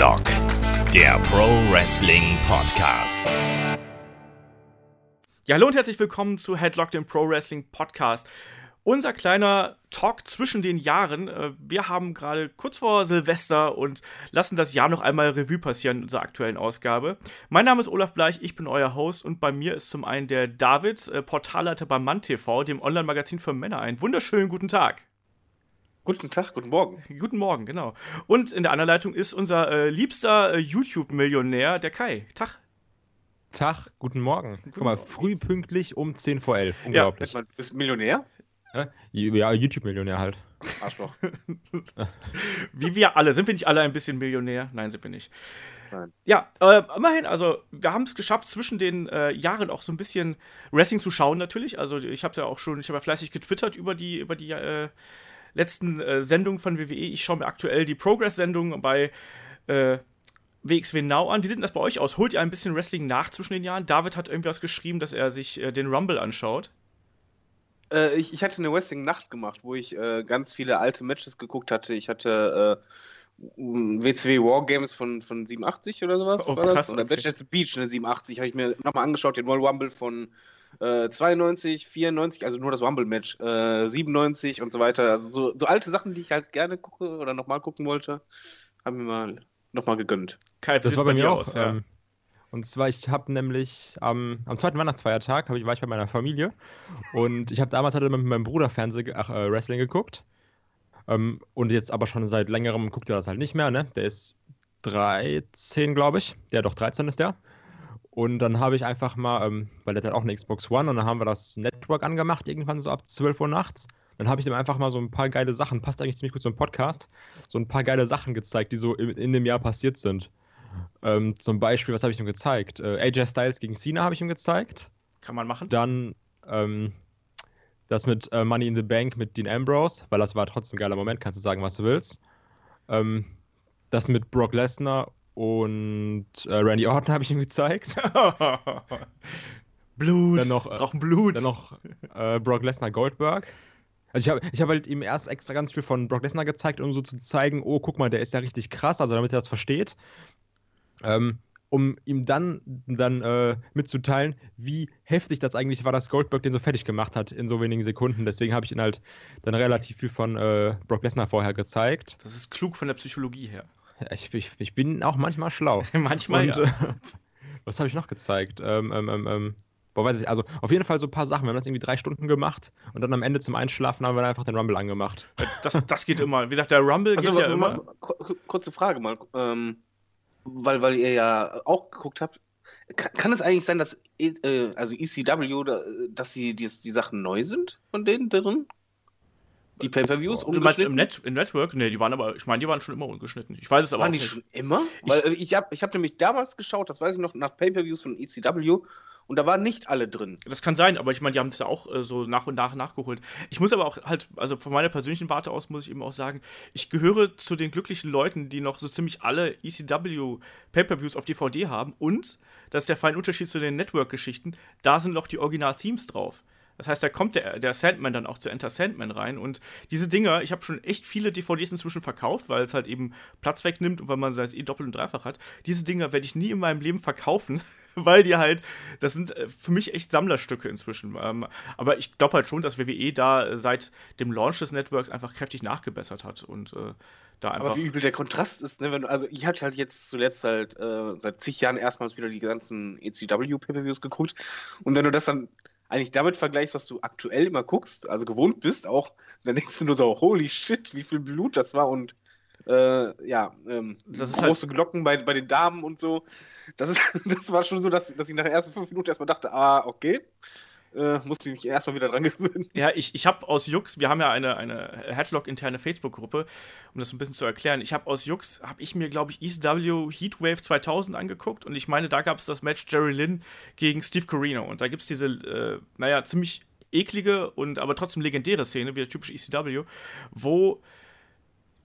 Headlock, der Pro Wrestling Podcast. Ja, hallo und herzlich willkommen zu Headlock, dem Pro Wrestling Podcast. Unser kleiner Talk zwischen den Jahren. Äh, wir haben gerade kurz vor Silvester und lassen das Jahr noch einmal Revue passieren in unserer aktuellen Ausgabe. Mein Name ist Olaf Bleich, ich bin euer Host und bei mir ist zum einen der David, äh, Portalleiter beim Mann TV, dem Online-Magazin für Männer. Einen wunderschönen guten Tag. Guten Tag, guten Morgen. Guten Morgen, genau. Und in der anderen Leitung ist unser äh, liebster äh, YouTube-Millionär, der Kai. Tag. Tag, guten Morgen. Guten Guck mal, Morgen. früh pünktlich um 10 vor 11. Unglaublich. Ja, du bist Millionär? Ja, YouTube-Millionär halt. Arschloch. Wie wir alle. Sind wir nicht alle ein bisschen Millionär? Nein, sind wir nicht. Nein. Ja, äh, immerhin, also wir haben es geschafft, zwischen den äh, Jahren auch so ein bisschen Wrestling zu schauen, natürlich. Also ich habe ja auch schon, ich habe ja fleißig getwittert über die, über die äh, letzten äh, Sendungen von WWE. Ich schaue mir aktuell die Progress-Sendung bei äh, WXW Now an. Wie sieht denn das bei euch aus? Holt ihr ein bisschen Wrestling nach zwischen den Jahren? David hat irgendwas geschrieben, dass er sich äh, den Rumble anschaut. Äh, ich, ich, hatte eine Wrestling-Nacht gemacht, wo ich äh, ganz viele alte Matches geguckt hatte. Ich hatte äh, WCW Wargames von, von 87 oder sowas. Oh, krass, das? Oder okay. Beach, eine 87, habe ich mir nochmal angeschaut, den Royal Rumble von 92, äh, 94, also nur das Rumble-Match, 97 äh, und so weiter. Also so, so, alte Sachen, die ich halt gerne gucke oder nochmal gucken wollte, haben wir mal nochmal gegönnt. Kai, das war bei mir auch. Aus, ja. ähm, und zwar, ich habe nämlich am, am zweiten Weihnachtsfeiertag ich, war ich bei meiner Familie und ich habe damals hatte mit meinem Bruder Fernseh, ach, äh, Wrestling geguckt. Ähm, und jetzt aber schon seit längerem guckt er das halt nicht mehr, ne? Der ist 13, glaube ich. Ja, doch, 13 ist der. Und dann habe ich einfach mal, ähm, weil der hat auch eine Xbox One und dann haben wir das Network angemacht, irgendwann so ab 12 Uhr nachts. Dann habe ich ihm einfach mal so ein paar geile Sachen, passt eigentlich ziemlich gut zum Podcast, so ein paar geile Sachen gezeigt, die so in, in dem Jahr passiert sind. Ähm, zum Beispiel, was habe ich ihm gezeigt? Äh, AJ Styles gegen Cena habe ich ihm gezeigt. Kann man machen. Dann ähm, das mit äh, Money in the Bank mit Dean Ambrose, weil das war trotzdem ein geiler Moment, kannst du sagen, was du willst. Ähm, das mit Brock Lesnar und äh, Randy Orton habe ich ihm gezeigt. Blut, dann noch, äh, brauchen Blut. Dann noch äh, Brock Lesnar Goldberg. Also ich habe ich hab halt ihm erst extra ganz viel von Brock Lesnar gezeigt, um so zu zeigen, oh, guck mal, der ist ja richtig krass, also damit er das versteht. Ähm, um ihm dann, dann äh, mitzuteilen, wie heftig das eigentlich war, dass Goldberg den so fertig gemacht hat in so wenigen Sekunden. Deswegen habe ich ihn halt dann relativ viel von äh, Brock Lesnar vorher gezeigt. Das ist klug von der Psychologie her. Ich, ich, ich bin auch manchmal schlau. manchmal, Und, ja. Äh, was habe ich noch gezeigt? Ähm, ähm, ähm, ähm, boah, weiß ich, also auf jeden Fall so ein paar Sachen. Wir haben das irgendwie drei Stunden gemacht und dann am Ende zum Einschlafen haben wir dann einfach den Rumble angemacht. Das, das geht immer. Wie gesagt, der Rumble also, geht ja immer. Mal, kurze Frage mal. Ähm, weil, weil ihr ja auch geguckt habt, kann, kann es eigentlich sein, dass äh, also ECW, dass sie die, die Sachen neu sind von denen drin? Die Pay-Per-Views Du meinst im, Net, im Network? Nee, die waren aber, ich meine, die waren schon immer ungeschnitten. Ich weiß es aber waren auch nicht. Waren die schon immer? Ich, Weil äh, ich habe ich hab nämlich damals geschaut, das weiß ich noch, nach Pay-Per-Views von ECW und da waren nicht alle drin. Das kann sein, aber ich meine, die haben das ja auch äh, so nach und nach nachgeholt. Ich muss aber auch halt, also von meiner persönlichen Warte aus muss ich eben auch sagen, ich gehöre zu den glücklichen Leuten, die noch so ziemlich alle ECW Pay-Per-Views auf DVD haben und, das ist der feine Unterschied zu den Network-Geschichten, da sind noch die Original-Themes drauf. Das heißt, da kommt der, der Sandman dann auch zu Enter Sandman rein. Und diese Dinger, ich habe schon echt viele DVDs inzwischen verkauft, weil es halt eben Platz wegnimmt und weil man es eh doppelt und dreifach hat. Diese Dinger werde ich nie in meinem Leben verkaufen, weil die halt, das sind äh, für mich echt Sammlerstücke inzwischen. Ähm, aber ich glaube halt schon, dass WWE da äh, seit dem Launch des Networks einfach kräftig nachgebessert hat und äh, da einfach. Aber wie übel der Kontrast ist, ne? Wenn, also ich hatte halt jetzt zuletzt halt äh, seit zig Jahren erstmals wieder die ganzen ECW Pay-Per-Views geguckt und wenn du das dann eigentlich damit vergleichst, was du aktuell immer guckst, also gewohnt bist, auch, dann denkst du nur so, holy shit, wie viel Blut das war und äh, ja, ähm, große halt Glocken bei, bei den Damen und so. Das, ist, das war schon so, dass, dass ich nach den ersten fünf Minuten erstmal dachte, ah, okay. Äh, muss mich erstmal wieder dran gewöhnen. Ja, ich, ich habe aus Jux, wir haben ja eine, eine Headlock-interne Facebook-Gruppe, um das ein bisschen zu erklären. Ich habe aus Jux, habe ich mir, glaube ich, ECW Heatwave 2000 angeguckt und ich meine, da gab es das Match Jerry Lynn gegen Steve Corino und da gibt es diese, äh, naja, ziemlich eklige und aber trotzdem legendäre Szene, wie der typische ECW, wo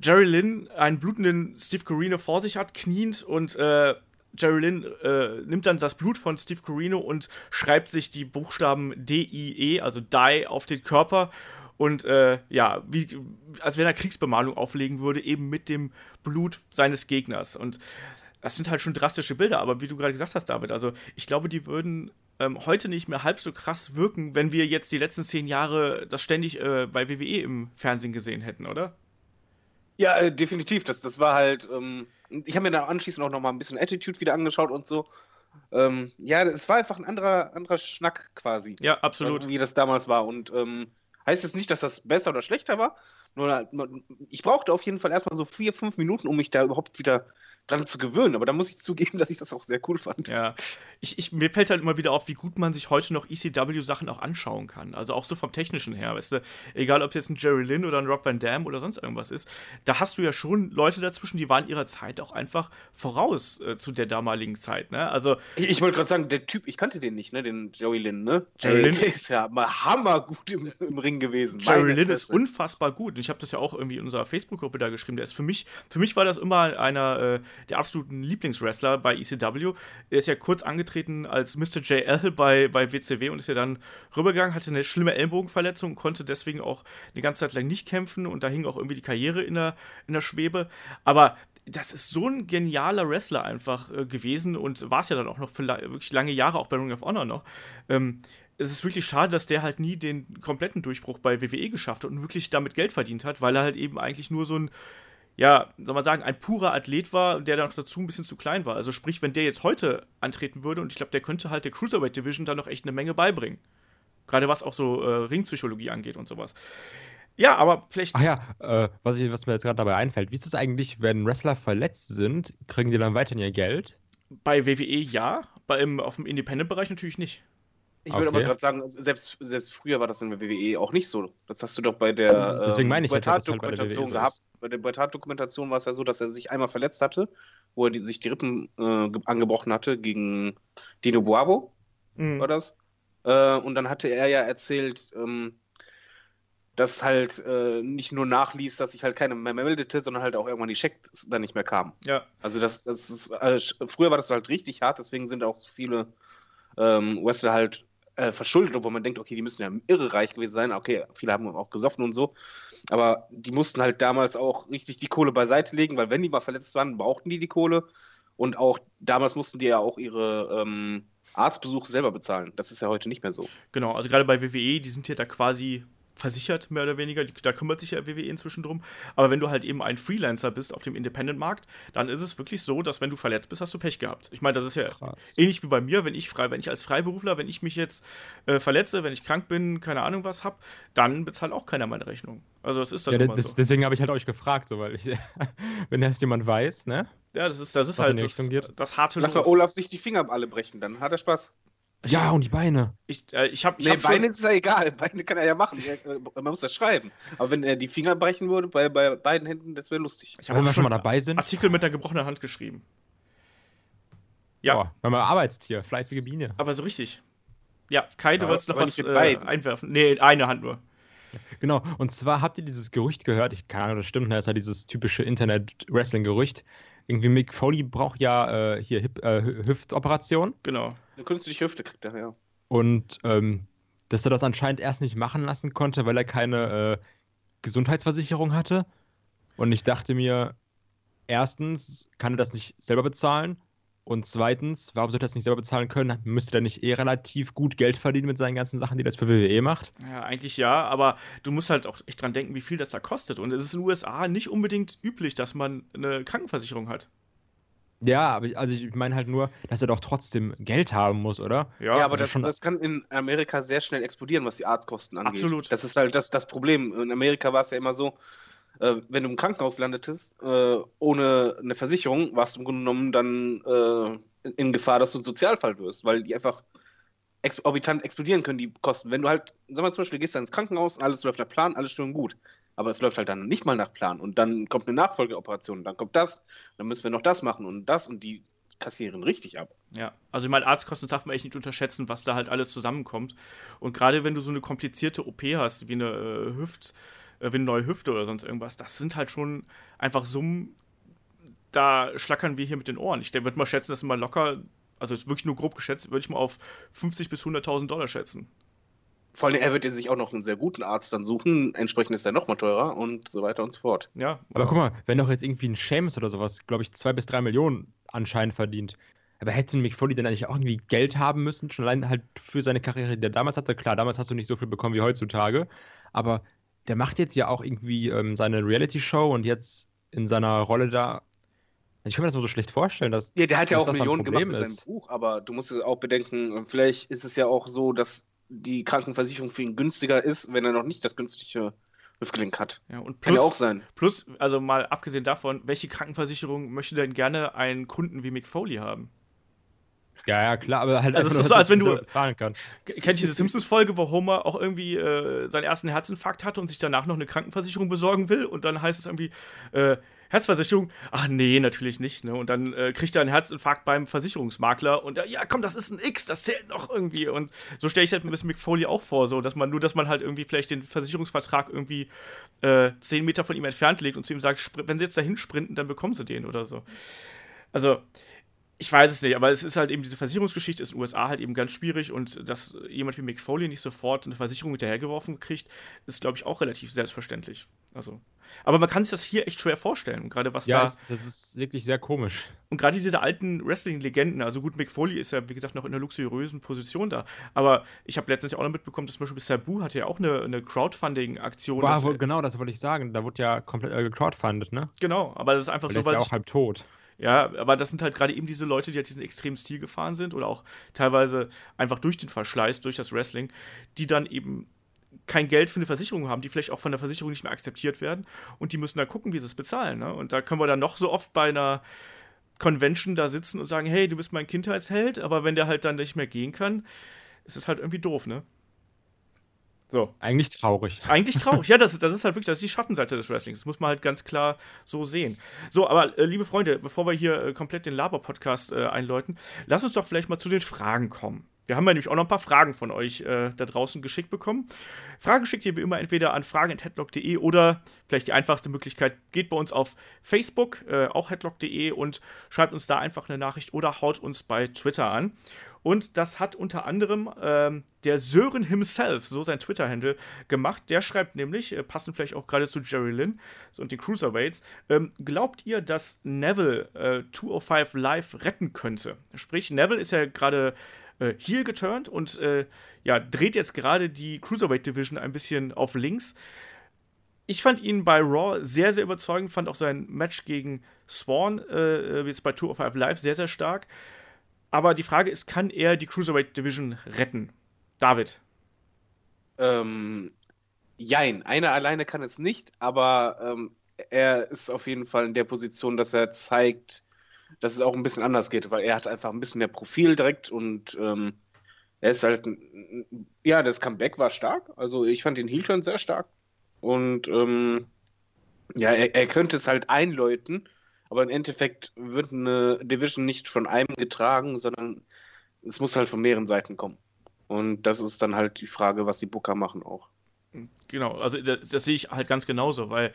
Jerry Lynn einen blutenden Steve Corino vor sich hat, kniend und äh, Jerry Lynn äh, nimmt dann das Blut von Steve Corino und schreibt sich die Buchstaben D-I-E, also Die, auf den Körper und äh, ja, wie, als wenn er Kriegsbemalung auflegen würde, eben mit dem Blut seines Gegners. Und das sind halt schon drastische Bilder, aber wie du gerade gesagt hast, David, also ich glaube, die würden ähm, heute nicht mehr halb so krass wirken, wenn wir jetzt die letzten zehn Jahre das ständig äh, bei WWE im Fernsehen gesehen hätten, oder? Ja, äh, definitiv. Das, das war halt. Ähm, ich habe mir dann anschließend auch noch mal ein bisschen Attitude wieder angeschaut und so. Ähm, ja, es war einfach ein anderer, anderer Schnack quasi. Ja, absolut. Also, wie das damals war. Und ähm, heißt es das nicht, dass das besser oder schlechter war. Nur, ich brauchte auf jeden Fall erstmal so vier, fünf Minuten, um mich da überhaupt wieder dran zu gewöhnen. Aber da muss ich zugeben, dass ich das auch sehr cool fand. Ja, ich, ich, mir fällt halt immer wieder auf, wie gut man sich heute noch ECW-Sachen auch anschauen kann. Also auch so vom Technischen her, weißt du, egal ob es jetzt ein Jerry Lynn oder ein Rob Van Dam oder sonst irgendwas ist, da hast du ja schon Leute dazwischen, die waren ihrer Zeit auch einfach voraus äh, zu der damaligen Zeit, ne? Also. Ich, ich wollte gerade sagen, der Typ, ich kannte den nicht, ne, den Joey Lynn, ne? Jerry Lynn ist ja mal hammergut im, im Ring gewesen. Jerry Lynn ist unfassbar gut. Ich habe das ja auch irgendwie in unserer Facebook-Gruppe da geschrieben. Der ist für mich, für mich war das immer einer äh, der absoluten Lieblingswrestler bei ECW. Er ist ja kurz angetreten als Mr. JL bei, bei WCW und ist ja dann rübergegangen, hatte eine schlimme Ellbogenverletzung, konnte deswegen auch eine ganze Zeit lang nicht kämpfen und da hing auch irgendwie die Karriere in der, in der Schwebe. Aber das ist so ein genialer Wrestler einfach äh, gewesen und war es ja dann auch noch für la wirklich lange Jahre, auch bei Ring of Honor noch. Ähm, es ist wirklich schade, dass der halt nie den kompletten Durchbruch bei WWE geschafft hat und wirklich damit Geld verdient hat, weil er halt eben eigentlich nur so ein ja, soll man sagen, ein purer Athlet war, der dann noch dazu ein bisschen zu klein war. Also sprich, wenn der jetzt heute antreten würde, und ich glaube, der könnte halt der Cruiserweight Division dann noch echt eine Menge beibringen. Gerade was auch so äh, Ringpsychologie angeht und sowas. Ja, aber vielleicht. Ach ja, äh, was, ich, was mir jetzt gerade dabei einfällt, wie ist das eigentlich, wenn Wrestler verletzt sind, kriegen die dann weiterhin ihr Geld? Bei WWE ja, bei, im, auf dem Independent-Bereich natürlich nicht. Ich würde okay. aber gerade sagen, selbst, selbst früher war das in der WWE auch nicht so. Das hast du doch bei der Deswegen meine ich ähm, Dokumentation halt gehabt. Bei der Tat-Dokumentation war es ja so, dass er sich einmal verletzt hatte, wo er die, sich die Rippen äh, angebrochen hatte gegen Dino Buavo, mhm. war das. Äh, und dann hatte er ja erzählt, ähm, dass halt äh, nicht nur nachließ, dass sich halt keiner mehr meldete, sondern halt auch irgendwann die Checks dann nicht mehr kamen. Ja. Also das, das ist, äh, früher war das halt richtig hart, deswegen sind auch so viele ähm, Wrestler halt äh, verschuldet, obwohl man denkt, okay, die müssen ja irre reich gewesen sein. Okay, viele haben auch gesoffen und so. Aber die mussten halt damals auch richtig die Kohle beiseite legen, weil wenn die mal verletzt waren, brauchten die die Kohle. Und auch damals mussten die ja auch ihre ähm, Arztbesuche selber bezahlen. Das ist ja heute nicht mehr so. Genau, also gerade bei WWE, die sind ja da quasi versichert, mehr oder weniger. Da kümmert sich ja WWE inzwischen drum. Aber wenn du halt eben ein Freelancer bist auf dem Independent-Markt, dann ist es wirklich so, dass wenn du verletzt bist, hast du Pech gehabt. Ich meine, das ist ja Krass. ähnlich wie bei mir, wenn ich frei, wenn ich als Freiberufler, wenn ich mich jetzt äh, verletze, wenn ich krank bin, keine Ahnung was habe, dann bezahlt auch keiner meine Rechnung. Also das ist dann ja, immer das, so. Deswegen habe ich halt euch gefragt, so, weil ich, wenn das jemand weiß, ne? Ja, das ist, das ist halt das, das, harte Lass mal Olaf sich die Finger alle brechen, dann hat er Spaß. Ja, und die Beine. Ich, äh, ich habe. Nee, hab Beine ist ja egal. Beine kann er ja machen. Man muss das schreiben. Aber wenn er die Finger brechen würde bei, bei beiden Händen, das wäre lustig. Ich habe wir schon mal dabei sind. Artikel mit der gebrochenen Hand geschrieben. Ja. Boah, wenn man Arbeitstier, fleißige Biene. Aber so richtig. Ja, Kai, du ja, wolltest noch was äh, einwerfen. Nee, eine Hand nur. Genau, und zwar habt ihr dieses Gerücht gehört, ich kann Ahnung, das stimmt, das ist ja dieses typische Internet-Wrestling-Gerücht. Irgendwie Mick Foley braucht ja äh, hier Hip, äh, Hüftoperation. Genau. Eine künstliche Hüfte kriegt er, ja. Und ähm, dass er das anscheinend erst nicht machen lassen konnte, weil er keine äh, Gesundheitsversicherung hatte. Und ich dachte mir, erstens kann er das nicht selber bezahlen. Und zweitens, warum sollte er das nicht selber bezahlen können? Müsste er nicht eh relativ gut Geld verdienen mit seinen ganzen Sachen, die er jetzt für WWE macht? Ja, eigentlich ja, aber du musst halt auch echt dran denken, wie viel das da kostet. Und es ist in den USA nicht unbedingt üblich, dass man eine Krankenversicherung hat. Ja, aber also ich meine halt nur, dass er doch trotzdem Geld haben muss, oder? Ja, ja aber also das, das, kann in Amerika sehr schnell explodieren, was die Arztkosten angeht. Absolut. Das ist halt das, das Problem. In Amerika war es ja immer so, äh, wenn du im Krankenhaus landetest, äh, ohne eine Versicherung, warst du im Grunde genommen dann äh, in Gefahr, dass du ein Sozialfall wirst, weil die einfach exorbitant explodieren können, die Kosten. Wenn du halt, sag mal zum Beispiel, gehst dann ins Krankenhaus, alles läuft nach Plan, alles schön gut aber es läuft halt dann nicht mal nach Plan und dann kommt eine Nachfolgeoperation, dann kommt das, dann müssen wir noch das machen und das und die kassieren richtig ab. Ja, also ich meine, Arztkosten darf man echt nicht unterschätzen, was da halt alles zusammenkommt. Und gerade wenn du so eine komplizierte OP hast, wie eine äh, Hüft, äh, wie eine neue Hüfte oder sonst irgendwas, das sind halt schon einfach Summen, da schlackern wir hier mit den Ohren. Ich würde mal schätzen, dass mal locker, also ist wirklich nur grob geschätzt, würde ich mal auf 50 bis 100.000 Dollar schätzen. vor allem, er wird ja sich auch noch einen sehr guten Arzt dann suchen, entsprechend ist er noch mal teurer und so weiter und so fort. Ja. Aber guck mal, wenn doch jetzt irgendwie ein Seamus oder sowas, glaube ich, zwei bis drei Millionen anscheinend verdient. Aber hätte Mick Foley denn eigentlich auch irgendwie Geld haben müssen? Schon allein halt für seine Karriere, die er damals hatte. Klar, damals hast du nicht so viel bekommen wie heutzutage. Aber der macht jetzt ja auch irgendwie ähm, seine Reality-Show und jetzt in seiner Rolle da. Also ich kann mir das mal so schlecht vorstellen, dass. Ja, der hat ja auch Millionen gemacht Problem mit ist. seinem Buch, aber du musst es auch bedenken, vielleicht ist es ja auch so, dass die Krankenversicherung für ihn günstiger ist, wenn er noch nicht das günstige Hüftgelenk hat. ja. Und Kann ja auch plus, sein. plus, also mal abgesehen davon, welche Krankenversicherung möchte denn gerne einen Kunden wie Mick Foley haben? Ja, ja, klar, aber halt Also einfach es ist so, als wenn du- bezahlen kann. Kennt ihr diese Simpsons-Folge, wo Homer auch irgendwie äh, seinen ersten Herzinfarkt hatte und sich danach noch eine Krankenversicherung besorgen will? Und dann heißt es irgendwie, äh, Herzversicherung? Ach nee, natürlich nicht. Ne? Und dann äh, kriegt er einen Herzinfarkt beim Versicherungsmakler und äh, ja, komm, das ist ein X, das zählt noch irgendwie. Und so stelle ich halt ein bisschen Mick Foley auch vor, so, dass man nur, dass man halt irgendwie vielleicht den Versicherungsvertrag irgendwie äh, 10 Meter von ihm entfernt legt und zu ihm sagt, wenn sie jetzt dahin sprinten, dann bekommen sie den oder so. Also, ich weiß es nicht, aber es ist halt eben diese Versicherungsgeschichte ist in den USA halt eben ganz schwierig und dass jemand wie Mick Foley nicht sofort eine Versicherung hinterhergeworfen kriegt, ist, glaube ich, auch relativ selbstverständlich. Also, aber man kann sich das hier echt schwer vorstellen, und gerade was Ja, da es, das ist wirklich sehr komisch. und gerade diese alten Wrestling-Legenden, also gut, Mick Foley ist ja, wie gesagt, noch in einer luxuriösen Position da. Aber ich habe letztens ja auch noch mitbekommen, dass zum Beispiel Sabu hatte ja auch eine, eine Crowdfunding-Aktion. Genau, das wollte ich sagen. Da wurde ja komplett äh, gecrowdfundet, ne? Genau, aber das ist einfach Weil so, der ist weil ja auch halb tot. Ja, aber das sind halt gerade eben diese Leute, die halt diesen extremen Stil gefahren sind oder auch teilweise einfach durch den Verschleiß, durch das Wrestling, die dann eben kein Geld für eine Versicherung haben, die vielleicht auch von der Versicherung nicht mehr akzeptiert werden und die müssen da gucken, wie sie es bezahlen. Ne? Und da können wir dann noch so oft bei einer Convention da sitzen und sagen, hey, du bist mein Kindheitsheld, aber wenn der halt dann nicht mehr gehen kann, ist es halt irgendwie doof, ne? So. Eigentlich traurig. Eigentlich traurig. Ja, das, ist- das ist halt wirklich, das ist die Schattenseite des Wrestlings. Das muss man halt ganz klar so sehen. So, aber äh, liebe Freunde, bevor wir hier äh, komplett den Laber-Podcast äh, einläuten, lass uns doch vielleicht mal zu den Fragen kommen. Wir haben ja nämlich auch noch ein paar Fragen von euch äh, da draußen geschickt bekommen. Fragen schickt ihr wie immer entweder an fragen.headlock.de oder vielleicht die einfachste Möglichkeit, geht bei uns auf Facebook, äh, auch headlock.de und schreibt uns da einfach eine Nachricht oder haut uns bei Twitter an. Und das hat unter anderem ähm, der Sören himself, so sein Twitter-Handle, gemacht. Der schreibt nämlich, äh, passend vielleicht auch gerade zu Jerry Lynn und den Cruiserweights, ähm, glaubt ihr, dass Neville äh, 205 Live retten könnte? Sprich, Neville ist ja gerade äh, heel geturnt und äh, ja, dreht jetzt gerade die Cruiserweight Division ein bisschen auf links. Ich fand ihn bei Raw sehr, sehr überzeugend, fand auch sein Match gegen Swan, äh, wie jetzt bei 205 Live, sehr, sehr stark. Aber die Frage ist, kann er die Cruiserweight Division retten? David. Ähm, jein, einer alleine kann es nicht, aber ähm, er ist auf jeden Fall in der Position, dass er zeigt, dass es auch ein bisschen anders geht, weil er hat einfach ein bisschen mehr Profil direkt und ähm, er ist halt, ja, das Comeback war stark, also ich fand den Heel-Turn sehr stark und ähm, ja, er, er könnte es halt einläuten, aber im Endeffekt wird eine Division nicht von einem getragen, sondern es muss halt von mehreren Seiten kommen. Und das ist dann halt die Frage, was die Booker machen auch. Genau, also das, das sehe ich halt ganz genauso, weil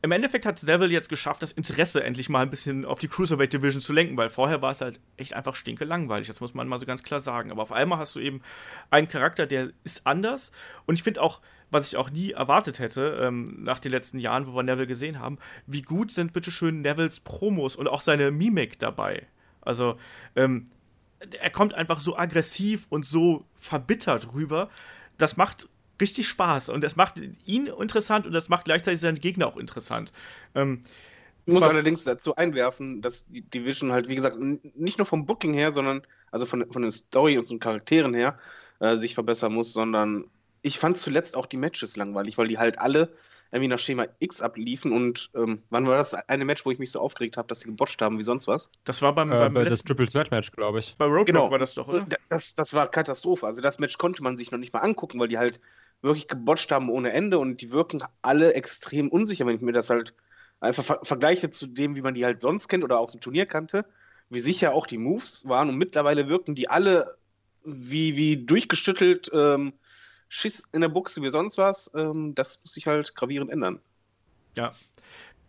im Endeffekt hat Neville jetzt geschafft, das Interesse endlich mal ein bisschen auf die Cruiserweight Division zu lenken, weil vorher war es halt echt einfach stinke langweilig, das muss man mal so ganz klar sagen. Aber auf einmal hast du eben einen Charakter, der ist anders und ich finde auch, was ich auch nie erwartet hätte, ähm, nach den letzten Jahren, wo wir Neville gesehen haben, wie gut sind bitteschön Nevilles Promos und auch seine Mimik dabei. Also, ähm, er kommt einfach so aggressiv und so verbittert rüber. Das macht richtig Spaß und das macht ihn interessant und das macht gleichzeitig seinen Gegner auch interessant. Ähm, Ich muss allerdings dazu einwerfen, dass die Division halt, wie gesagt, nicht nur vom Booking her, sondern also von, von den Story und den Charakteren her äh, sich verbessern muss, sondern ich fand zuletzt auch die Matches langweilig, weil die halt alle irgendwie nach Schema X abliefen und ähm, wann war das eine Match, wo ich mich so aufgeregt habe, dass sie gebotcht haben wie sonst was? das war beim, Äh, beim bei das Triple Threat Match, glaube ich. bei Roadblock Genau. war das doch, oder? Das, das war Katastrophe. Also das Match konnte man sich noch nicht mal angucken, weil die halt wirklich gebotcht haben ohne Ende und die wirken alle extrem unsicher, wenn ich mir das halt einfach ver vergleiche zu dem, wie man die halt sonst kennt oder aus dem Turnier kannte, wie sicher auch die Moves waren und mittlerweile wirken die alle wie, wie durchgeschüttelt ähm, Schiss in der Buchse wie sonst was. Ähm, das muss sich halt gravierend ändern. Ja.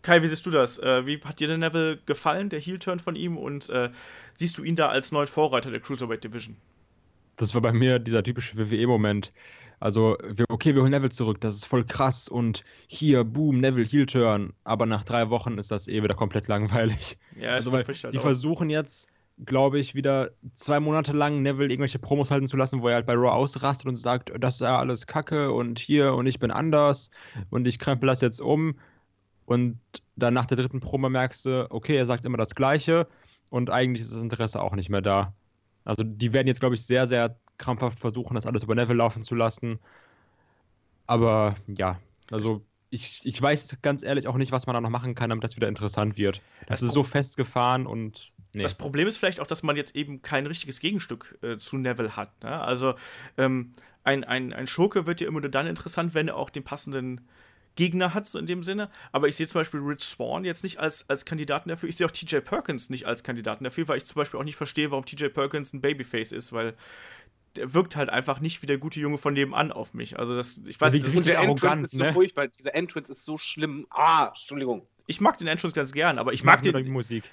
Kai, wie siehst du das? Äh, wie hat dir der Neville gefallen, der Heel-Turn von ihm? Und äh, siehst du ihn da als neuen Vorreiter der Cruiserweight Division? Das war bei mir dieser typische WWE-Moment. Also, wir, okay, wir holen Neville zurück, das ist voll krass und hier, boom, Neville, Heel-Turn. Aber nach drei Wochen ist das eh wieder komplett langweilig. Ja, Also, weil halt die auch. versuchen jetzt, glaube ich, wieder zwei Monate lang Neville irgendwelche Promos halten zu lassen, wo er halt bei Raw ausrastet und sagt, das ist ja alles Kacke und hier und ich bin anders und ich krempel das jetzt um. Und dann nach der dritten Promo merkst du, okay, er sagt immer das Gleiche und eigentlich ist das Interesse auch nicht mehr da. Also die werden jetzt, glaube ich, sehr, sehr krampfhaft versuchen, das alles über Neville laufen zu lassen. Aber ja, also ich, ich weiß ganz ehrlich auch nicht, was man da noch machen kann, damit das wieder interessant wird. Das, Das ist so festgefahren und nee. Das Problem ist vielleicht auch, dass man jetzt eben kein richtiges Gegenstück äh, zu Neville hat. Ne? Also ähm, ein, ein, ein Schurke wird ja immer nur dann interessant, wenn er auch den passenden Gegner hat, so in dem Sinne. Aber ich sehe zum Beispiel Rich Swan jetzt nicht als, als Kandidaten dafür. Ich sehe auch TJ Perkins nicht als Kandidaten dafür, weil ich zum Beispiel auch nicht verstehe, warum TJ Perkins ein Babyface ist, weil der wirkt halt einfach nicht wie der gute Junge von nebenan auf mich. Also das, ich weiß das Und der arrogant, Entrance ist so ne? furchtbar. Dieser Entrance ist so schlimm. Ah, Entschuldigung. ich mag den Entrance ganz gern, aber ich, ich mag, die den, Musik.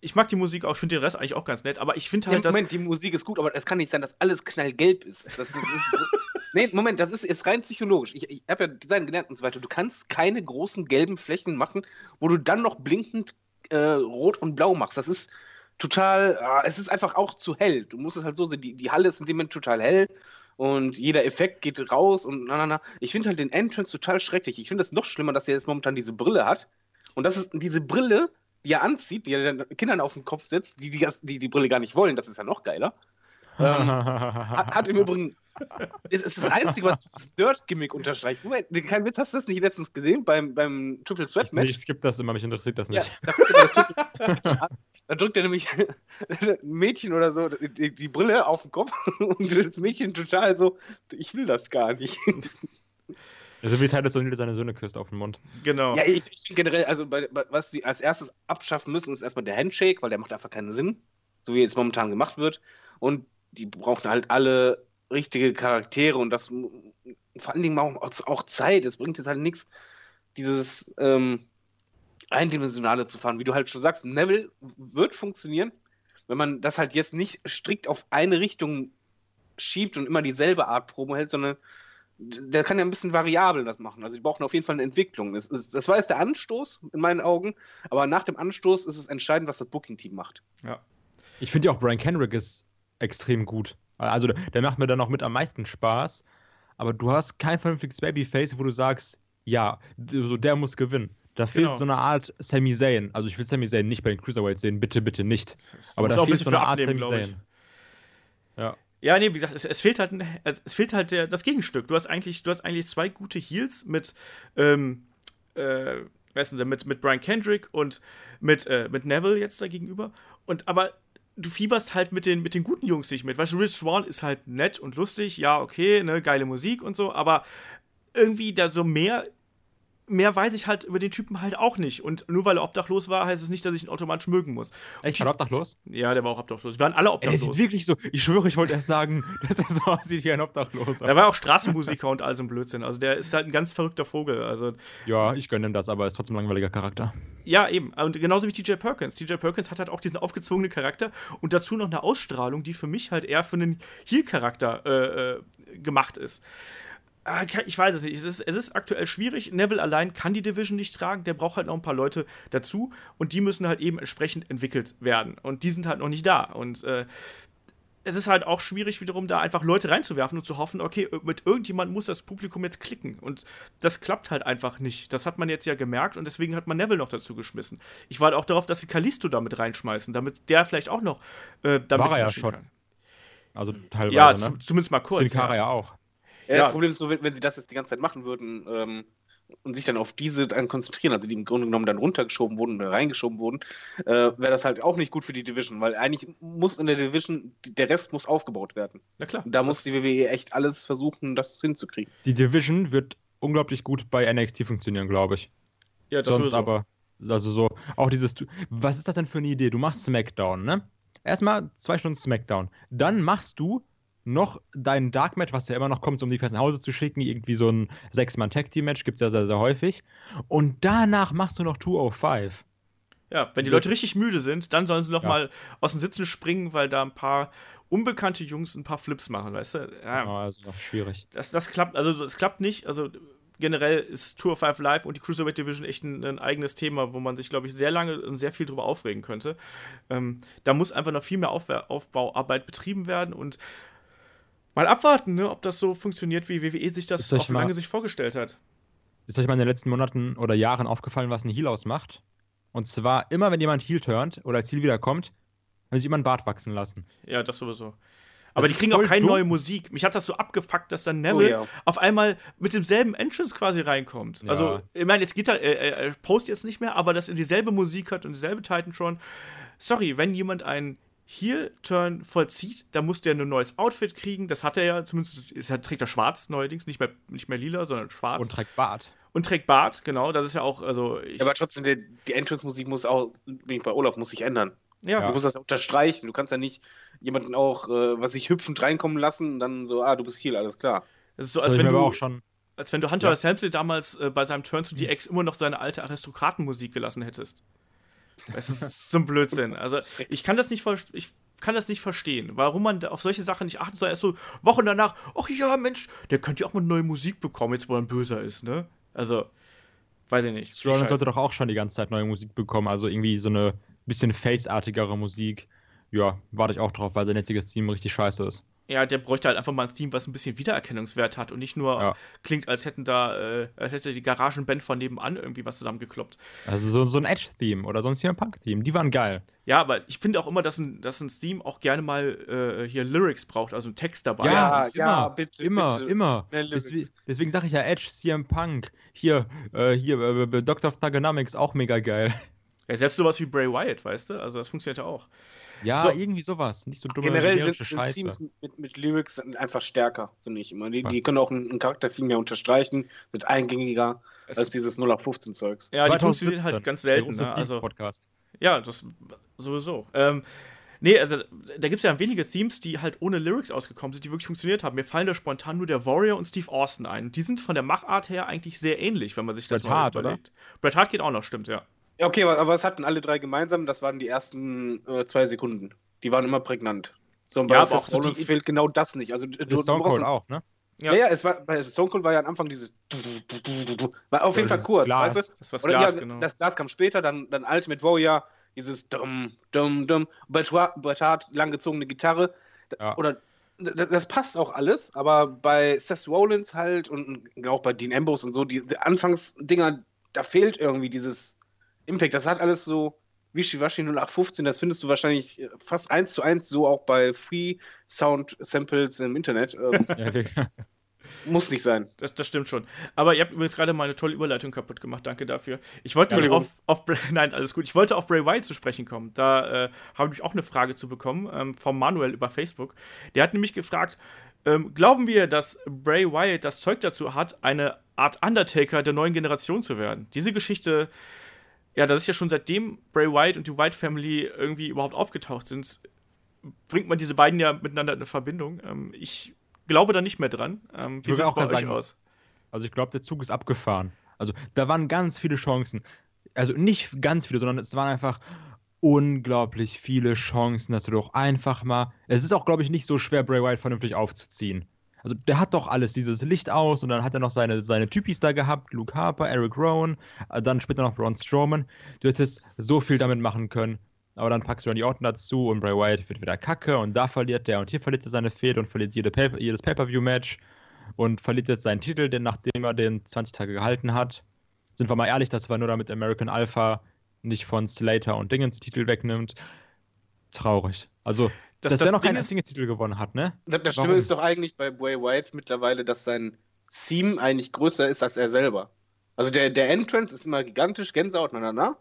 ich mag die Musik auch, ich finde den Rest eigentlich auch ganz nett, aber ich finde Ja, halt, dass Moment, die Musik ist gut, aber es kann nicht sein, dass alles knallgelb ist. Das ist, ist so. Nee, Moment, das ist, ist rein psychologisch. Ich, ich habe ja Design gelernt und so weiter. Du kannst keine großen gelben Flächen machen, wo du dann noch blinkend äh, rot und blau machst. Das ist total, ah, es ist einfach auch zu hell. Du musst es halt so sehen, die, die Halle ist in dem Moment total hell und jeder Effekt geht raus und na, na, na. Ich finde halt den Entrance total schrecklich. Ich finde es noch schlimmer, dass er jetzt momentan diese Brille hat. Und das ist diese Brille, die er anzieht, die er den Kindern auf den Kopf setzt, die die, die, die Brille gar nicht wollen. Das ist ja noch geiler. Ähm, hat, hat im Übrigen. Es ist das Einzige, was dieses Nerd-Gimmick unterstreicht. Moment, kein Witz, hast du das nicht letztens gesehen beim, beim Triple Ich, Match? ich skipp das immer, mich interessiert das Ja, nicht. da, drückt er das Triple- da drückt er nämlich ein Mädchen oder so die, die Brille auf den Kopf und das Mädchen total so, ich will das gar nicht. Also wie Titus O'Neill seine Söhne küsst auf den Mund. genau. Ja, ich, ich finde generell, also bei, bei, was sie als erstes abschaffen müssen, ist erstmal der Handshake, weil der macht einfach keinen Sinn, so wie jetzt momentan gemacht wird. Und die brauchen halt alle richtige Charaktere und das vor allen Dingen auch, auch Zeit. Es bringt jetzt halt nichts, dieses ähm, Eindimensionale zu fahren. Wie du halt schon sagst, Neville wird funktionieren, wenn man das halt jetzt nicht strikt auf eine Richtung schiebt und immer dieselbe Art Promo hält, sondern der kann ja ein bisschen variabel das machen. Also die brauchen auf jeden Fall eine Entwicklung. Das, ist, das war jetzt der Anstoß in meinen Augen, aber nach dem Anstoß ist es entscheidend, was das Booking-Team macht. Ich finde ja auch Brian Kendrick ist extrem gut. Also der, macht mir dann auch mit am meisten Spaß. Aber du hast kein vernünftiges Babyface, wo du sagst, ja, so der muss gewinnen. Da fehlt Genau. so eine Art Sami Zayn. Also ich will Sami Zayn nicht bei den Cruiserweights sehen, bitte, bitte nicht. Das Aber da fehlt bisschen so eine Art Sami. Zayn. Ja. Ja, nee, wie gesagt, es, es fehlt halt, es fehlt halt der, das Gegenstück. Du hast eigentlich, du hast eigentlich zwei gute Heels mit, ähm, äh, denn der, mit, mit Brian Kendrick und mit, äh, mit Neville jetzt da gegenüber. Und aber du fieberst halt mit den, mit den guten Jungs nicht mit. Weißt du, Rich Swan ist halt nett und lustig, ja, okay, ne, geile Musik und so, aber irgendwie da so mehr. Mehr weiß ich halt über den Typen halt auch nicht. Und nur weil er obdachlos war, heißt es nicht, dass ich ihn automatisch mögen muss. Echt? War obdachlos? Ja, der war auch obdachlos. Wir waren alle Ey, obdachlos. sieht wirklich so, ich schwöre, ich wollte erst sagen, dass er so aussieht wie ein Obdachloser. Der war auch Straßenmusiker und all so ein Blödsinn. Also der ist halt ein ganz verrückter Vogel. Also Ja, ich gönne ihm das, aber er ist trotzdem ein langweiliger Charakter. ja, eben. Und genauso wie TJ Perkins. TJ Perkins hat halt auch diesen aufgezwungenen Charakter und dazu noch eine Ausstrahlung, die für mich halt eher für einen Heel-Charakter äh, äh, gemacht ist. Ah, Ich weiß es nicht. Es ist, es ist aktuell schwierig. Neville allein kann die Division nicht tragen. Der braucht halt noch ein paar Leute dazu. Und die müssen halt eben entsprechend entwickelt werden. Und die sind halt noch nicht da. Und äh, es ist halt auch schwierig, wiederum da einfach Leute reinzuwerfen und zu hoffen, okay, mit irgendjemand muss das Publikum jetzt klicken. Und das klappt halt einfach nicht. Das hat man jetzt ja gemerkt und deswegen hat man Neville noch dazu geschmissen. Ich warte auch darauf, dass sie Kalisto damit reinschmeißen, damit der vielleicht auch noch äh, damit War er ja schon. kann. Also teilweise, Ja, ne? zu, zumindest mal kurz. Sin Cara Ja. ja auch. Ja, Ja. Das Problem ist nur, wenn, wenn sie das jetzt die ganze Zeit machen würden ähm, und sich dann auf diese dann konzentrieren, also die im Grunde genommen dann runtergeschoben wurden oder reingeschoben wurden, äh, wäre das halt auch nicht gut für die Division, weil eigentlich muss in der Division, der Rest muss aufgebaut werden. Na klar. Und da muss die WWE echt alles versuchen, das hinzukriegen. Die Division wird unglaublich gut bei NXT funktionieren, glaube ich. Ja, das Sonst sowieso. aber, also so, auch dieses, was ist das denn für eine Idee? Du machst SmackDown, ne? Erstmal zwei Stunden SmackDown. Dann machst du noch dein Dark Match, was ja immer noch kommt, um die Fans nach Hause zu schicken. Irgendwie so ein Sechs-Mann-Tag-Team-Match gibt es ja sehr, sehr häufig. Und danach machst du noch 205. Ja, wenn die Leute richtig müde sind, dann sollen sie noch Ja. mal aus den Sitzen springen, weil da ein paar unbekannte Jungs ein paar Flips machen, weißt du? Ja, ja also noch schwierig. Das, das klappt, also das klappt nicht. Also generell ist Tour 5 Live und die Cruiserweight Division echt ein, ein eigenes Thema, wo man sich, glaube ich, sehr lange und sehr viel drüber aufregen könnte. Ähm, da muss einfach noch viel mehr Aufbau Aufbauarbeit betrieben werden und mal abwarten, ne, ob das so funktioniert, wie WWE sich das auf lange Sicht vorgestellt hat. Ist euch mal in den letzten Monaten oder Jahren aufgefallen, was ein Heal ausmacht? Und zwar immer, wenn jemand Heal turnt oder als Heal wiederkommt, haben sich immer ein Bart wachsen lassen. Ja, das sowieso. Aber die kriegen auch keine dumm. neue Musik. Mich hat das so abgefuckt, dass dann Neville oh, ja. auf einmal mit demselben Entrance quasi reinkommt. Ja. Also, ich meine, jetzt geht er, er, er post jetzt nicht mehr, aber dass er dieselbe Musik hat und dieselbe Titantron. Sorry, wenn jemand einen Heel-Turn vollzieht, dann muss der ein neues Outfit kriegen. Das hat er ja, zumindest ist, trägt er schwarz neuerdings, nicht mehr, nicht mehr lila, sondern schwarz. Und trägt Bart. Und trägt Bart, genau. Das ist ja auch, also. Ja, aber trotzdem, die, die Entrance-Musik muss auch, bin ich bei Olaf, muss sich ändern. Ja. Du musst das unterstreichen. Du kannst ja nicht jemanden auch, äh, was sich hüpfend reinkommen lassen und dann so, ah, du bist hier, alles klar. Das ist so, als wenn du. Als wenn du Hunter ja. Helmsley damals äh, bei seinem Turn zu DX immer noch seine alte Aristokratenmusik gelassen hättest. Das ist so ein Blödsinn. Also, ich kann das nicht ich kann das nicht verstehen, warum man auf solche Sachen nicht achten soll. Erst so Wochen danach, ach ja, Mensch, der könnte ja auch mal neue Musik bekommen, jetzt wo er ein Böser ist, ne? Also, weiß ich nicht. Rollins sollte doch auch schon die ganze Zeit neue Musik bekommen, also irgendwie so eine bisschen face-artigere Musik. Ja, warte ich auch drauf, weil sein jetziges Team richtig scheiße ist. Ja, der bräuchte halt einfach mal ein Theme, was ein bisschen Wiedererkennungswert hat und nicht nur ja. klingt, als hätten da, äh, als hätte die Garagenband von nebenan irgendwie was zusammengekloppt. Also so, so ein Edge-Theme oder so ein CM Punk-Theme, die waren geil. Ja, aber ich finde auch immer, dass ein, dass ein Theme auch gerne mal äh, hier Lyrics braucht, also ein Text dabei. Ja, ja, ja bitte. Immer, bitte. immer. Deswegen, deswegen sage ich ja Edge, CM Punk. Hier, äh, hier, äh, Doctor of Thugonomics, auch mega geil. Ja, selbst sowas wie Bray Wyatt, weißt du? Also das funktioniert ja auch. Ja, so. irgendwie sowas. Nicht so dumme Generell sind, sind Teams mit, mit Lyrics einfach stärker, finde ich immer. Die, die, können auch einen, einen, Charakter viel mehr unterstreichen, sind eingängiger es als dieses 0 auf 15 Zeugs. Ja, die funktionieren halt ganz selten. Ne? Also, Podcast. Ja, das sowieso. Ähm, nee, also da gibt es ja wenige Themes, die halt ohne Lyrics ausgekommen sind, die wirklich funktioniert haben. Mir fallen da spontan nur der Warrior und Steve Austin ein. Die sind von der Machart her eigentlich sehr ähnlich, wenn man sich das Bret mal Hart, überlegt. Oder? Bret Hart geht auch noch, stimmt, ja. Ja, okay, aber, aber was hatten alle drei gemeinsam? Das waren die ersten äh, zwei Sekunden. Die waren immer prägnant. So, und bei ja, Seth Rollins fehlt genau das nicht. Also, du, Stone Cold auch, ne? Ja. ja, es war, bei Stone Cold war ja am Anfang dieses. War auf jeden Fall kurz, Glas. weißt du? Das war das Glas, ja, genau. Das Glas kam später, dann, dann Ultimate Warrior, dieses dumm, dumm, dumm. Bret Hart, langgezogene Gitarre. Ja. Oder das, das, passt auch alles, aber bei Seth Rollins halt und auch bei Dean Ambrose und so, die, die Anfangsdinger, da fehlt irgendwie dieses Impact. Das hat alles so Wischiwaschi 0815, das findest du wahrscheinlich äh, fast eins zu eins so auch bei Free Sound Samples im Internet. Ähm, muss nicht sein. Das, das stimmt schon. Aber ihr habt übrigens gerade meine tolle Überleitung kaputt gemacht. Danke dafür. Ich wollte ja, auf, auf Nein, alles gut. Ich wollte auf Bray Wyatt zu sprechen kommen. Da äh, habe ich auch eine Frage zu bekommen ähm, vom Manuel über Facebook. Der hat nämlich gefragt, ähm, glauben wir, dass Bray Wyatt das Zeug dazu hat, eine Art Undertaker der neuen Generation zu werden? Diese Geschichte ja, das ist ja schon seitdem Bray Wyatt und die White Family irgendwie überhaupt aufgetaucht sind, bringt man diese beiden ja miteinander in Verbindung. Ähm, ich glaube da nicht mehr dran. Ähm, wie sieht es bei euch sagen, aus? Also ich glaube, der Zug ist abgefahren. Also da waren ganz viele Chancen. Also nicht ganz viele, sondern es waren einfach unglaublich viele Chancen, dass du doch einfach mal. Es ist auch, glaube ich, nicht so schwer, Bray Wyatt vernünftig aufzuziehen. Also der hat doch alles, dieses Licht aus und dann hat er noch seine, seine Typis da gehabt, Luke Harper, Eric Rowan, äh, dann später noch Braun Strowman. Du hättest so viel damit machen können. Aber dann packst du Randy Orton dazu und Bray Wyatt wird wieder kacke und da verliert der und hier verliert er seine Fehde und verliert jede Pay jedes Pay-Per-View-Match und verliert jetzt seinen Titel, den, nachdem er den 20 Tage gehalten hat. Sind wir mal ehrlich, das war nur damit American Alpha nicht von Slater und Dingens Titel wegnimmt. Traurig. Also dass, dass das der noch Ding keinen Singles-Titel gewonnen hat, ne? Das, das Stimme ist doch eigentlich bei Bray White mittlerweile, dass sein Theme eigentlich größer ist als er selber. Also der, der Entrance ist immer gigantisch, Gänsehaut, na, na, na,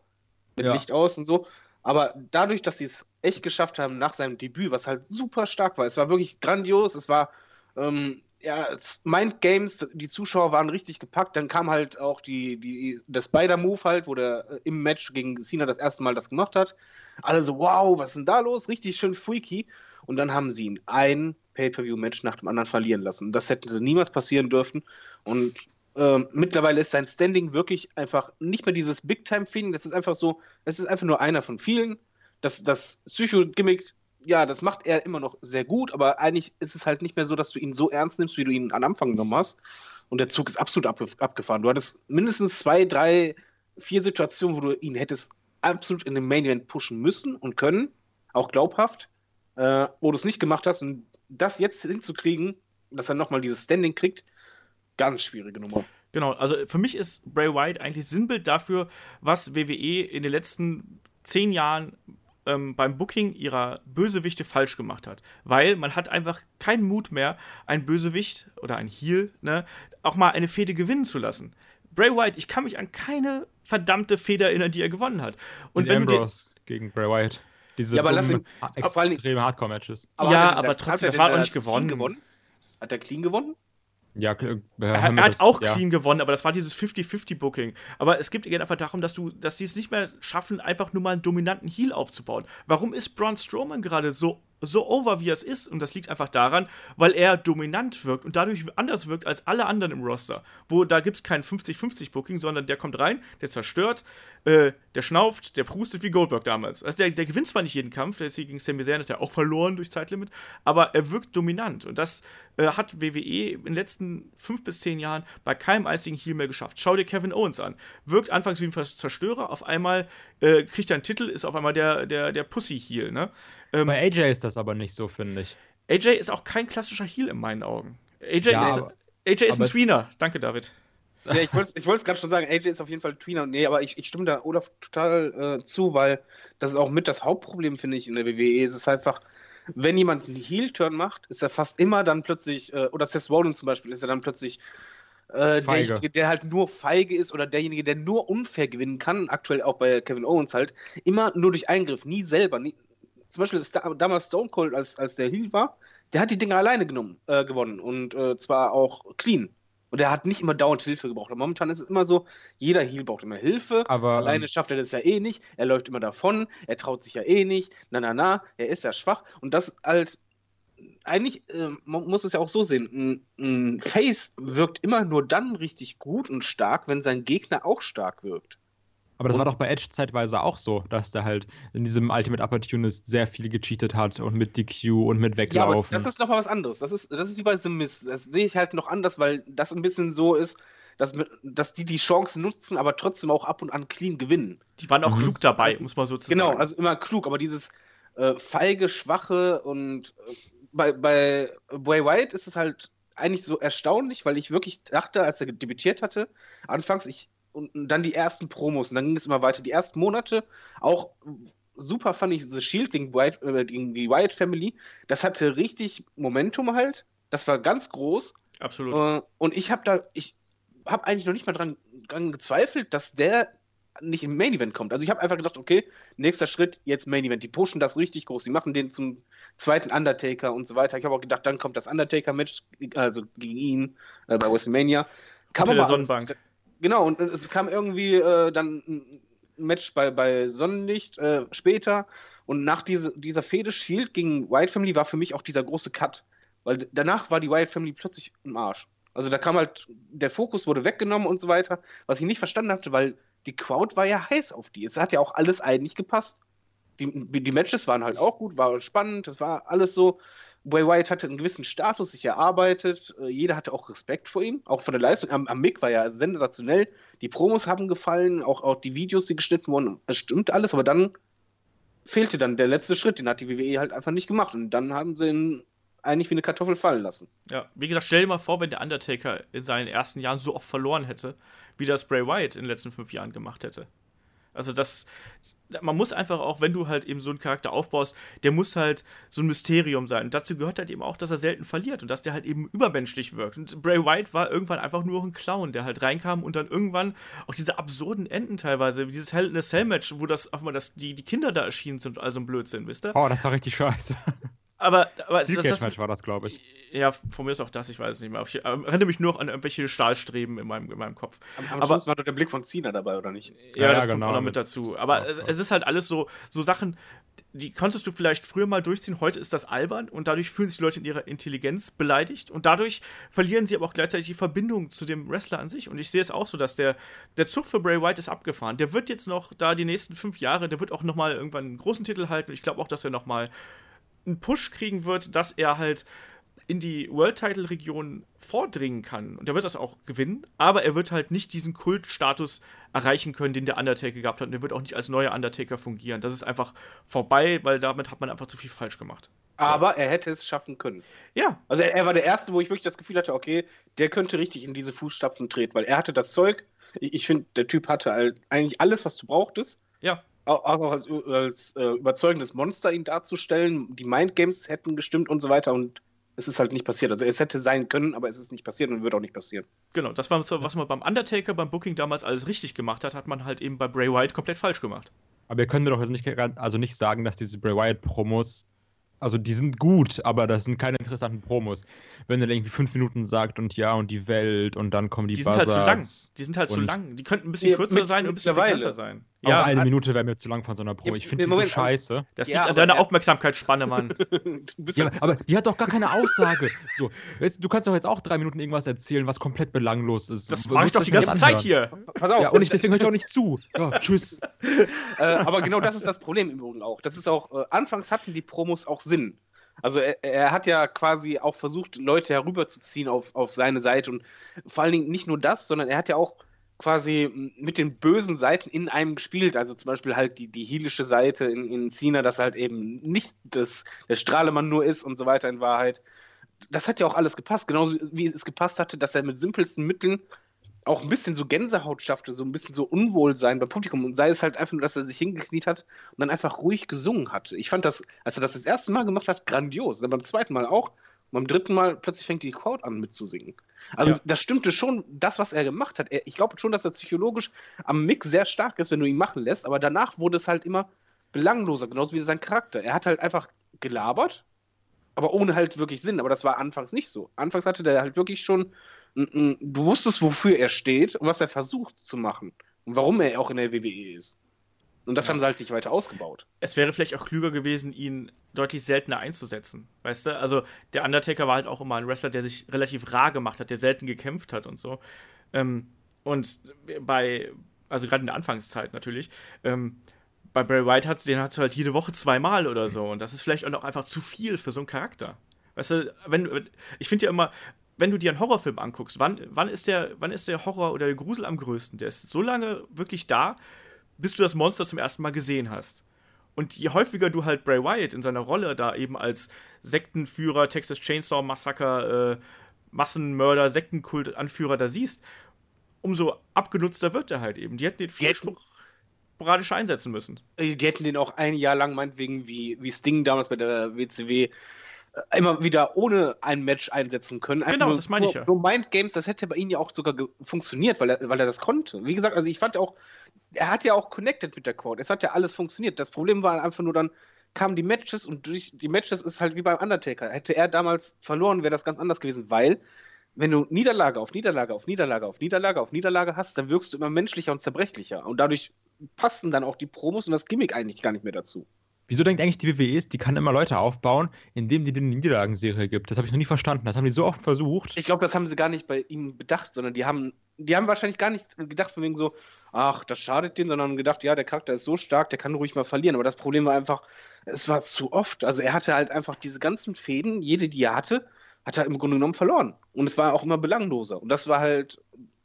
mit ja. Licht aus und so. Aber dadurch, dass sie es echt geschafft haben nach seinem Debüt, was halt super stark war, es war wirklich grandios, es war ähm, ja, Mind Games, die Zuschauer waren richtig gepackt. Dann kam halt auch die, die, der Spider-Move halt, wo der äh, im Match gegen Cena das erste Mal das gemacht hat. Alle so, wow, was ist denn da los? Richtig schön freaky. Und dann haben sie ihn ein Pay-Per-View-Match nach dem anderen verlieren lassen. Das hätte so niemals passieren dürfen. Und äh, mittlerweile ist sein Standing wirklich einfach nicht mehr dieses Big-Time-Feeling. Das ist einfach so, es ist einfach nur einer von vielen. Das, das Psycho-Gimmick ja, das macht er immer noch sehr gut, aber eigentlich ist es halt nicht mehr so, dass du ihn so ernst nimmst, wie du ihn am Anfang genommen hast. Und der Zug ist absolut ab, abgefahren. Du hattest mindestens zwei, drei, vier Situationen, wo du ihn hättest absolut in den Main Event pushen müssen und können, auch glaubhaft, äh, wo du es nicht gemacht hast. Und das jetzt hinzukriegen, dass er nochmal dieses Standing kriegt, ganz schwierige Nummer. Genau, also für mich ist Bray Wyatt eigentlich Sinnbild dafür, was WWE in den letzten zehn Jahren ähm, beim Booking ihrer Bösewichte falsch gemacht hat. Weil man hat einfach keinen Mut mehr, einen Bösewicht oder ein Heel, ne, auch mal eine Fehde gewinnen zu lassen. Bray Wyatt, ich kann mich an keine verdammte Feder erinnern, die er gewonnen hat. Und wenn Ambrose du gegen Bray Wyatt. Diese ja, aber lass ihn, extreme Hardcore-Matches. Ja, aber trotzdem, das war auch nicht gewonnen. gewonnen. Hat er clean gewonnen? Ja, äh, er, er hat auch ja. clean gewonnen, aber das war dieses 50-50-Booking. Aber es geht einfach darum, dass du, dass die es nicht mehr schaffen, einfach nur mal einen dominanten Heal aufzubauen. Warum ist Braun Strowman gerade so so over, wie er es ist. Und das liegt einfach daran, weil er dominant wirkt und dadurch anders wirkt als alle anderen im Roster. Wo da gibt es kein 50-50-Booking, sondern der kommt rein, der zerstört, äh, der schnauft, der prustet wie Goldberg damals. Also der, der gewinnt zwar nicht jeden Kampf, der ist hier gegen Sami Zayn, hat er auch verloren durch Zeitlimit, aber er wirkt dominant. Und das äh, hat WWE in den letzten fünf bis zehn Jahren bei keinem einzigen Heal mehr geschafft. Schau dir Kevin Owens an. Wirkt anfangs wie ein Zerstörer, auf einmal äh, kriegt er einen Titel, ist auf einmal der, der, der Pussy-Heal, ne? Ähm, Bei AJ ist das aber nicht so, finde ich. AJ ist auch kein klassischer Heal in meinen Augen. AJ ja, ist, aber, AJ ist ein Tweener. Danke, David. Ja, ich wollte es gerade schon sagen, AJ ist auf jeden Fall ein Tweener. Nee, aber ich, ich stimme da Olaf total äh, zu, weil das ist auch mit das Hauptproblem, finde ich, in der WWE. Es ist einfach, wenn jemand einen Heel-Turn macht, ist er fast immer dann plötzlich, äh, oder Seth Rollins zum Beispiel, ist er dann plötzlich äh, derjenige, der halt nur feige ist oder derjenige, der nur unfair gewinnen kann, aktuell auch bei Kevin Owens halt, immer nur durch Eingriff, nie selber, nie, zum Beispiel damals Stone Cold, als, als der Heal war, der hat die Dinger alleine genommen, äh, gewonnen und äh, zwar auch clean. Und er hat nicht immer dauernd Hilfe gebraucht. Und momentan ist es immer so, jeder Heal braucht immer Hilfe. Aber alleine ähm, schafft er das ja eh nicht. Er läuft immer davon. Er traut sich ja eh nicht. Na, na, na. Er ist ja schwach. Und das halt, eigentlich, äh, man muss es ja auch so sehen. Ein, ein Face wirkt immer nur dann richtig gut und stark, wenn sein Gegner auch stark wirkt. Aber das und war doch bei Edge zeitweise auch so, dass der halt in diesem Ultimate Opportunist sehr viel gecheatet hat und mit DQ und mit Weglaufen. Ja, aber das ist nochmal was anderes. Das ist, das ist wie bei The Miz. Das sehe ich halt noch anders, weil das ein bisschen so ist, dass, dass die die Chance nutzen, aber trotzdem auch ab und an clean gewinnen. Die waren auch mhm. klug dabei, muss man so zu genau, sagen. Genau, also immer klug, aber dieses äh, feige, schwache und äh, bei, bei Bray White ist es halt eigentlich so erstaunlich, weil ich wirklich dachte, als er debütiert hatte, anfangs, ich, und dann die ersten Promos und dann ging es immer weiter. Die ersten Monate auch super fand ich The Shield gegen, White, äh, gegen die Wyatt Family. Das hatte richtig Momentum halt. Das war ganz groß. Absolut. Äh, und ich habe da, ich habe eigentlich noch nicht mal dran, dran gezweifelt, dass der nicht im Main Event kommt. Also ich habe einfach gedacht, okay, nächster Schritt, jetzt Main Event. Die pushen das richtig groß. Die machen den zum zweiten Undertaker und so weiter. Ich habe auch gedacht, dann kommt das Undertaker-Match, also gegen ihn äh, bei WrestleMania. Kann man mal Sonnenbank. Genau, und es kam irgendwie äh, dann ein Match bei, bei Sonnenlicht äh, später. Und nach diese, dieser Fehde Shield gegen White Family war für mich auch dieser große Cut. Weil danach war die White Family plötzlich im Arsch. Also da kam halt, der Fokus wurde weggenommen und so weiter, was ich nicht verstanden hatte, weil die Crowd war ja heiß auf die. Es hat ja auch alles eigentlich gepasst. Die, die Matches waren halt auch gut, war spannend, das war alles so. Bray Wyatt hatte einen gewissen Status sich erarbeitet. Äh, jeder hatte auch Respekt vor ihm, auch von der Leistung. Am, am Mick war ja sensationell. Die Promos haben gefallen, auch, auch die Videos, die geschnitten wurden. Es stimmt alles, aber dann fehlte dann der letzte Schritt. Den hat die WWE halt einfach nicht gemacht. Und dann haben sie ihn eigentlich wie eine Kartoffel fallen lassen. Ja, wie gesagt, stell dir mal vor, wenn der Undertaker in seinen ersten Jahren so oft verloren hätte, wie das Bray Wyatt in den letzten fünf Jahren gemacht hätte. Also das, man muss einfach auch, wenn du halt eben so einen Charakter aufbaust, der muss halt so ein Mysterium sein. Und dazu gehört halt eben auch, dass er selten verliert und dass der halt eben übermenschlich wirkt. Und Bray White war irgendwann einfach nur ein Clown, der halt reinkam und dann irgendwann auch diese absurden Enden teilweise, dieses Hell in a Cell Match, wo das auf mal das, die, die Kinder da erschienen sind, also ein Blödsinn, wisst ihr? Oh, das war richtig scheiße. Aber, aber das, das, das war das, glaube ich. Ja, von mir ist auch das, ich weiß es nicht mehr. Ich erinnere mich nur an irgendwelche Stahlstreben in meinem, in meinem Kopf. Am, am aber, Schluss war doch der Blick von Cena dabei, oder nicht? Ja, ja das ja, kommt genau, auch noch mit dazu. Aber ja, es, es, ist halt alles so, so Sachen, die konntest du vielleicht früher mal durchziehen, heute ist das albern und dadurch fühlen sich die Leute in ihrer Intelligenz beleidigt und dadurch verlieren sie aber auch gleichzeitig die Verbindung zu dem Wrestler an sich. Und ich sehe es auch so, dass der, der Zug für Bray White ist abgefahren. Der wird jetzt noch da die nächsten fünf Jahre, der wird auch noch mal irgendwann einen großen Titel halten. Ich glaube auch, dass er noch mal einen Push kriegen wird, dass er halt in die World-Title-Region vordringen kann. Und er wird das auch gewinnen, aber er wird halt nicht diesen Kultstatus erreichen können, den der Undertaker gehabt hat. Und er wird auch nicht als neuer Undertaker fungieren. Das ist einfach vorbei, weil damit hat man einfach zu viel falsch gemacht. Aber er hätte es schaffen können. Ja. Also er, er, war der Erste, wo ich wirklich das Gefühl hatte, okay, der könnte richtig in diese Fußstapfen treten, weil er hatte das Zeug. Ich, ich finde, der Typ hatte halt eigentlich alles, was du brauchtest. Ja. Auch, auch als, als äh, überzeugendes Monster ihn darzustellen. Die Mindgames hätten gestimmt und so weiter. Und es ist halt nicht passiert. Also es hätte sein können, aber es ist nicht passiert und wird auch nicht passieren. Genau, das war so, was man beim Undertaker, beim Booking damals alles richtig gemacht hat, hat man halt eben bei Bray Wyatt komplett falsch gemacht. Aber ihr könnt mir doch jetzt nicht, also nicht sagen, dass diese Bray Wyatt-Promos also die sind gut, aber das sind keine interessanten Promos. Wenn er irgendwie fünf Minuten sagt und ja und die Welt und dann kommen die Die sind halt zu lang. Die sind halt zu lang. Die könnten ein bisschen kürzer sein und ein bisschen bekannter sein. Auch Ja, eine an- Minute wäre mir zu lang von so einer Promo. Ja, Ich finde die so Moment, scheiße. das Ja, liegt an aber deiner er- Aufmerksamkeitsspanne, Mann. Ja, aber die hat doch gar keine Aussage. So, weißt, du, kannst doch jetzt auch drei Minuten irgendwas erzählen, was komplett belanglos ist. Das mache ich doch die ganze nicht Zeit anhören. hier. pass auf. Ja, und ich, deswegen höre ich auch nicht zu. Ja, tschüss. äh, aber genau das ist das Problem im Übrigen auch. Das ist auch, äh, anfangs hatten die Promos auch Sinn. Also er, er hat ja quasi auch versucht, Leute herüberzuziehen auf, auf seine Seite und vor allen Dingen nicht nur das, sondern er hat ja auch quasi mit den bösen Seiten in einem gespielt. Also zum Beispiel halt die, die heelische Seite in, in Cena, dass halt eben nicht das, der Strahlemann nur ist und so weiter in Wahrheit. Das hat ja auch alles gepasst, genauso wie es gepasst hatte, dass er mit simpelsten Mitteln auch ein bisschen so Gänsehaut schaffte, so ein bisschen so Unwohlsein beim Publikum. Und sei es halt einfach nur, dass er sich hingekniet hat und dann einfach ruhig gesungen hat. Ich fand das, als er das das erste Mal gemacht hat, grandios. Dann beim zweiten Mal auch. Und beim dritten Mal plötzlich fängt die Crowd an mitzusingen. Also Ja. das stimmte schon, das, was er gemacht hat. Er, ich glaube schon, dass er psychologisch am Mix sehr stark ist, wenn du ihn machen lässt. Aber danach wurde es halt immer belangloser, genauso wie sein Charakter. Er hat halt einfach gelabert, aber ohne halt wirklich Sinn. Aber das war anfangs nicht so. Anfangs hatte der halt wirklich schon, du wusstest, wofür er steht und was er versucht zu machen und warum er auch in der WWE ist. Und das Ja. haben sie halt nicht weiter ausgebaut. Es wäre vielleicht auch klüger gewesen, ihn deutlich seltener einzusetzen. Weißt du? Also, der Undertaker war halt auch immer ein Wrestler, der sich relativ rar gemacht hat, der selten gekämpft hat und so. Ähm, und bei, also gerade in der Anfangszeit natürlich, ähm, bei Bray Wyatt hat den hast du halt jede Woche zweimal oder so. Und das ist vielleicht auch einfach zu viel für so einen Charakter. Weißt du, wenn, ich finde ja immer, wenn du dir einen Horrorfilm anguckst, wann, wann, ist der, wann ist der Horror oder der Grusel am größten? Der ist so lange wirklich da, bis du das Monster zum ersten Mal gesehen hast. Und je häufiger du halt Bray Wyatt in seiner Rolle da eben als Sektenführer, Texas Chainsaw Massaker, äh, Massenmörder, Sektenkult-Anführer da siehst, umso abgenutzter wird er halt eben. Die hätten den viel sporadisch einsetzen müssen. Die hätten den auch ein Jahr lang, meinetwegen, wie, wie Sting damals bei der WCW, immer wieder ohne ein Match einsetzen können. Einfach Genau, nur, das meine ich ja. Nur Mind Games, das hätte bei ihm ja auch sogar funktioniert, weil er, weil er das konnte. Wie gesagt, also ich fand auch, er hat ja auch connected mit der Crowd. Es hat ja alles funktioniert. Das Problem war einfach nur dann, kamen die Matches und durch die Matches ist halt wie beim Undertaker. Hätte er damals verloren, wäre das ganz anders gewesen, weil wenn du Niederlage auf Niederlage auf Niederlage auf Niederlage auf Niederlage hast, dann wirkst du immer menschlicher und zerbrechlicher. Und dadurch passen dann auch die Promos und das Gimmick eigentlich gar nicht mehr dazu. Wieso denkt eigentlich die WWE, die kann immer Leute aufbauen, indem die eine Niederlagenserie gibt? Das habe ich noch nie verstanden. Das haben die so oft versucht. Ich glaube, das haben sie gar nicht bei ihm bedacht, sondern die haben, die haben wahrscheinlich gar nicht gedacht von wegen so, ach, das schadet denen, sondern gedacht, ja, der Charakter ist so stark, der kann ruhig mal verlieren. Aber das Problem war einfach, es war zu oft. Also er hatte halt einfach diese ganzen Fäden, jede, die er hatte, hat er im Grunde genommen verloren. Und es war auch immer belangloser. Und das war halt,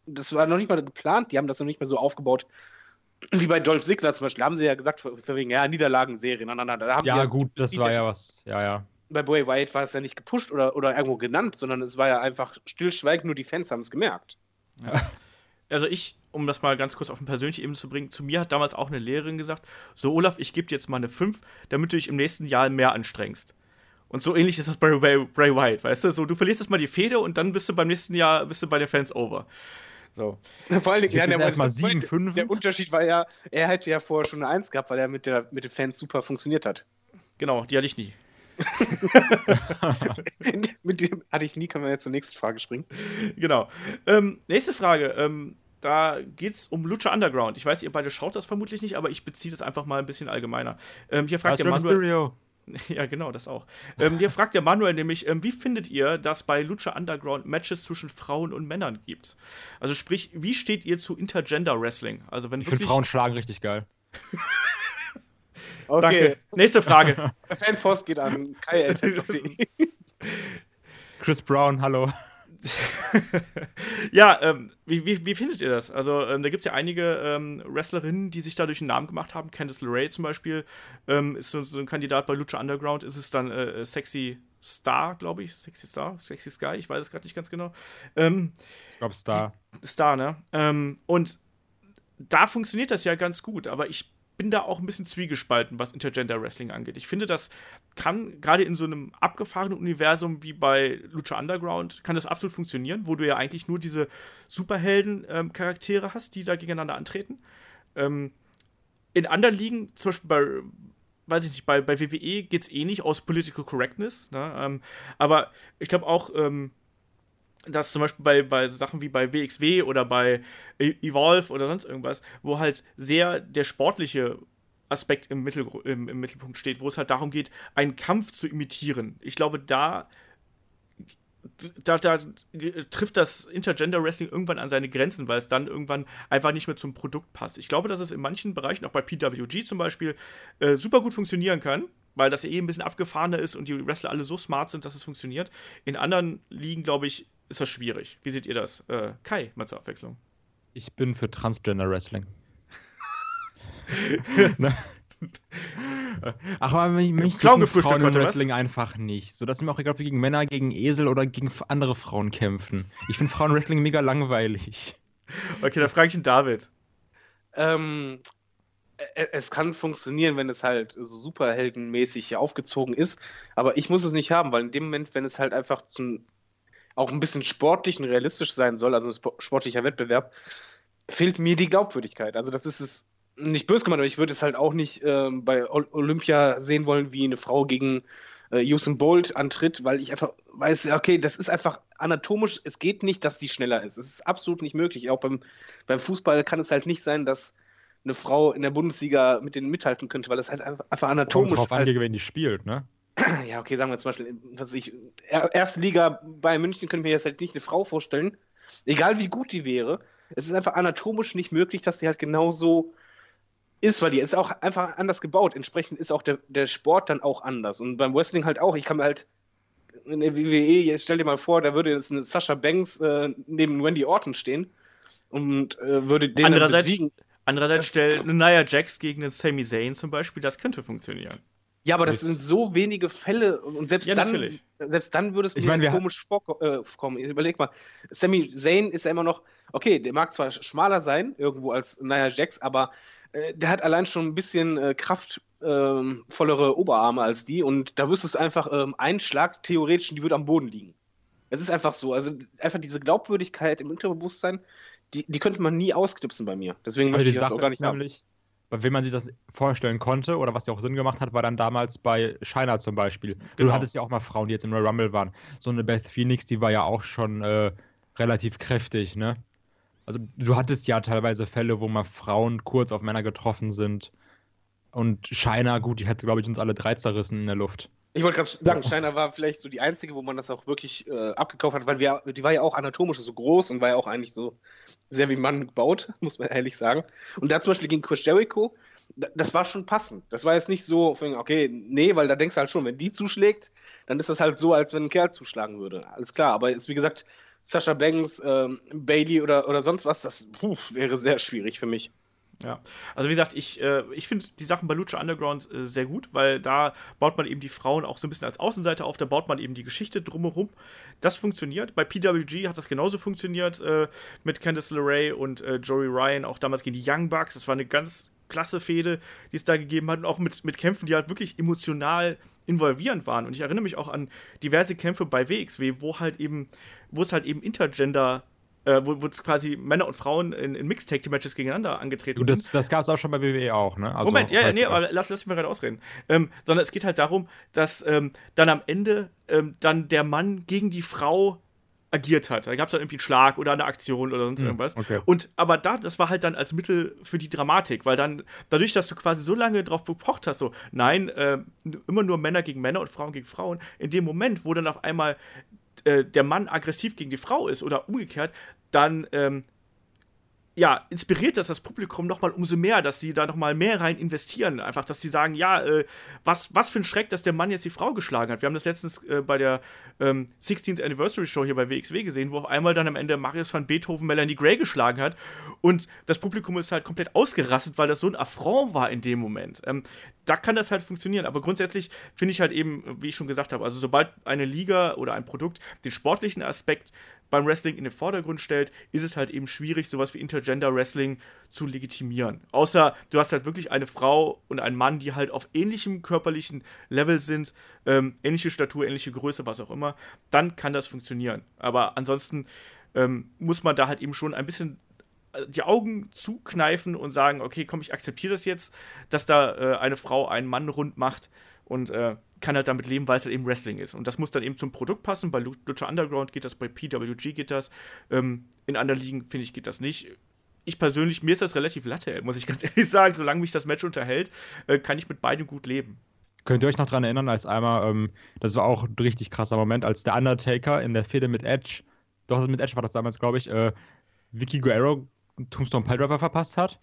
das war noch nicht mal geplant, die haben das noch nicht mehr so aufgebaut. Wie bei Dolph Ziggler zum Beispiel, haben sie ja gesagt, wegen, ja, Niederlagenserie, na, na, na, da haben Ja, gut, das war ja was. Ja, ja. bei Bray Wyatt war es ja nicht gepusht oder, oder irgendwo genannt, sondern es war ja einfach stillschweigend, nur die Fans haben es gemerkt. Also ich, um das mal ganz kurz auf eine persönliche Ebene zu bringen, zu mir hat damals auch eine Lehrerin gesagt, so Olaf, ich gebe dir jetzt mal eine 5, damit du dich im nächsten Jahr mehr anstrengst. Und so ähnlich ist das bei Bray, Wyatt, weißt du? So, du verlierst jetzt mal die Fehde und dann bist du beim nächsten Jahr bist du bei den Fans over. So. Vor allen Dingen, Ich hätte der, jetzt erstmal der, sieben, fünf. der Unterschied war ja, er hätte ja vorher schon eine 1 gehabt, weil er mit, der, mit den Fans super funktioniert hat. Genau, die hatte ich nie. mit dem hatte ich nie, können wir jetzt zur nächsten Frage springen. Genau. Ähm, nächste Frage. Ähm, da geht es um Lucha Underground. Ich weiß, ihr beide schaut das vermutlich nicht, aber ich beziehe das einfach mal ein bisschen allgemeiner. Ähm, hier fragt Was der Manuel. Mysterio? Ja, genau, das auch. Ähm, hier fragt der Manuel nämlich, ähm, wie findet ihr, dass bei Lucha Underground Matches zwischen Frauen und Männern gibt? Also sprich, wie steht ihr zu Intergender Wrestling? Also wenn Ich finde Frauen schlagen richtig geil. Okay. Danke. Nächste Frage. Der Fanpost geht an kai Chris Brown, hallo. ja, ähm, wie, wie, wie, findet ihr das? Also, ähm, da gibt es ja einige ähm, Wrestlerinnen, die sich dadurch einen Namen gemacht haben. Candice LeRae zum Beispiel ähm, ist so, so, ein Kandidat bei Lucha Underground. Ist es dann äh, Sexy Star, glaube ich? Sexy Star? Sexy Sky? Ich weiß es gerade nicht ganz genau. Ähm, ich glaube Star. Star, ne? Ähm, und da funktioniert das ja ganz gut, aber ich bin da auch ein bisschen zwiegespalten, was Intergender Wrestling angeht. Ich finde, das kann gerade in so einem abgefahrenen Universum wie bei Lucha Underground, kann das absolut funktionieren, wo du ja eigentlich nur diese Superhelden-Charaktere ähm, hast, die da gegeneinander antreten. Ähm, in anderen Ligen, zum Beispiel bei, weiß ich nicht, bei, bei WWE geht es eh nicht aus Political Correctness, ne? ähm, aber ich glaube auch, ähm, dass zum Beispiel bei, bei Sachen wie bei WXW oder bei e-, Evolve oder sonst irgendwas, wo halt sehr der sportliche Aspekt im, Mittel, im, im, Mittelpunkt steht, wo es halt darum geht, einen Kampf zu imitieren. Ich glaube, da, da, da trifft das Intergender Wrestling irgendwann an seine Grenzen, weil es dann irgendwann einfach nicht mehr zum Produkt passt. Ich glaube, dass es in manchen Bereichen, auch bei PWG zum Beispiel, äh, super gut funktionieren kann, weil das ja eh ein bisschen abgefahrener ist und die Wrestler alle so smart sind, dass es funktioniert. In anderen Ligen, glaube ich, ist das schwierig. Wie seht ihr das? Äh, Kai, mal zur Abwechslung. Ich bin für Transgender Wrestling. Ach, aber mich, mich gegen Frauen im Wrestling was? einfach nicht. So, dass ist mir auch egal, ob wir gegen Männer, gegen Esel oder gegen andere Frauen kämpfen. Ich finde Frauenwrestling mega langweilig. Okay, da frage ich den David. Ähm, es kann funktionieren, wenn es halt so superheldenmäßig aufgezogen ist, aber ich muss es nicht haben, weil in dem Moment, wenn es halt einfach zum auch ein bisschen sportlich und realistisch sein soll, also ein sportlicher Wettbewerb, fehlt mir die Glaubwürdigkeit. Also das ist es nicht böse gemeint, aber ich würde es halt auch nicht ähm, bei Olympia sehen wollen, wie eine Frau gegen äh, Usain Bolt antritt, weil ich einfach weiß, okay, das ist einfach anatomisch, es geht nicht, dass die schneller ist. Es ist absolut nicht möglich. Auch beim, beim Fußball kann es halt nicht sein, dass eine Frau in der Bundesliga mit denen mithalten könnte, weil das halt einfach anatomisch. Kommt drauf halt, an, wenn die spielt, ne? ja, okay, sagen wir zum Beispiel, was ich, erste Liga bei München können wir jetzt halt nicht eine Frau vorstellen, egal wie gut die wäre. Es ist einfach anatomisch nicht möglich, dass die halt genauso ist, weil die ist auch einfach anders gebaut. Entsprechend ist auch der, der Sport dann auch anders. Und beim Wrestling halt auch. Ich kann mir halt in der WWE, jetzt stell dir mal vor, da würde jetzt eine Sascha Banks äh, neben Wendy Orton stehen und äh, würde den andererseits, besiegen. Andererseits stellt eine Nia Jax gegen den Sami Zayn zum Beispiel, das könnte funktionieren. Ja, aber das sind so wenige Fälle und selbst ja, dann, selbst dann würde es ich mir mein, komisch vorkommen. Äh, Überleg mal, Sami Zayn ist ja immer noch, okay, der mag zwar schmaler sein, irgendwo als Nia Jax, aber äh, der hat allein schon ein bisschen äh, kraftvollere ähm, Oberarme als die und da wüsstest du einfach, ähm, ein Schlag theoretisch, die würde am Boden liegen. Es ist einfach so, also einfach diese Glaubwürdigkeit im Unterbewusstsein, die, die könnte man nie ausknipsen bei mir. Deswegen möchte ich das auch gar nicht nämlich, haben bei wem man sich das vorstellen konnte oder was ja auch Sinn gemacht hat, war dann damals bei Shiner zum Beispiel. Genau. Du hattest ja auch mal Frauen, die jetzt im Royal Rumble waren. So eine Beth Phoenix, die war ja auch schon äh, relativ kräftig, ne? Also du hattest ja teilweise Fälle, wo mal Frauen kurz auf Männer getroffen sind. Und Shiner, gut, die hätte, glaube ich, uns alle drei zerrissen in der Luft. Ich wollte gerade sagen, Shiner war vielleicht so die einzige, wo man das auch wirklich äh, abgekauft hat, weil wir, die war ja auch anatomisch so groß und war ja auch eigentlich so sehr wie Mann gebaut, muss man ehrlich sagen. Und da zum Beispiel gegen Chris Jericho, das war schon passend. Das war jetzt nicht so, okay, nee, weil da denkst du halt schon, wenn die zuschlägt, dann ist das halt so, als wenn ein Kerl zuschlagen würde. Alles klar, aber ist wie gesagt, Sascha Banks, ähm, Bailey oder, oder sonst was, das puh, wäre sehr schwierig für mich. Ja, also wie gesagt, ich, äh, ich finde die Sachen bei Lucha Underground äh, sehr gut, weil da baut man eben die Frauen auch so ein bisschen als Außenseiter auf, da baut man eben die Geschichte drumherum. Das funktioniert. Bei PWG hat das genauso funktioniert äh, mit Candice LeRae und äh, Joey Ryan, auch damals gegen die Young Bucks. Das war eine ganz klasse Fehde, die es da gegeben hat und auch mit, mit Kämpfen, die halt wirklich emotional involvierend waren. Und ich erinnere mich auch an diverse Kämpfe bei WXW, wo halt eben, wo es halt eben Intergender äh, wo, wo quasi Männer und Frauen in, in Mixed Tag Team Matches gegeneinander angetreten das, sind. Das gab es auch schon bei WWE auch, ne? Also Moment, ja, ja, nee, aber lass, lass mich mal gerade ausreden. Ähm, sondern es geht halt darum, dass ähm, dann am Ende ähm, dann der Mann gegen die Frau agiert hat. Da gab es dann irgendwie einen Schlag oder eine Aktion oder sonst hm, irgendwas. Okay. Und aber da, das war halt dann als Mittel für die Dramatik, weil dann, dadurch, dass du quasi so lange drauf gepocht hast, so, nein, äh, immer nur Männer gegen Männer und Frauen gegen Frauen, in dem Moment, wo dann auf einmal äh, der Mann aggressiv gegen die Frau ist oder umgekehrt, dann ähm, ja, inspiriert das das Publikum nochmal umso mehr, dass sie da nochmal mehr rein investieren. Einfach, dass sie sagen, ja, äh, was, was für ein Schreck, dass der Mann jetzt die Frau geschlagen hat. Wir haben das letztens äh, bei der ähm, 16th Anniversary Show hier bei WXW gesehen, wo auf einmal dann am Ende Marius van Beethoven Melanie Gray geschlagen hat. Und das Publikum ist halt komplett ausgerastet, weil das so ein Affront war in dem Moment. Ähm, da kann das halt funktionieren. Aber grundsätzlich finde ich halt eben, wie ich schon gesagt habe, also sobald eine Liga oder ein Produkt den sportlichen Aspekt beim Wrestling in den Vordergrund stellt, ist es halt eben schwierig, sowas wie Intergender Wrestling zu legitimieren. Außer du hast halt wirklich eine Frau und einen Mann, die halt auf ähnlichem körperlichen Level sind, ähm, ähnliche Statur, ähnliche Größe, was auch immer, dann kann das funktionieren. Aber ansonsten ähm, muss man da halt eben schon ein bisschen äh, die Augen zukneifen und sagen, okay, komm, ich akzeptiere das jetzt, dass da äh, eine Frau einen Mann rund macht und äh, kann halt damit leben, weil es halt eben Wrestling ist. Und das muss dann eben zum Produkt passen. Bei Lucha Underground geht das, bei PWG geht das. Ähm, in anderen Ligen, finde ich, geht das nicht. Ich persönlich, mir ist das relativ latte, muss ich ganz ehrlich sagen. Solange mich das Match unterhält, äh, kann ich mit beidem gut leben. Könnt ihr euch noch daran erinnern, als einmal, ähm, das war auch ein richtig krasser Moment, als der Undertaker in der Fehde mit Edge, doch mit Edge war das damals, glaube ich, äh, Vicky Guerrero Tombstone Piledriver verpasst hat?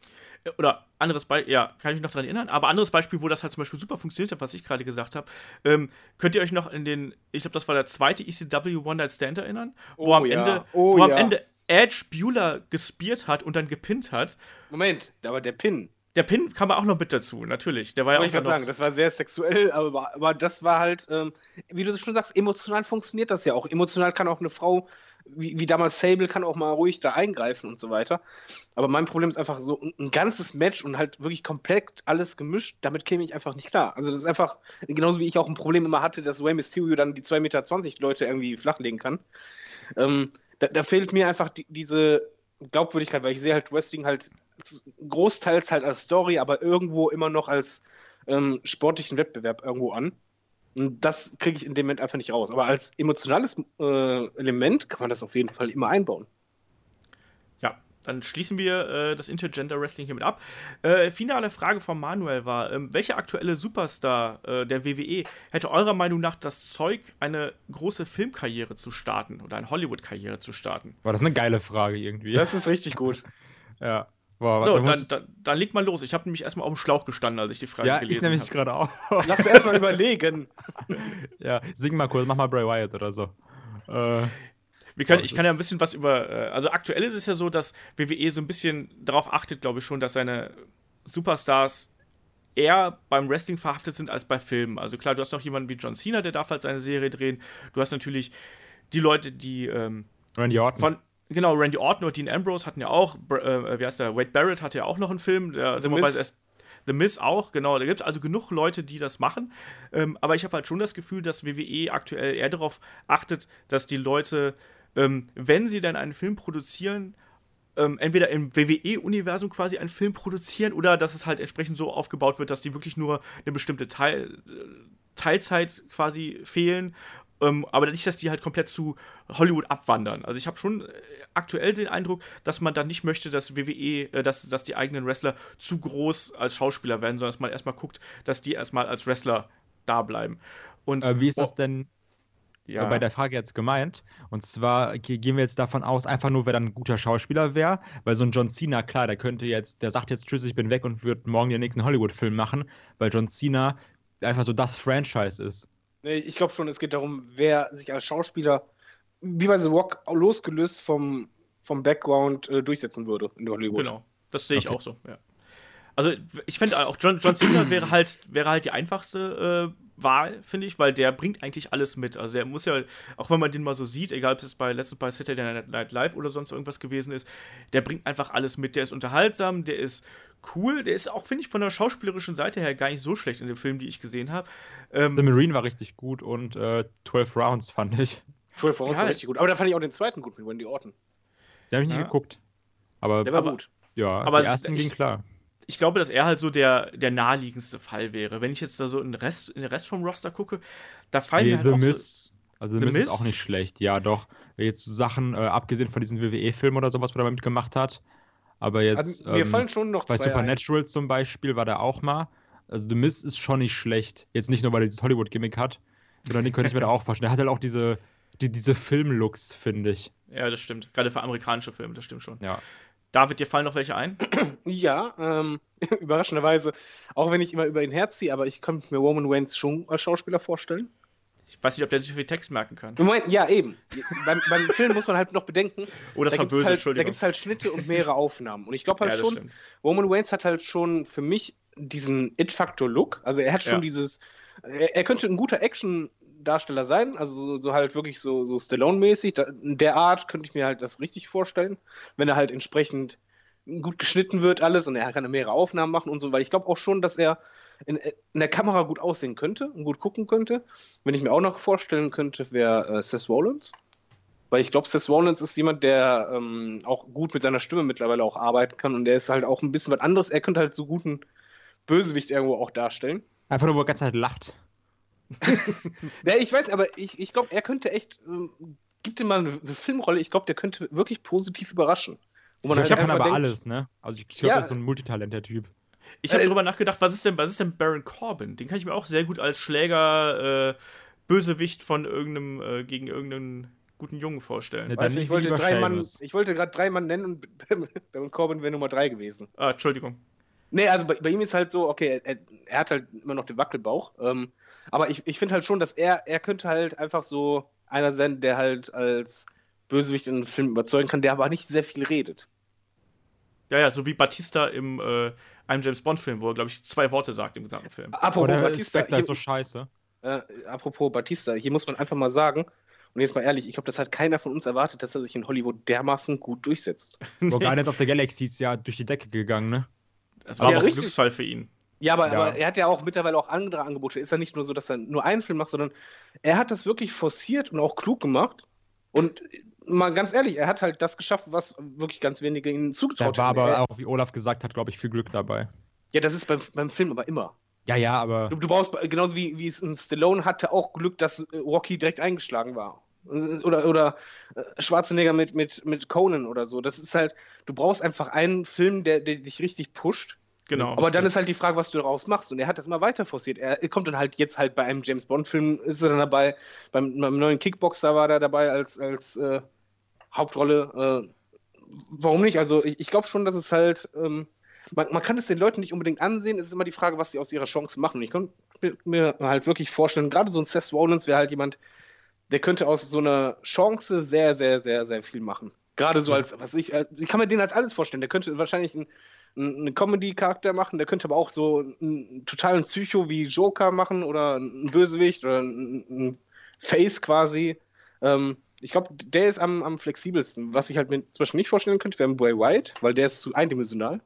Oder anderes Beispiel, ja, kann ich mich noch daran erinnern, aber anderes Beispiel, wo das halt zum Beispiel super funktioniert hat, was ich gerade gesagt habe, ähm, könnt ihr euch noch in den, ich glaube, das war der zweite ECW One Night Stand erinnern, wo Oh am ja. Ende, Oh wo am ja. Ende Edge Bueller gespiert hat und dann gepinnt hat. Moment, aber der Pin. Der Pin kam auch noch mit dazu, natürlich. Der war ja auch ich noch- sagen, das war sehr sexuell, aber, aber das war halt, ähm, wie du schon sagst, emotional funktioniert das ja auch. Emotional kann auch eine Frau, wie, wie damals Sable, kann auch mal ruhig da eingreifen und so weiter. Aber mein Problem ist einfach so ein, ganzes Match und halt wirklich komplett alles gemischt, damit käme ich einfach nicht klar. Also das ist einfach, genauso wie ich auch ein Problem immer hatte, dass Rey Mysterio dann die 2,20 Meter Leute irgendwie flachlegen kann. Ähm, da, da fehlt mir einfach die, diese Glaubwürdigkeit, weil ich sehe halt Wrestling halt großteils halt als Story, aber irgendwo immer noch als ähm, sportlichen Wettbewerb irgendwo an. Und das kriege ich in dem Moment einfach nicht raus. Aber als emotionales äh, Element kann man das auf jeden Fall immer einbauen. Ja, dann schließen wir äh, das Intergender Wrestling hiermit ab. Äh, finale Frage von Manuel war: ähm, Welcher aktuelle Superstar äh, der WWE hätte eurer Meinung nach das Zeug, eine große Filmkarriere zu starten oder eine Hollywood-Karriere zu starten? War das eine geile Frage irgendwie. Das ist richtig gut. ja. Boah, So, dann, dann, dann leg mal los. Ich habe nämlich erstmal auf dem Schlauch gestanden, als ich die Frage ja, ich gelesen nämlich habe. gerade auch. Lass erstmal überlegen. ja, sing mal kurz, mach mal Bray Wyatt oder so. Äh, Wir können, Ja, ich kann ja ein bisschen was über. Äh, also aktuell ist es ja so, dass WWE so ein bisschen darauf achtet, glaube ich schon, dass seine Superstars eher beim Wrestling verhaftet sind als bei Filmen. Also klar, du hast noch jemanden wie John Cena, der darf halt seine Serie drehen. Du hast natürlich die Leute, die ähm, Randy Orton. von. Genau, Randy Orton und Dean Ambrose hatten ja auch, äh, wie heißt der, Wade Barrett hatte ja auch noch einen Film, der The dummerweise Miz. erst The Miz auch, genau. Da gibt es also genug Leute, die das machen. Ähm, aber ich habe halt schon das Gefühl, dass WWE aktuell eher darauf achtet, dass die Leute, ähm, wenn sie dann einen Film produzieren, ähm, entweder im WWE-Universum quasi einen Film produzieren oder dass es halt entsprechend so aufgebaut wird, dass die wirklich nur eine bestimmte Teil, äh, Teilzeit quasi fehlen. Ähm, aber nicht, dass die halt komplett zu Hollywood abwandern. Also ich habe schon äh, aktuell den Eindruck, dass man dann nicht möchte, dass WWE, äh, dass, dass die eigenen Wrestler zu groß als Schauspieler werden, sondern dass man erstmal guckt, dass die erstmal als Wrestler da bleiben. Und äh, wie ist das oh, denn ja. bei der Frage jetzt gemeint? Und zwar ge- gehen wir jetzt davon aus, einfach nur, wer dann ein guter Schauspieler wäre, weil so ein John Cena, klar, der könnte jetzt, der sagt jetzt Tschüss, ich bin weg und wird morgen den nächsten Hollywood-Film machen, weil John Cena einfach so das Franchise ist. Nee, ich glaube schon, es geht darum, wer sich als Schauspieler, wie bei The Rock, losgelöst vom, vom Background äh, durchsetzen würde in Hollywood. Genau, das sehe ich Okay. auch so, ja. Also ich finde auch, John, John Cena wäre halt, wäre halt die einfachste äh, Wahl, finde ich, weil der bringt eigentlich alles mit. Also der muss ja, auch wenn man den mal so sieht, egal ob es bei letztens bei Saturday Night Live oder sonst irgendwas gewesen ist, der bringt einfach alles mit. Der ist unterhaltsam, der ist cool, der ist auch, finde ich, von der schauspielerischen Seite her gar nicht so schlecht in den Filmen, die ich gesehen habe. Ähm, The Marine war richtig gut und äh, 12 Rounds fand ich. 12 Rounds Ja. war richtig gut. Aber da fand ich auch den zweiten gut mit Wendy Orton. Den habe ich nicht Ja. geguckt. Aber, Der war Aber- gut. ja, aber die ersten ich- ging klar. ich glaube, dass er halt so der, der naheliegendste Fall wäre. Wenn ich jetzt da so in den Rest, in den Rest vom Roster gucke, da fallen Nee, mir halt The auch so, Miz. Also The The Miz ist auch nicht schlecht, ja doch. Jetzt so Sachen, äh, abgesehen von diesen WWE-Filmen oder sowas, wo er mal mitgemacht hat. Aber jetzt Also, mir ähm, fallen schon noch bei zwei ein. Supernatural zum Beispiel war der auch mal. Also The Miz ist schon nicht schlecht. Jetzt nicht nur, weil er dieses Hollywood-Gimmick hat, sondern den könnte ich mir da auch vorstellen. Der hat halt auch diese, die, diese Film-Looks, finde ich. Ja, das stimmt. Gerade für amerikanische Filme, das stimmt schon. Ja. David, dir fallen noch welche ein? Ja, ähm, überraschenderweise, auch wenn ich immer über ihn herziehe, aber ich könnte mir Roman Reigns schon als Schauspieler vorstellen. Ich weiß nicht, ob der sich so viel Text merken kann. Moment, ja, eben. beim, beim Film muss man halt noch bedenken, Oh, das da war böse, halt, Entschuldigung. Da gibt es halt Schnitte und mehrere Aufnahmen. Und ich glaube halt ja, schon, stimmt. Roman Reigns hat halt schon für mich diesen It-Factor-Look. Also er hat schon Ja. dieses. Er, er könnte ein guter Action-Darsteller sein, also so, so halt wirklich so, so Stallone-mäßig. Da- In der Art könnte ich mir halt das richtig vorstellen, wenn er halt entsprechend gut geschnitten wird, alles und er kann mehrere Aufnahmen machen und so, weil ich glaube auch schon, dass er in, in der Kamera gut aussehen könnte und gut gucken könnte. Wenn ich mir auch noch vorstellen könnte, wäre äh, Seth Rollins. Weil ich glaube, Seth Rollins ist jemand, der ähm, auch gut mit seiner Stimme mittlerweile auch arbeiten kann und der ist halt auch ein bisschen was anderes. Er könnte halt so guten Bösewicht irgendwo auch darstellen. Einfach nur, wo er ganze Zeit lacht. Ja, ich weiß, aber ich, ich glaube, er könnte echt, ähm, gibt ihm mal eine, eine Filmrolle, ich glaube, der könnte wirklich positiv überraschen. Wo Ich, ich kann einfach aber denkt, alles, ne? Also ich glaube, Ja. das ist so ein Multitalent, der Typ. Ich habe Äh, drüber nachgedacht, was ist denn, was ist denn Baron Corbin? Den kann ich mir auch sehr gut als Schläger, äh, Bösewicht von irgendeinem, äh, gegen irgendeinen guten Jungen vorstellen. Ne, Dann du, ich wollte drei Mann, ich wollte gerade drei Mann nennen und Baron Corbin wäre Nummer drei gewesen. Ah, Entschuldigung. Nee, also bei, bei ihm ist halt so, okay, er, er hat halt immer noch den Wackelbauch. Ähm, aber ich, ich finde halt schon, dass er, er könnte halt einfach so einer sein, der halt als Bösewicht in einem Film überzeugen kann, der aber nicht sehr viel redet. Ja, ja, so wie Batista im äh, einem James Bond-Film, wo er, glaube ich, zwei Worte sagt im gesamten Film. Apropos Oder Batista, Spectre hier, ist so scheiße. äh, apropos Batista, hier muss man einfach mal sagen, und jetzt mal ehrlich, ich glaube, das hat keiner von uns erwartet, dass er sich in Hollywood dermaßen gut durchsetzt. Wo Guardians of the Galaxy ist ja durch die Decke gegangen, ne? Das war Ja, aber auch ein. Glücksfall für ihn. Ja, aber, Ja. aber er hat ja auch mittlerweile auch andere Angebote. Ist ja nicht nur so, dass er nur einen Film macht, sondern er hat das wirklich forciert und auch klug gemacht. Und mal ganz ehrlich, er hat halt das geschafft, was wirklich ganz wenige ihm Da zugetraut war haben. aber Er, auch, wie Olaf gesagt hat, glaube ich, viel Glück dabei. ja, das ist beim, beim Film aber immer. Ja, ja, aber Du, du brauchst, genauso wie, wie es in Stallone hatte, auch Glück, dass Rocky direkt eingeschlagen war. Oder, oder äh, Schwarzenegger mit, mit, mit Conan oder so. Das ist halt, du brauchst einfach einen Film, der, der dich richtig pusht. Genau. Aber dann ist halt die Frage, was du daraus machst. Und er hat das immer weiter forciert. Er kommt dann halt jetzt halt bei einem James Bond-Film, ist er dann dabei, beim, beim neuen Kickboxer war er dabei als, als äh, Hauptrolle. Äh, warum nicht? Also ich, ich glaube schon, dass es halt, ähm, man, man kann es den Leuten nicht unbedingt ansehen. Es ist immer die Frage, was sie aus ihrer Chance machen. Ich kann mir- halt wirklich vorstellen, gerade so ein Seth Rollins wäre halt jemand, der könnte aus so einer Chance sehr, sehr, sehr, sehr viel machen. Gerade so als, was ich, als- ich kann mir den als alles vorstellen. Der könnte wahrscheinlich ein einen Comedy-Charakter machen, der könnte aber auch so einen totalen Psycho wie Joker machen oder einen Bösewicht oder einen einen Face quasi. Ähm, ich glaube, der ist am, am flexibelsten. Was ich halt mir zum Beispiel nicht vorstellen könnte, wäre ein Bray White, weil der ist zu eindimensional.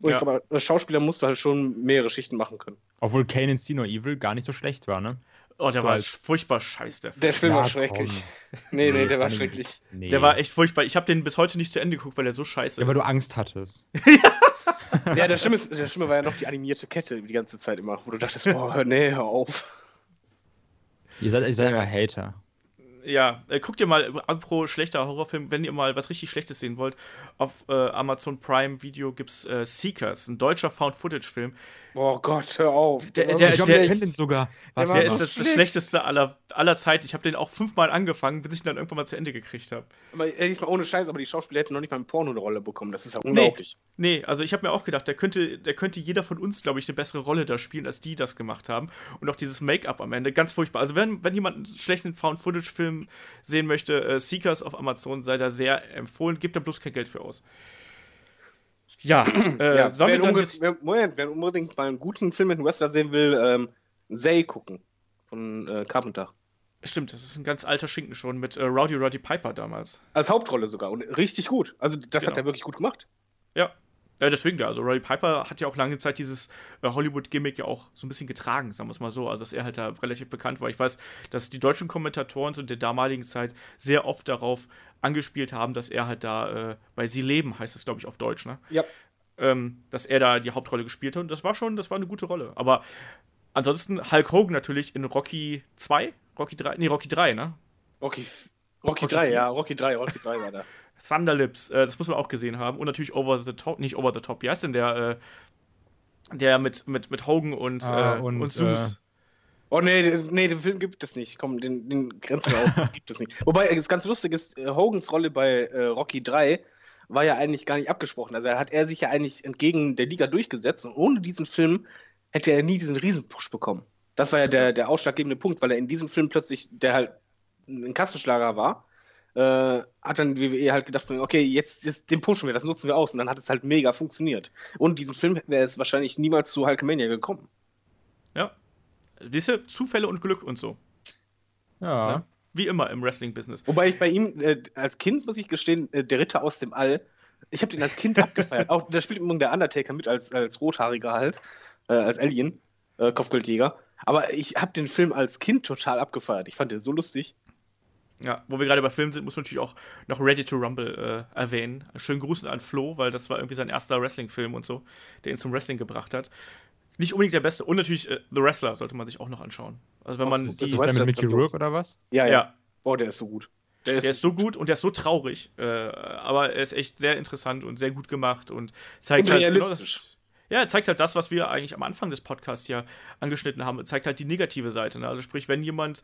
Und Ja. ich glaube, als Schauspieler musst du halt schon mehrere Schichten machen können. obwohl Kane in See No Evil gar nicht so schlecht war, ne? oh, der so war als- furchtbar scheiß, der Film. Der Film Ja, war schrecklich. komm. Nee, nee, der war schrecklich. Nee. Der war echt furchtbar. Ich habe den bis heute nicht zu Ende geguckt, weil der so scheiße Ja, weil ist. du Angst hattest. Ja, der Schlimme, ist, der Schlimme war ja noch die animierte Kette die ganze Zeit immer, wo du dachtest, boah, hör- nee, hör auf. Ihr seid, ihr seid ja Hater. Ja, äh, guckt ihr mal, apropos schlechter Horrorfilm, wenn ihr mal was richtig Schlechtes sehen wollt, auf äh, Amazon Prime Video gibt's äh, Seekers, ein deutscher Found-Footage-Film. Boah Gott, hör auf. Der- der- ich so glaube, der schlecht. kenne den sogar. Der Der ist das, das schlecht. schlechteste aller, aller Zeiten. Ich habe den auch fünfmal angefangen, bis ich ihn dann irgendwann mal zu Ende gekriegt habe. Aber ehrlich mal ohne Scheiß, aber die Schauspieler hätten noch nicht mal im Porno eine Rolle bekommen. Das ist ja unglaublich. Nee, also ich habe mir auch gedacht, der könnte, der könnte jeder von uns, glaube ich, eine bessere Rolle da spielen, als die das gemacht haben. Und auch dieses Make-up am Ende, ganz furchtbar. Also wenn, wenn jemand einen schlechten Found-Footage-Film sehen möchte, äh, Seekers auf Amazon sei da sehr empfohlen, gibt da bloß kein Geld für aus. Ja, äh, Ja, sollen wer, jetzt, wer, Moment, wer unbedingt mal einen guten Film mit einem Wrestler sehen will, ähm, Zay gucken. Von äh, Carpenter. Stimmt, das ist ein ganz alter Schinken schon mit äh, Rowdy Roddy Piper damals. Als Hauptrolle sogar. Und richtig gut. Also das hat Genau. er wirklich gut gemacht. Ja. Ja, deswegen ja. Also Roddy Piper hat ja auch lange Zeit dieses äh, Hollywood-Gimmick ja auch so ein bisschen getragen, sagen wir es mal so. Also dass er halt da relativ bekannt war. Ich weiß, dass die deutschen Kommentatoren zu der damaligen Zeit sehr oft darauf angespielt haben, dass er halt da äh, bei Sie leben, heißt es, glaube ich, auf Deutsch, ne? Ja. Ähm, dass er da die Hauptrolle gespielt hat. Und das war schon, das war eine gute Rolle. Aber ansonsten Hulk Hogan natürlich in Rocky 2, Rocky 3, nee, Rocky 3, ne? Rocky, Rocky, Rocky 3, vier. ja, Rocky 3, Rocky 3 war da. Thunderlips, äh, das muss man auch gesehen haben. Und natürlich Over the Top, nicht Over the Top, wie heißt denn der, äh, der mit, mit, mit Hogan und, Ah, äh, und, und, Zeus. Oh nee, den- nee, den Film gibt es nicht. Komm, den, den grenzen wir auf. gibt es nicht. Wobei, das ganz lustig ist, äh, Hogans Rolle bei äh, Rocky 3 war ja eigentlich gar nicht abgesprochen. Also hat er sich ja eigentlich entgegen der Liga durchgesetzt und ohne diesen Film hätte er nie diesen Riesenpush bekommen. Das war ja der, der ausschlaggebende Punkt, weil er in diesem Film plötzlich, der halt ein Kassenschlager war, äh, hat dann WWE halt gedacht, okay, jetzt, jetzt den pushen wir, das nutzen wir aus. Und dann hat es halt mega funktioniert. Und diesen Film wäre es wahrscheinlich niemals zu Hulkamania gekommen. Ja. Diese Zufälle und Glück und so. Ja. Ne? Wie immer im Wrestling-Business. Wobei ich bei ihm, äh, als Kind muss ich gestehen, äh, der Ritter aus dem All, ich habe den als Kind abgefeiert. Auch da spielt der Undertaker mit als, als Rothaariger halt, äh, als Alien, äh, Kopfgeldjäger. Aber ich habe den Film als Kind total abgefeiert. Ich fand den so lustig. Ja, wo wir gerade bei Filmen sind, muss man natürlich auch noch Ready to Rumble äh, erwähnen. Schönen Gruß an Flo, weil das war irgendwie sein erster Wrestling-Film und so, der ihn zum Wrestling gebracht hat. Nicht unbedingt der beste. Und natürlich äh, The Wrestler sollte man sich auch noch anschauen. Also wenn man Ist die. das der mit Mickey Rourke oder was? Ja, ja. ja, Boah, der ist so gut. der ist so gut und der ist so traurig. Äh, aber er ist echt sehr interessant und sehr gut gemacht und zeigt Und halt genau realistisch. das. Ja, zeigt halt das, was wir eigentlich am Anfang des Podcasts ja angeschnitten haben. Zeigt halt die negative Seite. Ne? Also sprich, wenn jemand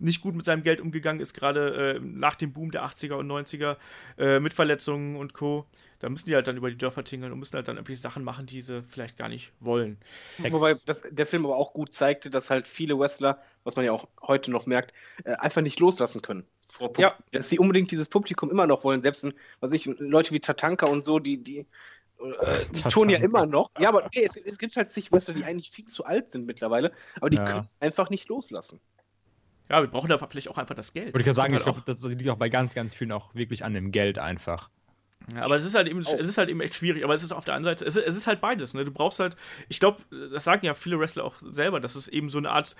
nicht gut mit seinem Geld umgegangen ist, gerade äh, nach dem Boom der 80er und 90er, äh, mit Verletzungen und Co., da müssen die halt dann über die Dörfer tingeln und müssen halt dann irgendwie Sachen machen, die sie vielleicht gar nicht wollen. Sex. Wobei das, der Film aber auch gut zeigte, dass halt viele Wrestler, was man ja auch heute noch merkt, äh, einfach nicht loslassen können. Ja. Dass sie unbedingt dieses Publikum immer noch wollen. Selbst, was ich, Leute wie Tatanka und so, die, die, äh, die tun ja immer noch. Ja, aber nee, es, es gibt halt zig Wrestler, die eigentlich viel zu alt sind mittlerweile, aber die Ja. können einfach nicht loslassen. Ja, wir brauchen da vielleicht auch einfach das Geld. Würde ich ja sagen, Das ich kommt glaube, das liegt auch bei ganz, ganz vielen auch wirklich an dem Geld einfach. Ja, aber es ist halt eben, es ist halt eben echt schwierig. Aber es ist auf der anderen Seite, es ist, es ist halt beides. Ne? Du brauchst halt, ich glaube, das sagen ja viele Wrestler auch selber, dass es eben so eine Art,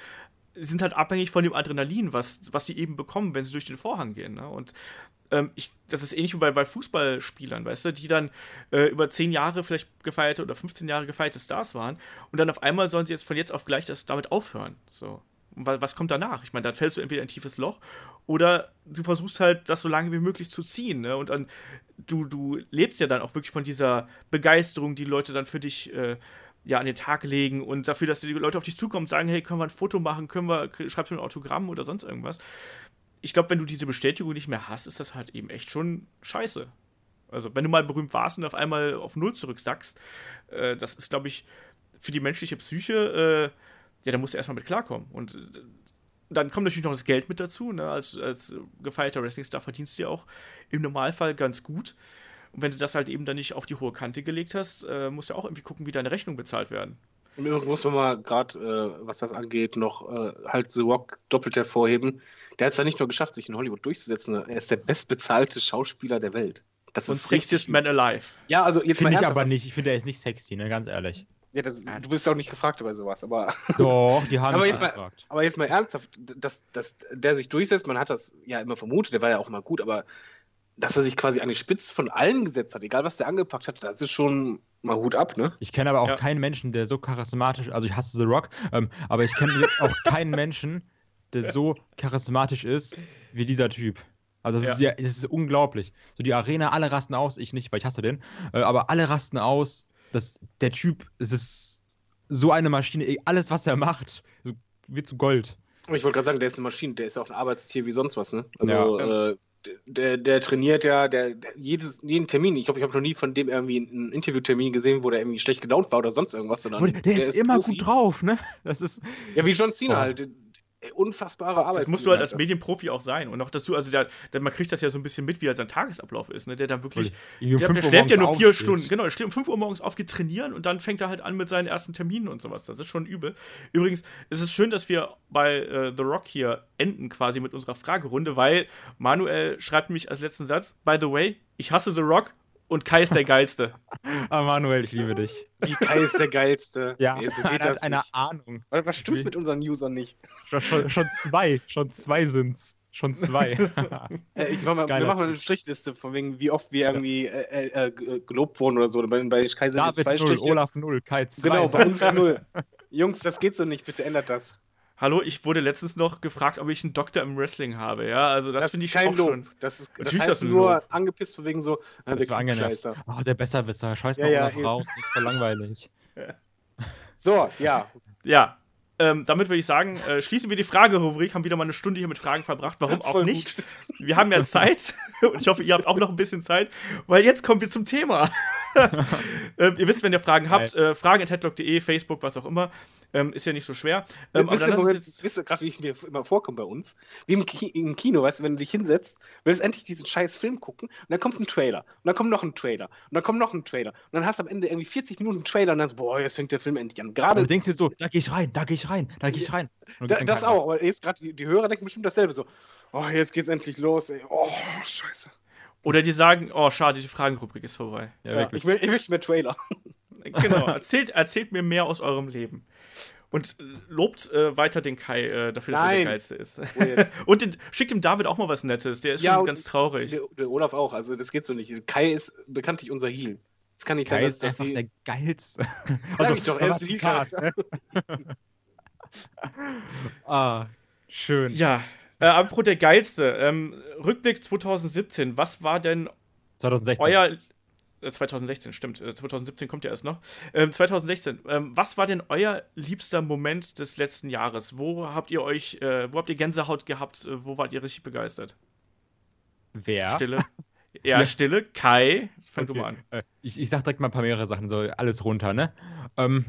sind halt abhängig von dem Adrenalin, was, was sie eben bekommen, wenn sie durch den Vorhang gehen. Ne? Und ähm, ich, das ist ähnlich wie bei, bei Fußballspielern, weißt du, die dann äh, über 10 Jahre vielleicht gefeierte oder 15 Jahre gefeierte Stars waren und dann auf einmal sollen sie jetzt von jetzt auf gleich das damit aufhören. So. Und wa- was kommt danach? Ich meine, dann fällst du entweder in ein tiefes Loch oder du versuchst halt, das so lange wie möglich zu ziehen. Ne? Und dann, du, du lebst ja dann auch wirklich von dieser Begeisterung, die Leute dann für dich äh, ja, an den Tag legen und dafür, dass die Leute auf dich zukommen und sagen, hey, können wir ein Foto machen, können wir, schreibst du ein Autogramm oder sonst irgendwas. Ich glaube, wenn du diese Bestätigung nicht mehr hast, ist das halt eben echt schon scheiße. Also, wenn du mal berühmt warst und auf einmal auf Null zurücksackst, äh, das ist, glaube ich, für die menschliche Psyche, äh, ja, da musst du erstmal mit klarkommen. Und äh, dann kommt natürlich noch das Geld mit dazu. Ne? Als, als gefeierter Wrestling-Star verdienst du ja auch im Normalfall ganz gut. Und wenn du das halt eben dann nicht auf die hohe Kante gelegt hast, äh, musst du auch irgendwie gucken, wie deine Rechnungen bezahlt werden. Im Übrigen muss man mal gerade, äh, was das angeht, noch äh, halt The Rock doppelt hervorheben. Der hat es ja nicht nur geschafft, sich in Hollywood durchzusetzen, er ist der bestbezahlte Schauspieler der Welt. Das Und ist Sexiest Man Alive. Ja, also jetzt Finde ich ernsthaft, aber was- nicht. Ich finde, er ist nicht sexy, ne, ganz ehrlich. Ja, das, du bist auch nicht gefragt bei sowas, aber, Doch, die haben Aber jetzt mal- gefragt. aber jetzt mal ernsthaft, dass, dass der sich durchsetzt, man hat das ja immer vermutet, der war ja auch mal gut, aber dass er sich quasi an die Spitze von allen gesetzt hat, egal was der angepackt hat, das ist schon mal Hut ab, ne? Ich kenne aber auch Ja. keinen Menschen, der so charismatisch, also ich hasse The Rock, ähm, aber ich kenne auch keinen Menschen, der so charismatisch ist wie dieser Typ. Also es ist ja, es ist unglaublich. So die Arena, alle rasten aus, ich nicht, weil ich hasse den, äh, aber alle rasten aus. Das, der Typ, es ist so eine Maschine, alles was er macht, so, wird zu Gold. Aber ich wollte gerade sagen, der ist eine Maschine, der ist ja auch ein Arbeitstier wie sonst was, ne? Also, Ja. äh, der, der trainiert ja, der, der jedes, jeden Termin. Ich glaube, ich habe noch nie von dem irgendwie einen Interviewtermin gesehen, wo der irgendwie schlecht gelaunt war oder sonst irgendwas, sondern Der, der ist, immer Profi. gut drauf, ne? Das ist. Ja, wie John Cena Oh. halt. Der Unfassbare Arbeit. Das musst du halt als Medienprofi auch sein. Und auch dazu, also der, der, man kriegt das ja so ein bisschen mit, wie halt sein Tagesablauf ist, ne? Der dann wirklich. Der, der 5 Uhr schläft ja nur vier aufsteht. Stunden. Genau, der steht um 5 Uhr morgens auf, geht trainieren und dann fängt er halt an mit seinen ersten Terminen und sowas. Das ist schon übel. Übrigens, es ist schön, dass wir bei äh, The Rock hier enden quasi mit unserer Fragerunde, weil Manuel schreibt mich als letzten Satz: By the way, ich hasse The Rock und Kai ist der Geilste. Ah, Manuel, ich liebe dich. Wie Kai ist der Geilste. Ja, Ey, so er geht hat das eine nicht. Ahnung. Was was stimmt Wie- mit unseren Usern nicht? Schon, schon, schon zwei, schon zwei sind's. Schon zwei. Äh, ich mach mal, wir machen mal eine Strichliste von wegen, wie oft wir irgendwie äh, äh, äh, gelobt wurden oder so. Bei, bei Kai sind David zwei 0, Striche. Olaf 0, Kai 2. Genau, bei uns null. Jungs, das geht so nicht, bitte ändert das. Hallo, ich wurde letztens noch gefragt, ob ich einen Doktor im Wrestling habe. Ja, also das, finde ich kein auch Lob. schon. Das ist, das Natürlich heißt ist das nur Lob. angepisst wegen so, äh, das war angenehm. Scheiße. Oh, der Besserwisser. Scheiß Ja, mal ja, raus, das ist voll langweilig. So, ja. Ja, ähm, damit würde ich sagen, äh, schließen wir die Fragerubrik, haben wieder mal eine Stunde hier mit Fragen verbracht. Warum auch Voll nicht? Wir haben ja Zeit und ich hoffe, ihr habt auch noch ein bisschen Zeit, weil jetzt kommen wir zum Thema. ähm, ihr wisst, wenn ihr Fragen habt, äh, fragen.headlock.de, Facebook, was auch immer. Ähm, ist ja nicht so schwer. Ähm, aber wisst dann uns Moment, jetzt, wisst ihr gerade, wie ich mir immer vorkomme bei uns? Wie im, Ki im Kino, weißt du, wenn du dich hinsetzt, willst endlich diesen scheiß Film gucken und dann kommt ein Trailer und dann kommt noch ein Trailer und dann kommt noch ein Trailer und dann hast du am Ende irgendwie 40 Minuten Trailer und dann so, boah, jetzt fängt der Film endlich an. Gerade du denkst dir so, da geh ich rein, da geh ich rein, da geh ich rein. Da, das rein. auch, aber jetzt gerade die, die Hörer denken bestimmt dasselbe so, oh, jetzt geht's endlich los, ey. oh, scheiße. oder die sagen, oh, schade, die Fragenrubrik ist vorbei. Ja, Ja, ich, will, ich möchte mehr Trailer. Genau, erzählt, erzählt mir mehr aus eurem Leben. Und lobt äh, weiter den Kai äh, dafür, dass er der Nein. Geilste ist. Oh. Und den, schickt dem David auch mal was Nettes. Der ist Ja, schon ganz traurig. Der, der Olaf auch, also das geht so nicht. Kai ist bekanntlich unser Heal. Das kann nicht Kai sein, ist dass, dass einfach die. der geilste. Sag ich doch, er ist Zitat. Ah, schön. Ja, äh, apropos der Geilste. Ähm, Rückblick 2017. Was war denn 2016. euer. Äh, 2016, stimmt. Äh, 2017 kommt ja erst noch. Ähm, 2016. Ähm, was war denn euer liebster Moment des letzten Jahres? Wo habt ihr euch. Äh, wo habt ihr Gänsehaut gehabt? Äh, wo wart ihr richtig begeistert? Wer? Stille. Ja. Stille. Kai. Fang du Okay. mal an. Äh, ich, ich sag direkt mal ein paar mehrere Sachen, so alles runter, ne? Ähm,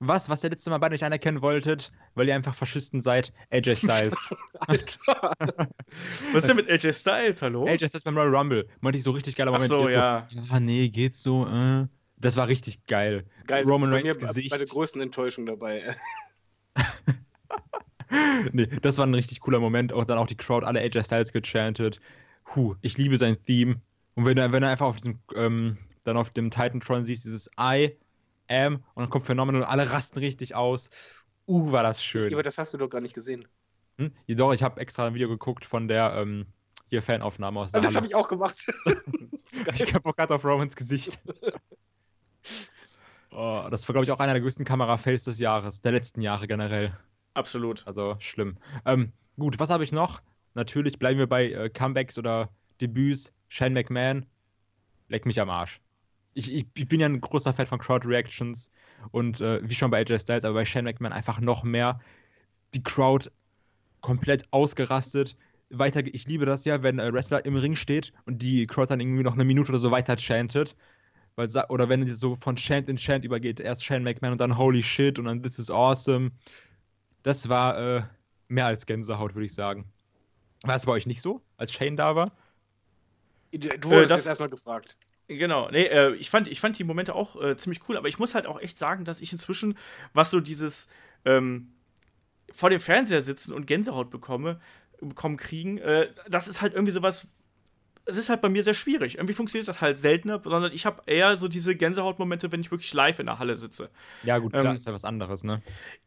was, was ihr letzte Mal beide nicht anerkennen wolltet, weil ihr einfach Faschisten seid, AJ Styles. Alter. Was ist denn mit AJ Styles? Hallo? AJ Styles beim Royal Rumble. Meinte ich so richtig geiler Ach Moment. so, Hier ja. So, ja, nee, geht so, äh. Das war richtig geil. Geil, das Roman ist bei mir Reigns bei- Gesicht. bei der größten Enttäuschung dabei. nee, das war ein richtig cooler Moment. Auch dann auch die Crowd, alle AJ Styles gechantet. Puh, ich liebe sein Theme. Und wenn du, wenn du einfach auf diesem, ähm, dann auf dem Titantron siehst, dieses I am und dann kommt Phänomen und alle rasten richtig aus. Uh, war das schön. Aber das hast du doch gar nicht gesehen. Hm? Jedoch, ich habe extra ein Video geguckt von der ähm, hier Fanaufnahme aus der das habe ich auch gemacht. Ich hab auch gerade auf Romans Gesicht. oh, das war, glaube ich, auch einer der größten Kamerafails des Jahres, der letzten Jahre generell. Absolut. Also schlimm. Ähm, gut, was habe ich noch? Natürlich bleiben wir bei äh, Comebacks oder Debüts. Shane McMahon, leck mich am Arsch. Ich, ich, ich bin ja ein großer Fan von Crowd Reactions und äh, wie schon bei AJ Styles, aber bei Shane McMahon einfach noch mehr. Die Crowd komplett ausgerastet. Weiter, ich liebe das ja, wenn ein Wrestler im Ring steht und die Crowd dann irgendwie noch eine Minute oder so weiter chantet. Weil, oder wenn es so von Chant in Chant übergeht, erst Shane McMahon und dann Holy Shit und dann This is awesome. Das war äh, mehr als Gänsehaut, würde ich sagen. War es bei euch nicht so, als Shane da war? Du Äh, wurdest das- jetzt erstmal gefragt. Genau, nee, äh, ich, fand, ich fand die Momente auch äh, ziemlich cool, aber ich muss halt auch echt sagen, dass ich inzwischen, was so dieses ähm, vor dem Fernseher sitzen und Gänsehaut bekomme, bekommen kriegen, äh, das ist halt irgendwie sowas, es ist halt bei mir sehr schwierig. Irgendwie funktioniert das halt seltener, sondern ich habe eher so diese Gänsehautmomente, wenn ich wirklich live in der Halle sitze. Ja, gut, klar, Ähm, ist ja was anderes, ne?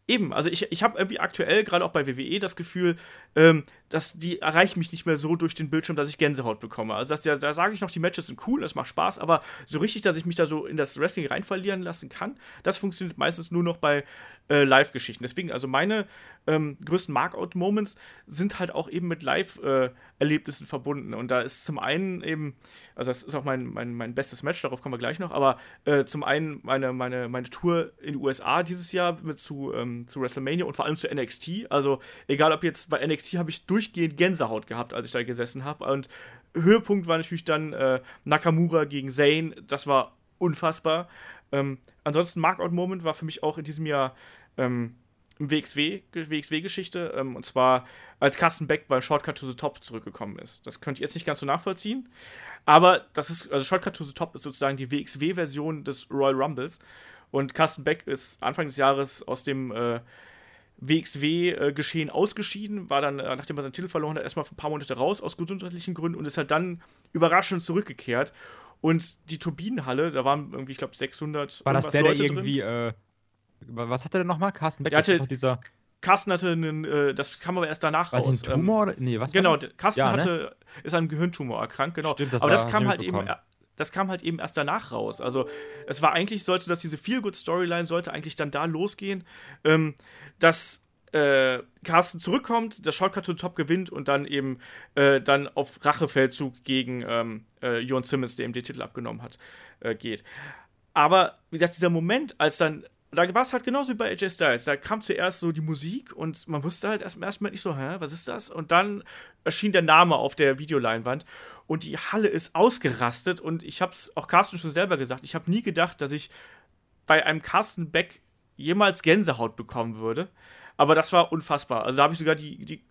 Eben, also ich, ich habe irgendwie aktuell, gerade auch bei WWE, das Gefühl, ähm, dass die erreichen mich nicht mehr so durch den Bildschirm, dass ich Gänsehaut bekomme. Also das, da, da sage ich noch, die Matches sind cool, das macht Spaß, aber so richtig, dass ich mich da so in das Wrestling reinverlieren lassen kann, das funktioniert meistens nur noch bei äh, Live-Geschichten. Deswegen, also meine ähm, größten Markout-Moments sind halt auch eben mit Live-Erlebnissen verbunden. Und da ist zum einen eben, also das ist auch mein, mein, mein bestes Match, darauf kommen wir gleich noch, aber äh, zum einen meine, meine, meine Tour in den USA dieses Jahr mit zu, ähm, zu WrestleMania und vor allem zu NXT. Also egal ob jetzt bei NXT habe ich durchgehend Gänsehaut gehabt, als ich da gesessen habe. Und Höhepunkt war natürlich dann äh, Nakamura gegen Zayn. Das war unfassbar. Ähm, ansonsten Markout-Moment war für mich auch in diesem Jahr ähm, WXW, WXW-Geschichte. Ähm, und zwar, als Carsten Beck beim Shortcut to the Top zurückgekommen ist. Das könnt ihr jetzt nicht ganz so nachvollziehen. Aber das ist, also Shortcut to the Top ist sozusagen die WXW-Version des Royal Rumbles. Und Carsten Beck ist Anfang des Jahres aus dem äh, WXW-Geschehen ausgeschieden, war dann, äh, nachdem er seinen Titel verloren hat, erstmal für ein paar Monate raus aus gesundheitlichen Gründen und ist halt dann überraschend zurückgekehrt. Und die Turbinenhalle, da waren irgendwie, ich glaube, 600 War das der, der Leute irgendwie, äh, was hat er denn nochmal? Carsten Beck? Der hatte- dieser, Carsten hatte einen, äh, das kam aber erst danach war raus. ein Tumor? oder? Nee, was Ähm, genau? Carsten Ja, ne? hatte, ist an einem Gehirntumor erkrankt, genau. Stimmt, das aber war- das kam halt eben. Das kam halt eben erst danach raus. Also es war eigentlich, sollte das diese Feel-Good-Storyline sollte eigentlich dann da losgehen, ähm, dass äh, Carsten zurückkommt, das Shortcut to the Top gewinnt und dann eben äh, dann auf Rachefeldzug gegen ähm, äh, Jon Simmons, der ihm den Titel abgenommen hat, äh, geht. Aber wie gesagt, dieser Moment, als dann da war es halt genauso wie bei AJ Styles. Da kam zuerst so die Musik und man wusste halt erst ersten Moment nicht so, hä, was ist das? Und dann erschien der Name auf der Videoleinwand und die Halle ist ausgerastet und ich habe es auch Carsten schon selber gesagt, ich habe nie gedacht, dass ich bei einem Carsten Beck jemals Gänsehaut bekommen würde. Aber das war unfassbar. Also da habe ich sogar die, die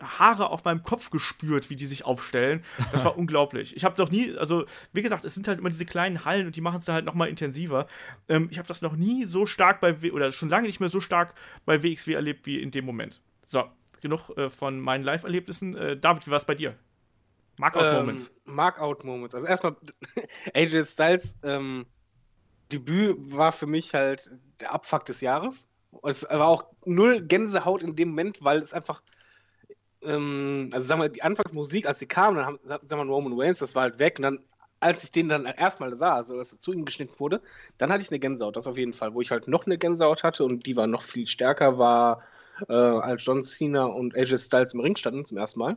Haare auf meinem Kopf gespürt, wie die sich aufstellen. Das war unglaublich. Ich habe doch nie, also wie gesagt, es sind halt immer diese kleinen Hallen und die machen es dann halt nochmal intensiver. Ähm, ich habe das noch nie so stark bei, w oder schon lange nicht mehr so stark bei WXW erlebt wie in dem Moment. So, genug äh, von meinen Live-Erlebnissen. Äh, David, wie war es bei dir? Markout-Moments. Ähm, Markout-Moments. Also erstmal, AJ Styles ähm, Debüt war für mich halt der Abfuck des Jahres. Und es war auch null Gänsehaut in dem Moment, weil es einfach ähm, also sagen wir, die Anfangsmusik, als sie kam, dann haben, sagen wir, Roman Reigns, das war halt weg. Und dann, als ich den dann erstmal sah, also als er zu ihm geschnitten wurde, dann hatte ich eine Gänsehaut, das auf jeden Fall. Wo ich halt noch eine Gänsehaut hatte und die war noch viel stärker, war äh, als John Cena und AJ Styles im Ring standen zum ersten Mal.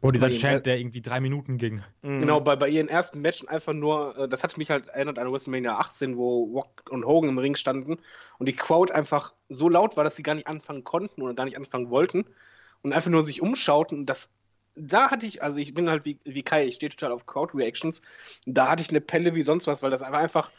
Oh, dieser Chant, der irgendwie drei Minuten ging. Mhm. Genau, bei, bei ihren ersten Matchen einfach nur, äh, das hat mich halt erinnert an WrestleMania 18, wo Rock und Hogan im Ring standen und die Crowd einfach so laut war, dass sie gar nicht anfangen konnten oder gar nicht anfangen wollten und einfach nur sich umschauten. Und das, da hatte ich, also ich bin halt wie, wie Kai, ich stehe total auf Crowd-Reactions. Da hatte ich eine Pelle wie sonst was, weil das einfach einfach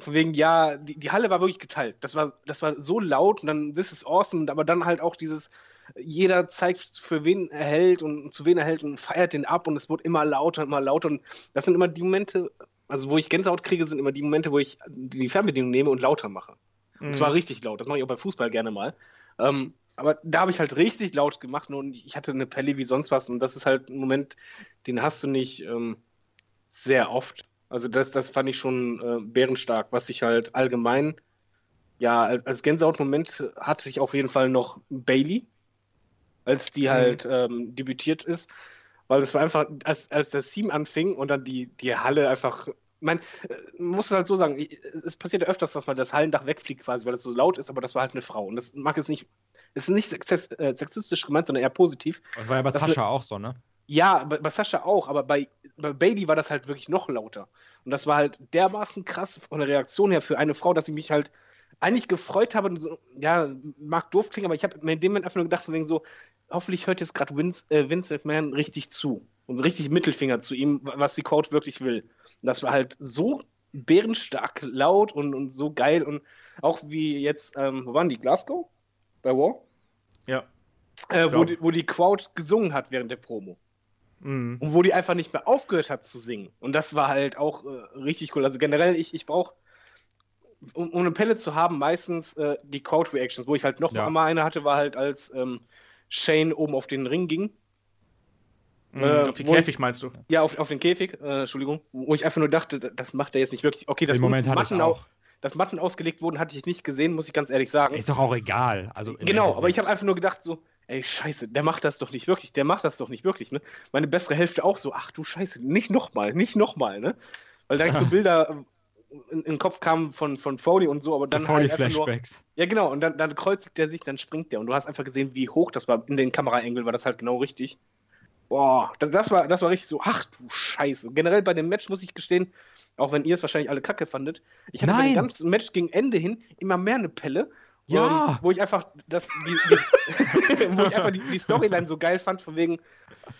von wegen, ja, die, die Halle war wirklich geteilt. Das war, das war so laut und dann, this is awesome, aber dann halt auch dieses, jeder zeigt, für wen er hält und zu wen er hält und feiert den ab und es wird immer lauter, immer lauter und das sind immer die Momente, also wo ich Gänsehaut kriege, sind immer die Momente, wo ich die Fernbedienung nehme und lauter mache. Mhm. Und zwar richtig laut, das mache ich auch bei Fußball gerne mal. Ähm, aber da habe ich halt richtig laut gemacht und ich hatte eine Pelle wie sonst was und das ist halt ein Moment, den hast du nicht ähm, sehr oft. Also das, das fand ich schon äh, bärenstark, was ich halt allgemein, ja, als, als Gänsehaut-Moment hatte ich auf jeden Fall noch Bailey, als die mhm. halt ähm, debütiert ist, weil es war einfach, als, als das Team anfing und dann die, die Halle einfach man, äh, man muss es halt so sagen, es passiert ja öfters, dass mal das Hallendach wegfliegt quasi, weil es so laut ist, aber das war halt eine Frau. Und das mag es nicht es ist nicht äh, sexistisch gemeint, sondern eher positiv. Das war ja bei Sascha auch so, ne? Ja, bei, bei Sascha auch, aber bei, bei Bailey war das halt wirklich noch lauter. Und das war halt dermaßen krass von der Reaktion her für eine Frau, dass ich mich halt eigentlich gefreut habe. So, ja, mag doof klingen, aber ich habe mir in dem Moment einfach nur gedacht, von wegen so, hoffentlich hört jetzt gerade Vince, äh, Vince McMahon richtig zu. Und so richtig Mittelfinger zu ihm, was die Code wirklich will. Und das war halt so bärenstark laut und, und so geil. Und auch wie jetzt, ähm, wo waren die? Glasgow? Bei War. Ja. Äh, wo, die, wo die Crowd gesungen hat während der Promo. Mhm. Und wo die einfach nicht mehr aufgehört hat zu singen. Und das war halt auch äh, richtig cool. Also generell, ich, ich brauche, um, um, eine Pelle zu haben, meistens äh, die Crowd-Reactions. Wo ich halt noch ja. mal eine hatte, war halt, als ähm, Shane oben auf den Ring ging. Mhm, äh, auf den Käfig ich, meinst du? Ja, auf, auf den Käfig, äh, Entschuldigung. Wo ich einfach nur dachte, das macht er jetzt nicht wirklich. Okay, das Im Moment hat er auch dass Matten ausgelegt wurden, hatte ich nicht gesehen, muss ich ganz ehrlich sagen. Ist doch auch egal. Also genau, aber ich habe einfach nur gedacht so, ey, scheiße, der macht das doch nicht wirklich, der macht das doch nicht wirklich, ne? Meine bessere Hälfte auch so, ach du Scheiße, nicht nochmal, nicht nochmal, ne? Weil da so Bilder äh, in, in, den Kopf kamen von, von Foley und so, aber dann halt Flashbacks. Nur, ja, genau, und dann, dann kreuzigt der sich, dann springt der und du hast einfach gesehen, wie hoch das war. In den Kameraengel war das halt genau richtig. Boah, das war, das war richtig so, ach du Scheiße. Generell bei dem Match muss ich gestehen, auch wenn ihr es wahrscheinlich alle kacke fandet, ich hatte Nein. bei dem ganzen Match gegen Ende hin immer mehr eine Pelle. Ja. Ähm, wo ich einfach, das, die, die wo ich einfach die, die, Storyline so geil fand, von wegen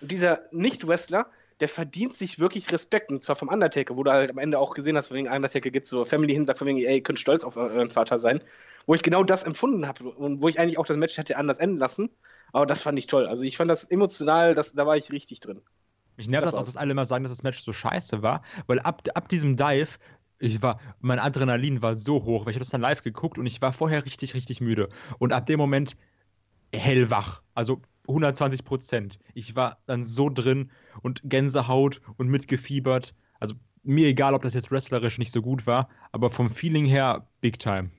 dieser Nicht-Wrestler, der verdient sich wirklich Respekt. Und zwar vom Undertaker, wo du halt am Ende auch gesehen hast, von wegen Undertaker geht zur Family hin, sagt von wegen, ey, ihr könnt stolz auf euren Vater sein. Wo ich genau das empfunden habe und wo ich eigentlich auch das Match hätte anders enden lassen. Aber das fand ich toll. Also ich fand das emotional, das, da war ich richtig drin. Mich nervt das, das auch, dass alle immer sagen, dass das Match so scheiße war, weil ab, ab diesem Dive, ich war, mein Adrenalin war so hoch, weil ich habe das dann live geguckt und ich war vorher richtig, richtig müde. Und ab dem Moment hellwach. Also 120 Prozent. Ich war dann so drin und Gänsehaut und mitgefiebert. Also mir egal, ob das jetzt wrestlerisch nicht so gut war, aber vom Feeling her big time.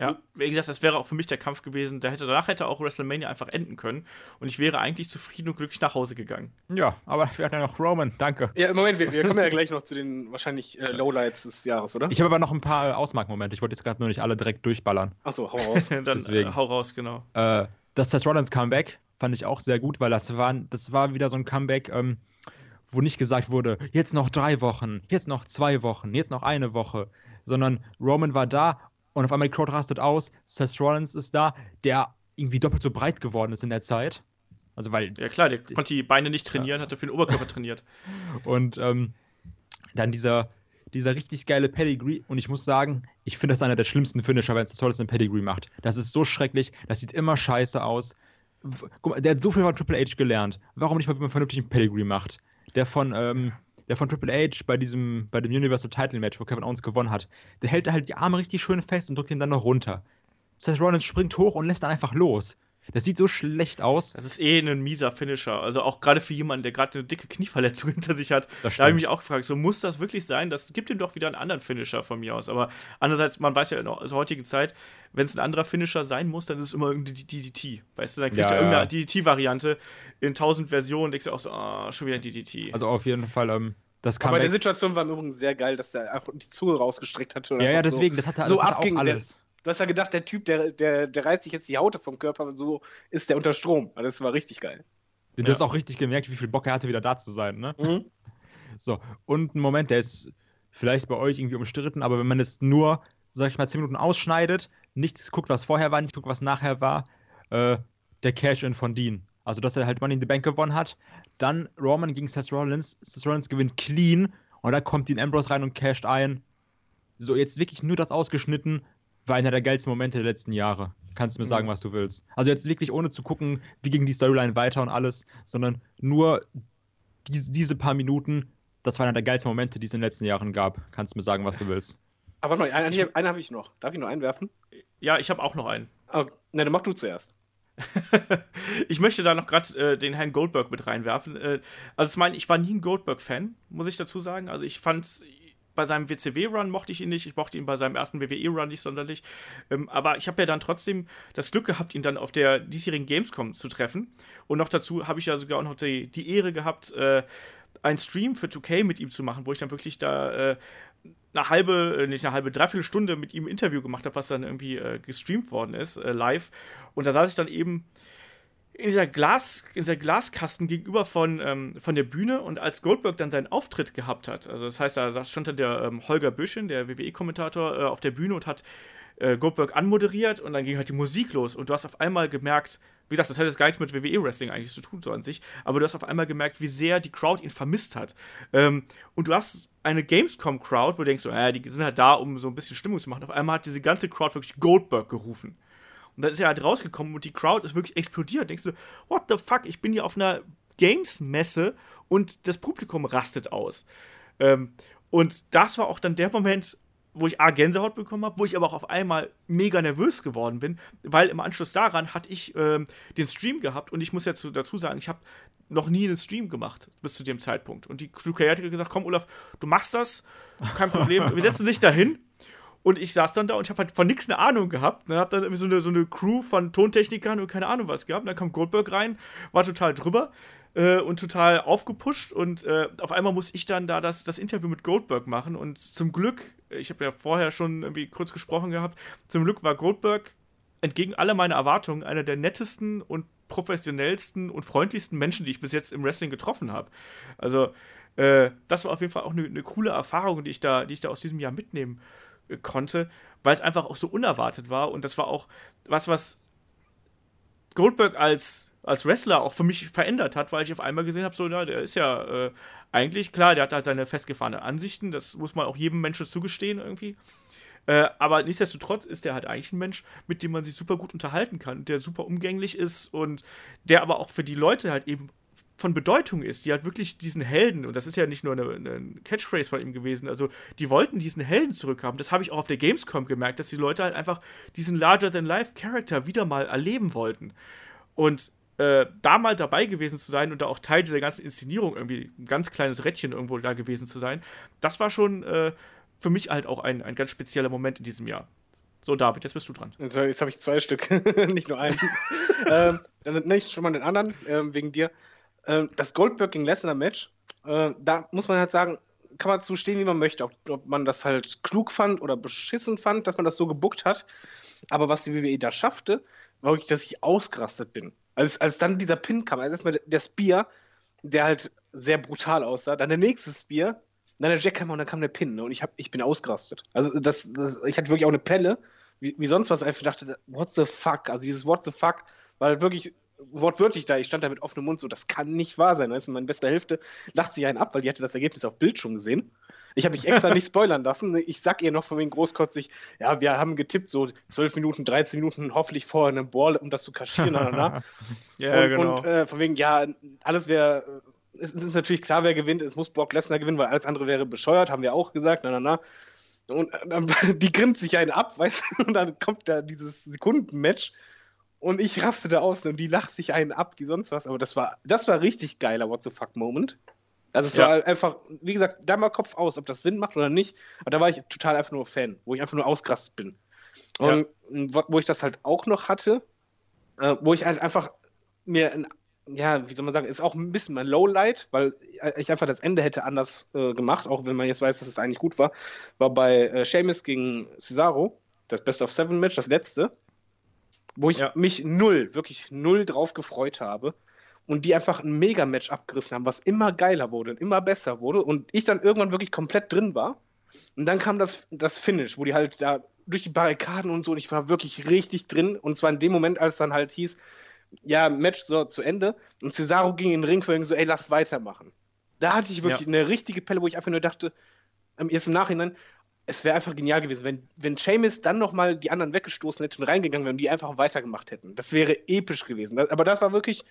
Ja, wie gesagt, das wäre auch für mich der Kampf gewesen. Da hätte danach hätte auch WrestleMania einfach enden können und ich wäre eigentlich zufrieden und glücklich nach Hause gegangen. Ja, aber wir hatten ja noch Roman, danke. Ja, Moment, wir, wir kommen ja gleich noch zu den wahrscheinlich äh, Lowlights des Jahres, oder? Ich habe aber noch ein paar Ausmarkmomente. Ich wollte jetzt gerade nur nicht alle direkt durchballern. Achso, hau raus. Dann äh, hau raus, genau. Äh, das Seth Rollins Comeback fand ich auch sehr gut, weil das war, das war wieder so ein Comeback, ähm, wo nicht gesagt wurde, jetzt noch drei Wochen, jetzt noch zwei Wochen, jetzt noch eine Woche, sondern Roman war da und auf einmal die Crowd rastet aus. Seth Rollins ist da, der irgendwie doppelt so breit geworden ist in der Zeit. Also weil. Ja klar, der konnte die Beine nicht trainieren, ja. hat für den Oberkörper trainiert. Und ähm, dann dieser, dieser richtig geile Pedigree. Und ich muss sagen, ich finde das einer der schlimmsten Finisher, wenn Seth Rollins einen Pedigree macht. Das ist so schrecklich, das sieht immer scheiße aus. Guck mal, der hat so viel von Triple H gelernt. Warum nicht mal, wie man vernünftigen Pedigree macht? Der von, ähm, der von Triple H bei diesem, bei dem Universal Title Match, wo Kevin Owens gewonnen hat, der hält halt die Arme richtig schön fest und drückt ihn dann noch runter. Seth Rollins springt hoch und lässt dann einfach los. Das sieht so schlecht aus. Das ist eh ein mieser Finisher. Also auch gerade für jemanden, der gerade eine dicke Knieverletzung hinter sich hat. Da habe ich mich auch gefragt, so muss das wirklich sein? Das gibt ihm doch wieder einen anderen Finisher von mir aus. Aber andererseits, man weiß ja in der heutigen Zeit, wenn es ein anderer Finisher sein muss, dann ist es immer irgendeine DDT. Weißt du, dann kriegt ja, er irgendeine ja. DDT-Variante in tausend Versionen. Denkst du auch so, oh, schon wieder ein DDT. Also auf jeden Fall, ähm, das kam. Aber der Situation war im Übrigen sehr geil, dass der einfach die Zunge rausgestreckt hat. ja, ja, deswegen, so, das hatte, so abging, auch alles. Du hast ja gedacht, der Typ, der, der, der reißt sich jetzt die Haut vom Körper, so ist der unter Strom. Also das war richtig geil. Du ja. hast auch richtig gemerkt, wie viel Bock er hatte, wieder da zu sein, ne? Mhm. So, und ein Moment, der ist vielleicht bei euch irgendwie umstritten, aber wenn man es nur, sag ich mal, 10 Minuten ausschneidet, nichts guckt, was vorher war, nicht guckt, was nachher war, äh, der Cash-In von Dean. Also, dass er halt Money in the Bank gewonnen hat. Dann Roman gegen Seth Rollins. Seth Rollins gewinnt clean und dann kommt Dean Ambrose rein und casht ein. So, jetzt wirklich nur das ausgeschnitten, war einer der geilsten Momente der letzten Jahre. Kannst du mir sagen, was du willst. Also jetzt wirklich ohne zu gucken, wie ging die Storyline weiter und alles, sondern nur die, diese paar Minuten, das war einer der geilsten Momente, die es in den letzten Jahren gab. Kannst du mir sagen, was du willst. Aber noch, einen, einen, einen habe ich noch. Darf ich noch einwerfen? Ja, ich habe auch noch einen. Oh, ne, dann mach du zuerst. ich möchte da noch gerade äh, den Herrn Goldberg mit reinwerfen. Äh, also, ich meine, ich war nie ein Goldberg-Fan, muss ich dazu sagen. Also, ich fand bei seinem WCW-Run mochte ich ihn nicht, ich mochte ihn bei seinem ersten WWE-Run nicht sonderlich. Ähm, aber ich habe ja dann trotzdem das Glück gehabt, ihn dann auf der diesjährigen Gamescom zu treffen. Und noch dazu habe ich ja sogar auch noch die, die Ehre gehabt, äh, einen Stream für 2K mit ihm zu machen, wo ich dann wirklich da äh, eine halbe, äh, nicht eine halbe, dreiviertel Stunde mit ihm ein Interview gemacht habe, was dann irgendwie äh, gestreamt worden ist, äh, live. Und da saß ich dann eben in dieser, Glas, in dieser Glaskasten gegenüber von, ähm, von der Bühne und als Goldberg dann seinen Auftritt gehabt hat, also das heißt, da stand dann der ähm, Holger Büschen, der WWE-Kommentator, äh, auf der Bühne und hat äh, Goldberg anmoderiert und dann ging halt die Musik los und du hast auf einmal gemerkt, wie gesagt, das hat jetzt gar nichts mit WWE-Wrestling eigentlich zu tun, so an sich, aber du hast auf einmal gemerkt, wie sehr die Crowd ihn vermisst hat. Ähm, und du hast eine Gamescom-Crowd, wo du denkst, so, äh, die sind halt da, um so ein bisschen Stimmung zu machen. Auf einmal hat diese ganze Crowd wirklich Goldberg gerufen. Und dann ist er halt rausgekommen und die Crowd ist wirklich explodiert. Denkst du, what the fuck, ich bin hier auf einer Games-Messe und das Publikum rastet aus. Ähm, und das war auch dann der Moment, wo ich A, Gänsehaut bekommen habe, wo ich aber auch auf einmal mega nervös geworden bin, weil im Anschluss daran hatte ich ähm, den Stream gehabt und ich muss jetzt dazu sagen, ich habe noch nie einen Stream gemacht bis zu dem Zeitpunkt. Und die Crew hat gesagt, komm Olaf, du machst das, kein Problem, wir setzen dich dahin und ich saß dann da und ich habe halt von nichts eine Ahnung gehabt. Ne? Hab dann irgendwie so eine, so eine Crew von Tontechnikern und keine Ahnung was gehabt. Und dann kam Goldberg rein, war total drüber äh, und total aufgepusht. Und äh, auf einmal muss ich dann da das, das Interview mit Goldberg machen. Und zum Glück, ich habe ja vorher schon irgendwie kurz gesprochen gehabt, zum Glück war Goldberg entgegen aller meiner Erwartungen einer der nettesten und professionellsten und freundlichsten Menschen, die ich bis jetzt im Wrestling getroffen habe. Also, äh, das war auf jeden Fall auch eine, eine coole Erfahrung, die ich, da, die ich da aus diesem Jahr mitnehmen konnte, weil es einfach auch so unerwartet war. Und das war auch was, was Goldberg als, als Wrestler auch für mich verändert hat, weil ich auf einmal gesehen habe, so, ja, der ist ja äh, eigentlich, klar, der hat halt seine festgefahrenen Ansichten, das muss man auch jedem Menschen zugestehen irgendwie. Äh, aber nichtsdestotrotz ist der halt eigentlich ein Mensch, mit dem man sich super gut unterhalten kann, der super umgänglich ist und der aber auch für die Leute halt eben von Bedeutung ist, die hat wirklich diesen Helden, und das ist ja nicht nur eine, eine Catchphrase von ihm gewesen, also die wollten diesen Helden zurückhaben. Das habe ich auch auf der Gamescom gemerkt, dass die Leute halt einfach diesen Larger-than-Life-Charakter wieder mal erleben wollten. Und äh, da mal dabei gewesen zu sein und da auch Teil dieser ganzen Inszenierung irgendwie ein ganz kleines Rädchen irgendwo da gewesen zu sein, das war schon äh, für mich halt auch ein, ein ganz spezieller Moment in diesem Jahr. So, David, jetzt bist du dran. Jetzt habe ich zwei Stück, nicht nur einen. ähm, dann nenne ich schon mal den anderen, ähm, wegen dir. Ähm, das Goldberg gegen Lesnar Match, äh, da muss man halt sagen, kann man zustehen, wie man möchte. Ob, ob, man das halt klug fand oder beschissen fand, dass man das so gebuckt hat. Aber was die WWE da schaffte, war wirklich, dass ich ausgerastet bin. Als, als dann dieser Pin kam, also erstmal der Spear, der halt sehr brutal aussah, dann der nächste Spear, dann der Jackhammer und dann kam der Pin. Ne? Und ich, hab, ich bin ausgerastet. Also das, das, ich hatte wirklich auch eine Pelle, wie, wie sonst was einfach dachte, what the fuck? Also dieses what the fuck, weil wirklich wortwörtlich da, ich stand da mit offenem Mund, so, das kann nicht wahr sein. Weißt du, meine beste Hälfte lacht sich einen ab, weil die hatte das Ergebnis auf Bild schon gesehen. Ich habe mich extra nicht spoilern lassen. Ich sag ihr noch von wegen großkotzig, ja, wir haben getippt, so 12 Minuten, 13 Minuten, hoffentlich vorher eine Ball, um das zu kaschieren. na, na. ja, und, genau. Und äh, von wegen, ja, alles wäre, es ist natürlich klar, wer gewinnt. Es muss Brock Lesnar gewinnen, weil alles andere wäre bescheuert, haben wir auch gesagt. Na, na, na. Und äh, die grinst sich einen ab, weißt du, und dann kommt da dieses Sekundenmatch und ich raste da aus und die lacht sich einen ab, wie sonst was. Aber das war, das war richtig geiler What the fuck Moment. Also es ja. war einfach, wie gesagt, da mal Kopf aus, ob das Sinn macht oder nicht. Aber da war ich total einfach nur Fan, wo ich einfach nur ausgerastet bin. Und ja. wo ich das halt auch noch hatte, äh, wo ich halt einfach mir, ein, ja, wie soll man sagen, ist auch ein bisschen mein Lowlight, weil ich einfach das Ende hätte anders äh, gemacht, auch wenn man jetzt weiß, dass es eigentlich gut war, war bei äh, Seamus gegen Cesaro, das Best of Seven Match, das letzte wo ich ja. mich null, wirklich null drauf gefreut habe. Und die einfach ein Mega-Match abgerissen haben, was immer geiler wurde und immer besser wurde. Und ich dann irgendwann wirklich komplett drin war. Und dann kam das, das Finish, wo die halt da durch die Barrikaden und so, und ich war wirklich richtig drin. Und zwar in dem Moment, als es dann halt hieß, ja, Match so zu Ende. Und Cesaro ging in den Ring für so, ey, lass weitermachen. Da hatte ich wirklich ja. eine richtige Pelle, wo ich einfach nur dachte, ähm, jetzt im Nachhinein, es wäre einfach genial gewesen, wenn, wenn Seamus dann nochmal die anderen weggestoßen hätte und reingegangen wäre und die einfach weitergemacht hätten. Das wäre episch gewesen. Aber das war wirklich,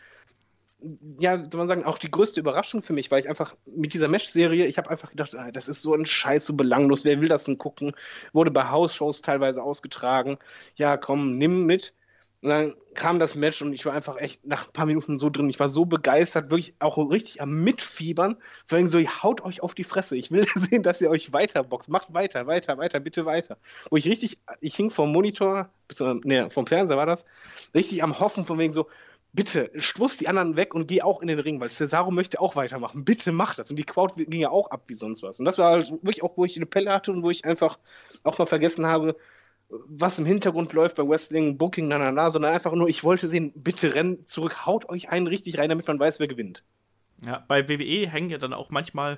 ja, soll man sagen, auch die größte Überraschung für mich, weil ich einfach mit dieser Mesh-Serie, ich habe einfach gedacht, ah, das ist so ein Scheiß, so belanglos, wer will das denn gucken? Wurde bei House-Shows teilweise ausgetragen. Ja, komm, nimm mit. Und dann kam das Match und ich war einfach echt nach ein paar Minuten so drin. Ich war so begeistert, wirklich auch richtig am Mitfiebern. Vor allem so, haut euch auf die Fresse. Ich will sehen, dass ihr euch weiterboxt. Macht weiter, weiter, weiter, bitte weiter. Wo ich richtig, ich hing vom Monitor, ne, vom Fernseher war das, richtig am Hoffen von wegen so, bitte, stoß die anderen weg und geh auch in den Ring, weil Cesaro möchte auch weitermachen. Bitte mach das. Und die Crowd ging ja auch ab wie sonst was. Und das war halt wirklich auch, wo ich eine Pelle hatte und wo ich einfach auch mal vergessen habe, was im Hintergrund läuft bei Wrestling, Booking, na, na, na, sondern einfach nur, ich wollte sehen, bitte rennt zurück, haut euch einen richtig rein, damit man weiß, wer gewinnt. Ja, bei WWE hängen ja dann auch manchmal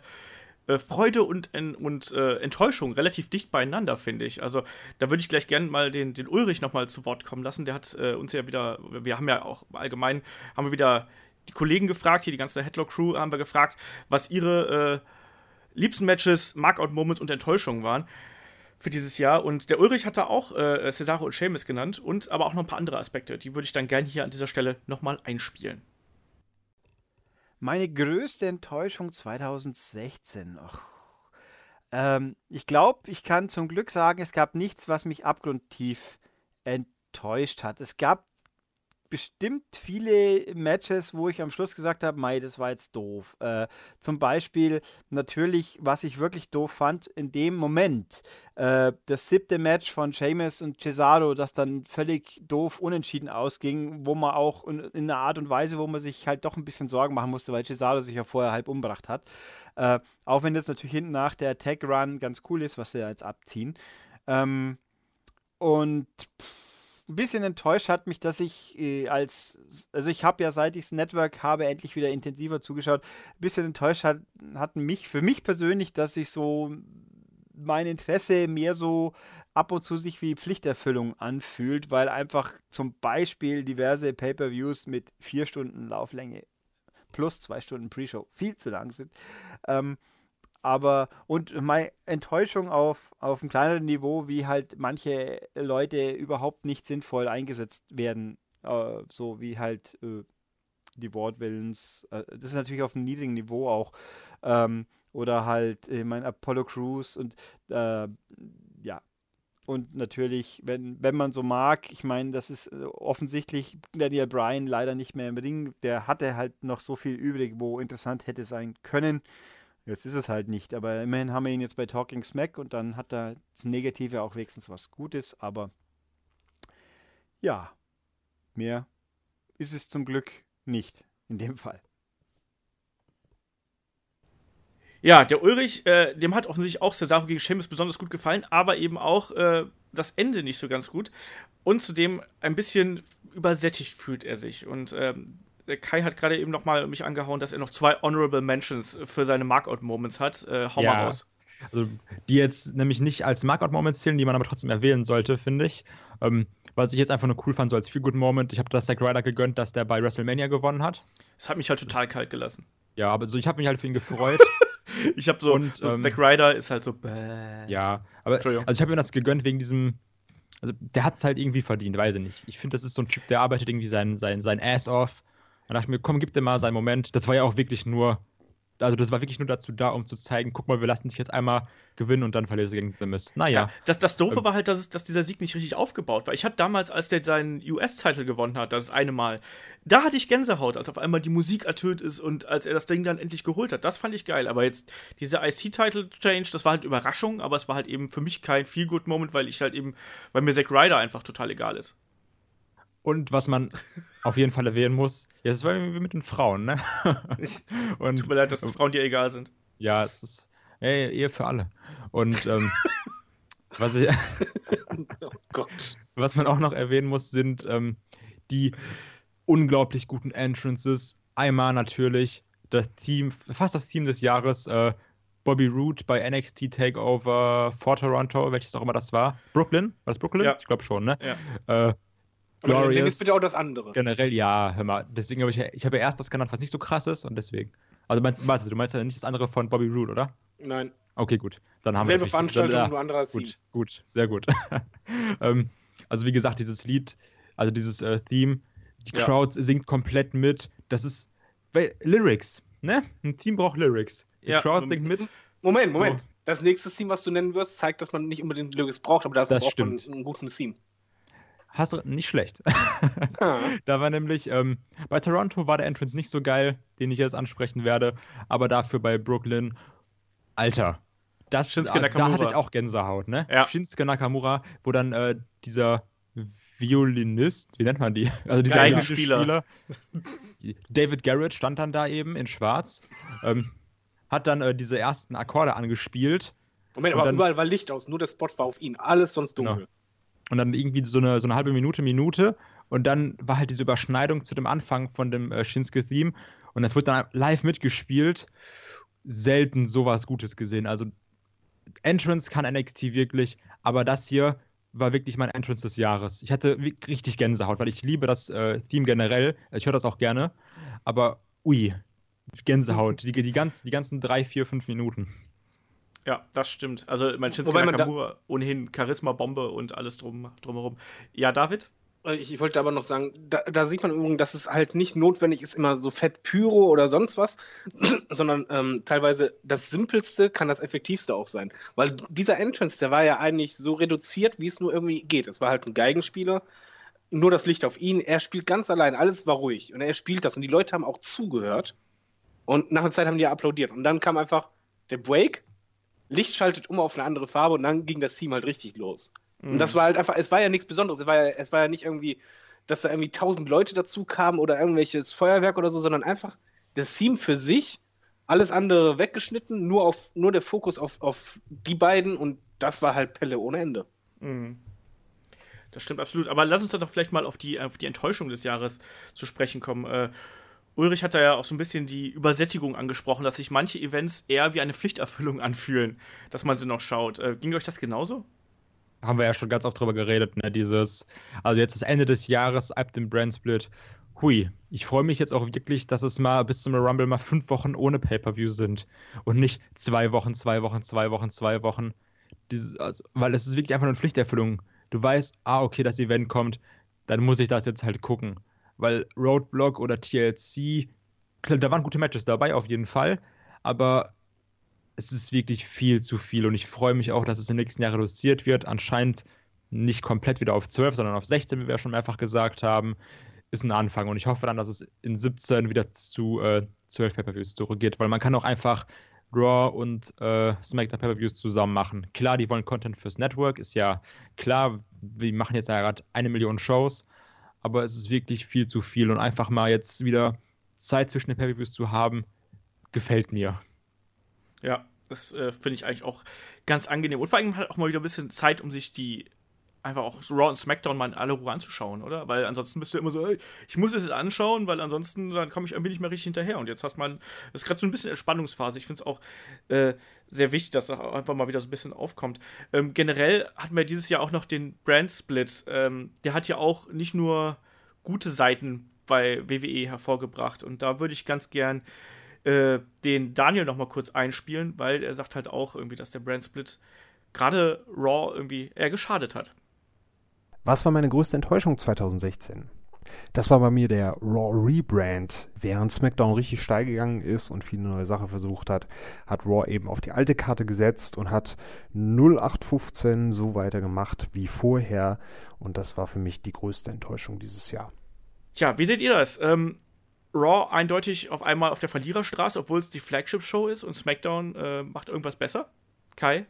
äh, Freude und, und äh, Enttäuschung relativ dicht beieinander, finde ich. Also da würde ich gleich gerne mal den, den Ulrich nochmal zu Wort kommen lassen. Der hat äh, uns ja wieder, wir haben ja auch allgemein, haben wir wieder die Kollegen gefragt, hier die ganze Headlock-Crew haben wir gefragt, was ihre äh, liebsten Matches, Markout-Moments und Enttäuschungen waren für dieses Jahr. Und der Ulrich hatte auch äh, Cesaro und Seamus genannt und aber auch noch ein paar andere Aspekte. Die würde ich dann gerne hier an dieser Stelle nochmal einspielen. Meine größte Enttäuschung 2016. Och. Ähm, ich glaube, ich kann zum Glück sagen, es gab nichts, was mich abgrundtief enttäuscht hat. Es gab bestimmt viele Matches, wo ich am Schluss gesagt habe, mei, das war jetzt doof. Äh, zum Beispiel natürlich, was ich wirklich doof fand, in dem Moment, äh, das siebte Match von Sheamus und Cesaro, das dann völlig doof unentschieden ausging, wo man auch in, in, einer Art und Weise, wo man sich halt doch ein bisschen Sorgen machen musste, weil Cesaro sich ja vorher halb umgebracht hat. Äh, auch wenn jetzt natürlich hinten nach der Attack Run ganz cool ist, was sie jetzt abziehen. Ähm, und pff, ein bisschen enttäuscht hat mich, dass ich äh, als, also ich habe ja seit ich das Network habe endlich wieder intensiver zugeschaut, ein bisschen enttäuscht hat, hat mich, für mich persönlich, dass ich so mein Interesse mehr so ab und zu sich wie Pflichterfüllung anfühlt, weil einfach zum Beispiel diverse Pay-per-Views mit vier Stunden Lauflänge plus zwei Stunden Pre-Show viel zu lang sind. Ähm, aber, und meine Enttäuschung auf, auf einem kleineren Niveau, wie halt manche Leute überhaupt nicht sinnvoll eingesetzt werden, äh, so wie halt äh, die Wortwillens, äh, das ist natürlich auf einem niedrigen Niveau auch, ähm, oder halt äh, mein Apollo Crews und äh, ja, und natürlich, wenn, wenn man so mag, ich meine, das ist äh, offensichtlich Daniel Bryan leider nicht mehr im Ring. Der hatte halt noch so viel übrig, wo interessant hätte sein können. Jetzt ist es halt nicht, aber immerhin haben wir ihn jetzt bei Talking Smack und dann hat er das Negative auch wenigstens was Gutes, aber ja, mehr ist es zum Glück nicht in dem Fall. Ja, der Ulrich, äh, dem hat offensichtlich auch Cesaro gegen Sheamus besonders gut gefallen, aber eben auch äh, das Ende nicht so ganz gut. Und zudem ein bisschen übersättigt fühlt er sich. Und ähm, Kai hat gerade eben noch mal mich angehauen, dass er noch zwei Honorable Mentions für seine Markout-Moments hat. Äh, hau ja. mal raus. Also, die jetzt nämlich nicht als Markout-Moments zählen, die man aber trotzdem erwähnen sollte, finde ich. Ähm, was ich jetzt einfach nur cool fand, so als Feel Good Moment. Ich habe das Zack Ryder gegönnt, dass der bei WrestleMania gewonnen hat. Das hat mich halt total kalt gelassen. Ja, aber so, ich habe mich halt für ihn gefreut. ich habe so, Und, so ähm, Zack Ryder ist halt so, bäh. ja, aber also ich habe ihm das gegönnt wegen diesem. Also, der hat es halt irgendwie verdient, weiß ich nicht. Ich finde, das ist so ein Typ, der arbeitet irgendwie sein, sein, sein Ass off. Dann dachte ich mir, komm, gib dir mal seinen Moment. Das war ja auch wirklich nur. Also, das war wirklich nur dazu da, um zu zeigen, guck mal, wir lassen dich jetzt einmal gewinnen und dann verlierst du gegen The Mist. Naja. Ja, das, das Doofe Ähm. war halt, dass, es, dass dieser Sieg nicht richtig aufgebaut war. Ich hatte damals, als der seinen US-Titel gewonnen hat, das eine Mal, da hatte ich Gänsehaut, als auf einmal die Musik ertönt ist und als er das Ding dann endlich geholt hat. Das fand ich geil. Aber jetzt, dieser IC-Title-Change, das war halt Überraschung, aber es war halt eben für mich kein Feel-Good-Moment, weil ich halt eben, weil mir Zack Ryder einfach total egal ist. Und was man auf jeden Fall erwähnen muss, ja, das war irgendwie mit den Frauen, ne? und Tut mir leid, dass es Frauen dir egal sind. ja, es ist ey, Ehe für alle. Und ähm, was, ich, Oh Gott. was man auch noch erwähnen muss, sind ähm, die unglaublich guten Entrances. Einmal natürlich das Team, fast das Team des Jahres, äh, Bobby Roode bei NXT Takeover for Toronto, welches auch immer das war. Brooklyn? War das Brooklyn? Ja. Ich glaube schon, ne? Ja. Äh, Aber Glorious. jetzt bitte auch das andere. Generell, ja, hör mal. Deswegen habe ich, ich habe ja erst das genannt, was nicht so krass ist und deswegen. Also meinst, warte, du meinst ja nicht das andere von Bobby Roode, oder? Nein. Okay, gut. Dann haben Selbe wir. Veranstaltung, Dann, ja, nur anderer Team. Gut, gut, sehr gut. ähm, also wie gesagt, dieses Lied, also dieses äh, Theme, die Ja. Crowd singt komplett mit. Das ist weil, Lyrics, ne? Ein Team braucht Lyrics. Die Ja, Crowd singt mit. Moment, Moment. So. Das nächste Team, was du nennen wirst, zeigt, dass man nicht unbedingt Lyrics braucht, aber dafür Das braucht stimmt. man einen guten Team. Hast du nicht schlecht. Ah. Da war nämlich, ähm, bei Toronto war der Entrance nicht so geil, den ich jetzt ansprechen werde, aber dafür bei Brooklyn, Alter, das, Shinsuke da, da Nakamura. hatte ich auch Gänsehaut, ne? Ja. Shinsuke Nakamura, wo dann äh, dieser Violinist, wie nennt man die? Also dieser Geigenspieler. Spieler, David Garrett stand dann da eben in schwarz, ähm, hat dann äh, diese ersten Akkorde angespielt Moment, aber dann- überall war Licht aus, nur der Spot war auf ihn. Alles sonst Genau. Und dann irgendwie so eine, so eine halbe Minute, Minute und dann war halt diese Überschneidung zu dem Anfang von dem äh, Shinsuke-Theme und das wurde dann live mitgespielt. Selten sowas Gutes gesehen. Also Entrance kann NXT wirklich, aber das hier war wirklich mein Entrance des Jahres. Ich hatte richtig Gänsehaut, weil ich liebe das äh, Theme generell. Ich höre das auch gerne, aber ui, Gänsehaut. Die, die, ganz, die ganzen drei, vier, fünf Minuten. Ja, das stimmt. Also mein Shinsuke Wobei Nakamura ohnehin Charisma-Bombe und alles drum, drumherum. Ja, David? Äh, Ich, ich wollte aber noch sagen, da, da sieht man übrigens, dass es halt nicht notwendig ist, immer so fett Pyro oder sonst was, sondern ähm, teilweise das Simpelste kann das Effektivste auch sein. Weil dieser Entrance, der war ja eigentlich so reduziert, wie es nur irgendwie geht. Es war halt ein Geigenspieler, nur das Licht auf ihn. Er spielt ganz allein, alles war ruhig. Und er spielt das und die Leute haben auch zugehört. Und nach einer Zeit haben die ja applaudiert. Und dann kam einfach der Break, Licht schaltet um auf eine andere Farbe und dann ging das Team halt richtig los. Und Mhm. das war halt einfach, es war ja nichts Besonderes. Es war ja, es war ja nicht irgendwie, dass da irgendwie tausend Leute dazu kamen oder irgendwelches Feuerwerk oder so, sondern einfach das Team für sich, alles andere weggeschnitten, nur auf, nur der Fokus auf, auf die beiden und das war halt Pelle ohne Ende. Mhm. Das stimmt absolut. Aber lass uns doch vielleicht mal auf die, auf die Enttäuschung des Jahres zu sprechen kommen. Äh, Ulrich hat da ja auch so ein bisschen die Übersättigung angesprochen, dass sich manche Events eher wie eine Pflichterfüllung anfühlen, dass man sie noch schaut. Äh, ging euch das genauso? haben wir ja schon ganz oft drüber geredet, ne? Dieses, also jetzt das Ende des Jahres ab dem Brand Split. Hui, ich freue mich jetzt auch wirklich, dass es mal bis zum Rumble mal fünf Wochen ohne Pay-Per-View sind und nicht zwei Wochen, zwei Wochen, zwei Wochen, zwei Wochen. Dieses, also, weil es ist wirklich einfach nur eine Pflichterfüllung. Du weißt, ah, okay, das Event kommt, dann muss ich das jetzt halt gucken. Weil Roadblock oder TLC, da waren gute Matches dabei auf jeden Fall, aber es ist wirklich viel zu viel und ich freue mich auch, dass es im nächsten Jahr reduziert wird. Anscheinend nicht komplett wieder auf 12, sondern auf 16, wie wir schon mehrfach gesagt haben, ist ein Anfang. Und ich hoffe dann, dass es in 17 wieder zu äh, 12 Pay-Per-Views zurückgeht, weil man kann auch einfach Raw und äh, SmackDown Pay-Per-Views zusammen machen. Klar, die wollen Content fürs Network, ist ja klar, wir machen jetzt ja gerade eine Million Shows, aber es ist wirklich viel zu viel und einfach mal jetzt wieder Zeit zwischen den Pay-Per-Views zu haben, gefällt mir. Ja, das äh, finde ich eigentlich auch ganz angenehm. Und vor allem halt auch mal wieder ein bisschen Zeit, um sich die einfach auch Raw und SmackDown mal in alle Ruhe anzuschauen, oder? Weil ansonsten bist du immer so, ey, ich muss es jetzt anschauen, weil ansonsten dann komme ich irgendwie nicht mehr richtig hinterher. Und jetzt hast man, das ist gerade so ein bisschen Entspannungsphase. Ich finde es auch äh, sehr wichtig, dass das einfach mal wieder so ein bisschen aufkommt. Ähm, generell hatten wir dieses Jahr auch noch den Brand Split. Ähm, der hat ja auch nicht nur gute Seiten bei WWE hervorgebracht. Und da würde ich ganz gern äh, den Daniel noch mal kurz einspielen, weil er sagt halt auch irgendwie, dass der Brand Split gerade Raw irgendwie eher geschadet hat. Was war meine größte Enttäuschung 2016? Das war bei mir der Raw Rebrand. Während SmackDown richtig steil gegangen ist und viele neue Sachen versucht hat, hat Raw eben auf die alte Karte gesetzt und hat 0815 so weitergemacht wie vorher. Und das war für mich die größte Enttäuschung dieses Jahr. Tja, wie seht ihr das? Ähm, Raw eindeutig auf einmal auf der Verliererstraße, obwohl es die Flagship-Show ist und SmackDown äh, macht irgendwas besser? Kai?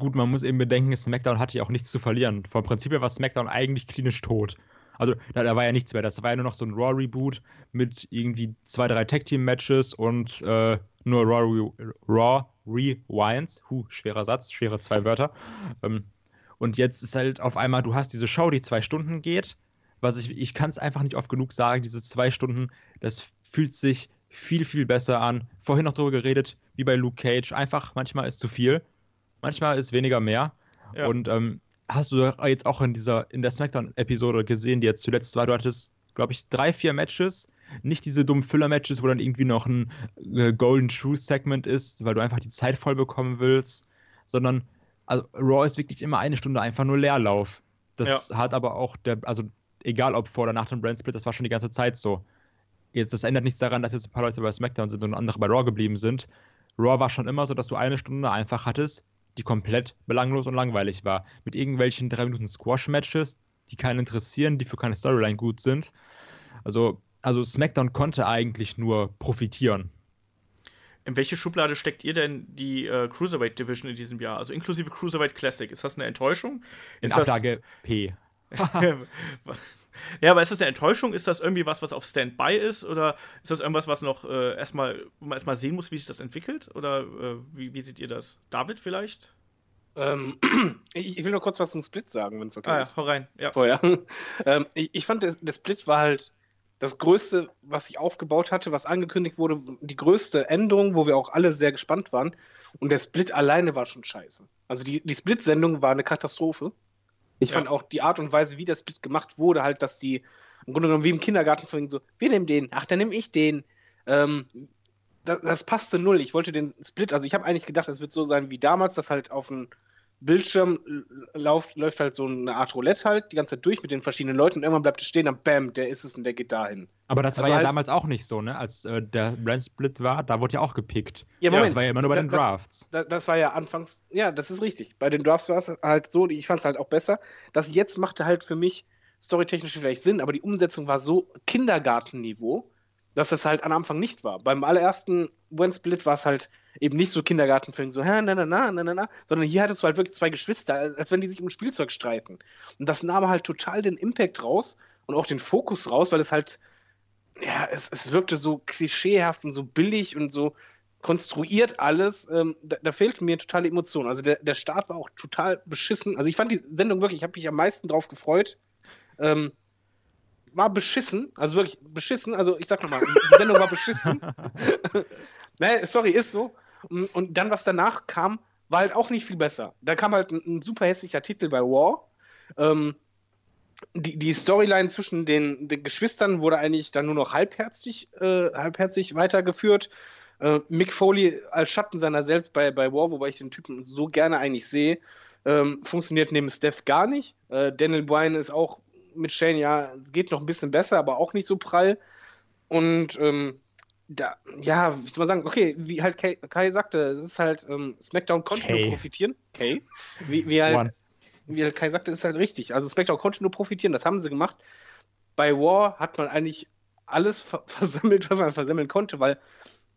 Gut, man muss eben bedenken, SmackDown hatte ja auch nichts zu verlieren. Vom Prinzip her war SmackDown eigentlich klinisch tot. Also da, da war ja nichts mehr. Das war ja nur noch so ein Raw-Reboot mit irgendwie zwei, drei Tag-Team-Matches und äh, nur Raw, Raw Rewinds. Huh, schwerer Satz, schwere zwei Wörter. Ähm, und jetzt ist halt auf einmal, du hast diese Show, die zwei Stunden geht. Was ich, ich kann es einfach nicht oft genug sagen, diese zwei Stunden, das fühlt sich viel, viel besser an. Vorhin noch darüber geredet, wie bei Luke Cage. Einfach, manchmal ist zu viel, manchmal ist weniger mehr. Ja. Und ähm, hast du jetzt auch in dieser, in der Smackdown-Episode gesehen, die jetzt zuletzt war, du hattest, glaube ich, drei, vier Matches. Nicht diese dummen Füller-Matches, wo dann irgendwie noch ein äh, Golden Shoe-Segment ist, weil du einfach die Zeit voll bekommen willst, sondern also Raw ist wirklich immer eine Stunde einfach nur Leerlauf. Das ja. hat aber auch der, also egal ob vor oder nach dem Brand Split, das war schon die ganze Zeit so. Jetzt, das ändert nichts daran, dass jetzt ein paar Leute bei SmackDown sind und andere bei Raw geblieben sind. Raw war schon immer so, dass du eine Stunde einfach hattest, die komplett belanglos und langweilig war. Mit irgendwelchen drei Minuten Squash-Matches, die keinen interessieren, die für keine Storyline gut sind. Also, also SmackDown konnte eigentlich nur profitieren. In welche Schublade steckt ihr denn die äh, Cruiserweight Division in diesem Jahr? Also inklusive Cruiserweight Classic. Ist das eine Enttäuschung? In Ablage P. ja, aber ist das eine Enttäuschung? Ist das irgendwie was, was auf Standby ist? Oder ist das irgendwas, was noch äh, erstmal, man erstmal sehen muss, wie sich das entwickelt? Oder äh, wie, wie, seht ihr das? David vielleicht? Ähm, ich, ich, will nur kurz was zum Split sagen, wenn es okay ah, ist. Ja, hau rein. Ja. Vorher. ähm, ich, ich, fand, der, der Split war halt das Größte, was ich aufgebaut hatte, was angekündigt wurde, die größte Änderung, wo wir auch alle sehr gespannt waren. Und der Split alleine war schon scheiße. Also die, die Split-Sendung war eine Katastrophe. Ich ja. fand auch die Art und Weise, wie das Split gemacht wurde, halt, dass die im Grunde genommen wie im Kindergarten vorhin so, wir nehmen den, ach, dann nehme ich den. Ähm, das, das, passte null. Ich wollte den Split, also ich habe eigentlich gedacht, es wird so sein wie damals, dass halt auf dem Bildschirm läuft, läuft halt so eine Art Roulette halt die ganze Zeit durch mit den verschiedenen Leuten und irgendwann bleibt es stehen, dann bam, der ist es und der geht dahin. Aber das also war ja halt, damals auch nicht so, ne? Als äh, der Brand Split war, da wurde ja auch gepickt. Ja, Moment. Das war ja immer nur bei den Drafts. Das, das, war ja anfangs, ja, das ist richtig. Bei den Drafts war es halt so, ich fand es halt auch besser. Das jetzt machte halt für mich storytechnisch vielleicht Sinn, aber die Umsetzung war so Kindergartenniveau, dass es halt am Anfang nicht war. Beim allerersten One Split war es halt eben nicht so Kindergartenfilm, so, na, na, na, na, na, na, sondern hier hattest du halt wirklich zwei Geschwister, als wenn die sich um Spielzeug streiten. Und das nahm halt total den Impact raus und auch den Fokus raus, weil es halt, ja, es, es wirkte so klischeehaft und so billig und so konstruiert alles. Ähm, da, da fehlten mir totale Emotionen. Also der, der Start war auch total beschissen. Also ich fand die Sendung wirklich, ich habe mich am meisten drauf gefreut. Ähm, war beschissen, also wirklich beschissen. Also ich sag nochmal, die Sendung war beschissen. ne, sorry, ist so. Und, und, dann, was danach kam, war halt auch nicht viel besser. Da kam halt ein, ein super hässlicher Titel bei War. Ähm, die, die Storyline zwischen den, den, Geschwistern wurde eigentlich dann nur noch halbherzig, äh, halbherzig weitergeführt. Äh, Mick Foley als Schatten seiner selbst bei, bei War, wobei ich den Typen so gerne eigentlich sehe, ähm, funktioniert neben Steph gar nicht. Äh, Daniel Bryan ist auch mit Shane, ja, geht noch ein bisschen besser, aber auch nicht so prall. Und ähm, da, ja, wie soll man sagen, okay, wie halt Kai, Kai sagte, es ist halt, ähm, SmackDown konnte nur profitieren. Kay. Wie, wie, halt, wie halt Kai sagte, ist halt richtig. Also SmackDown konnte nur profitieren, das haben sie gemacht. Bei War hat man eigentlich alles versammelt, was man versammeln konnte, weil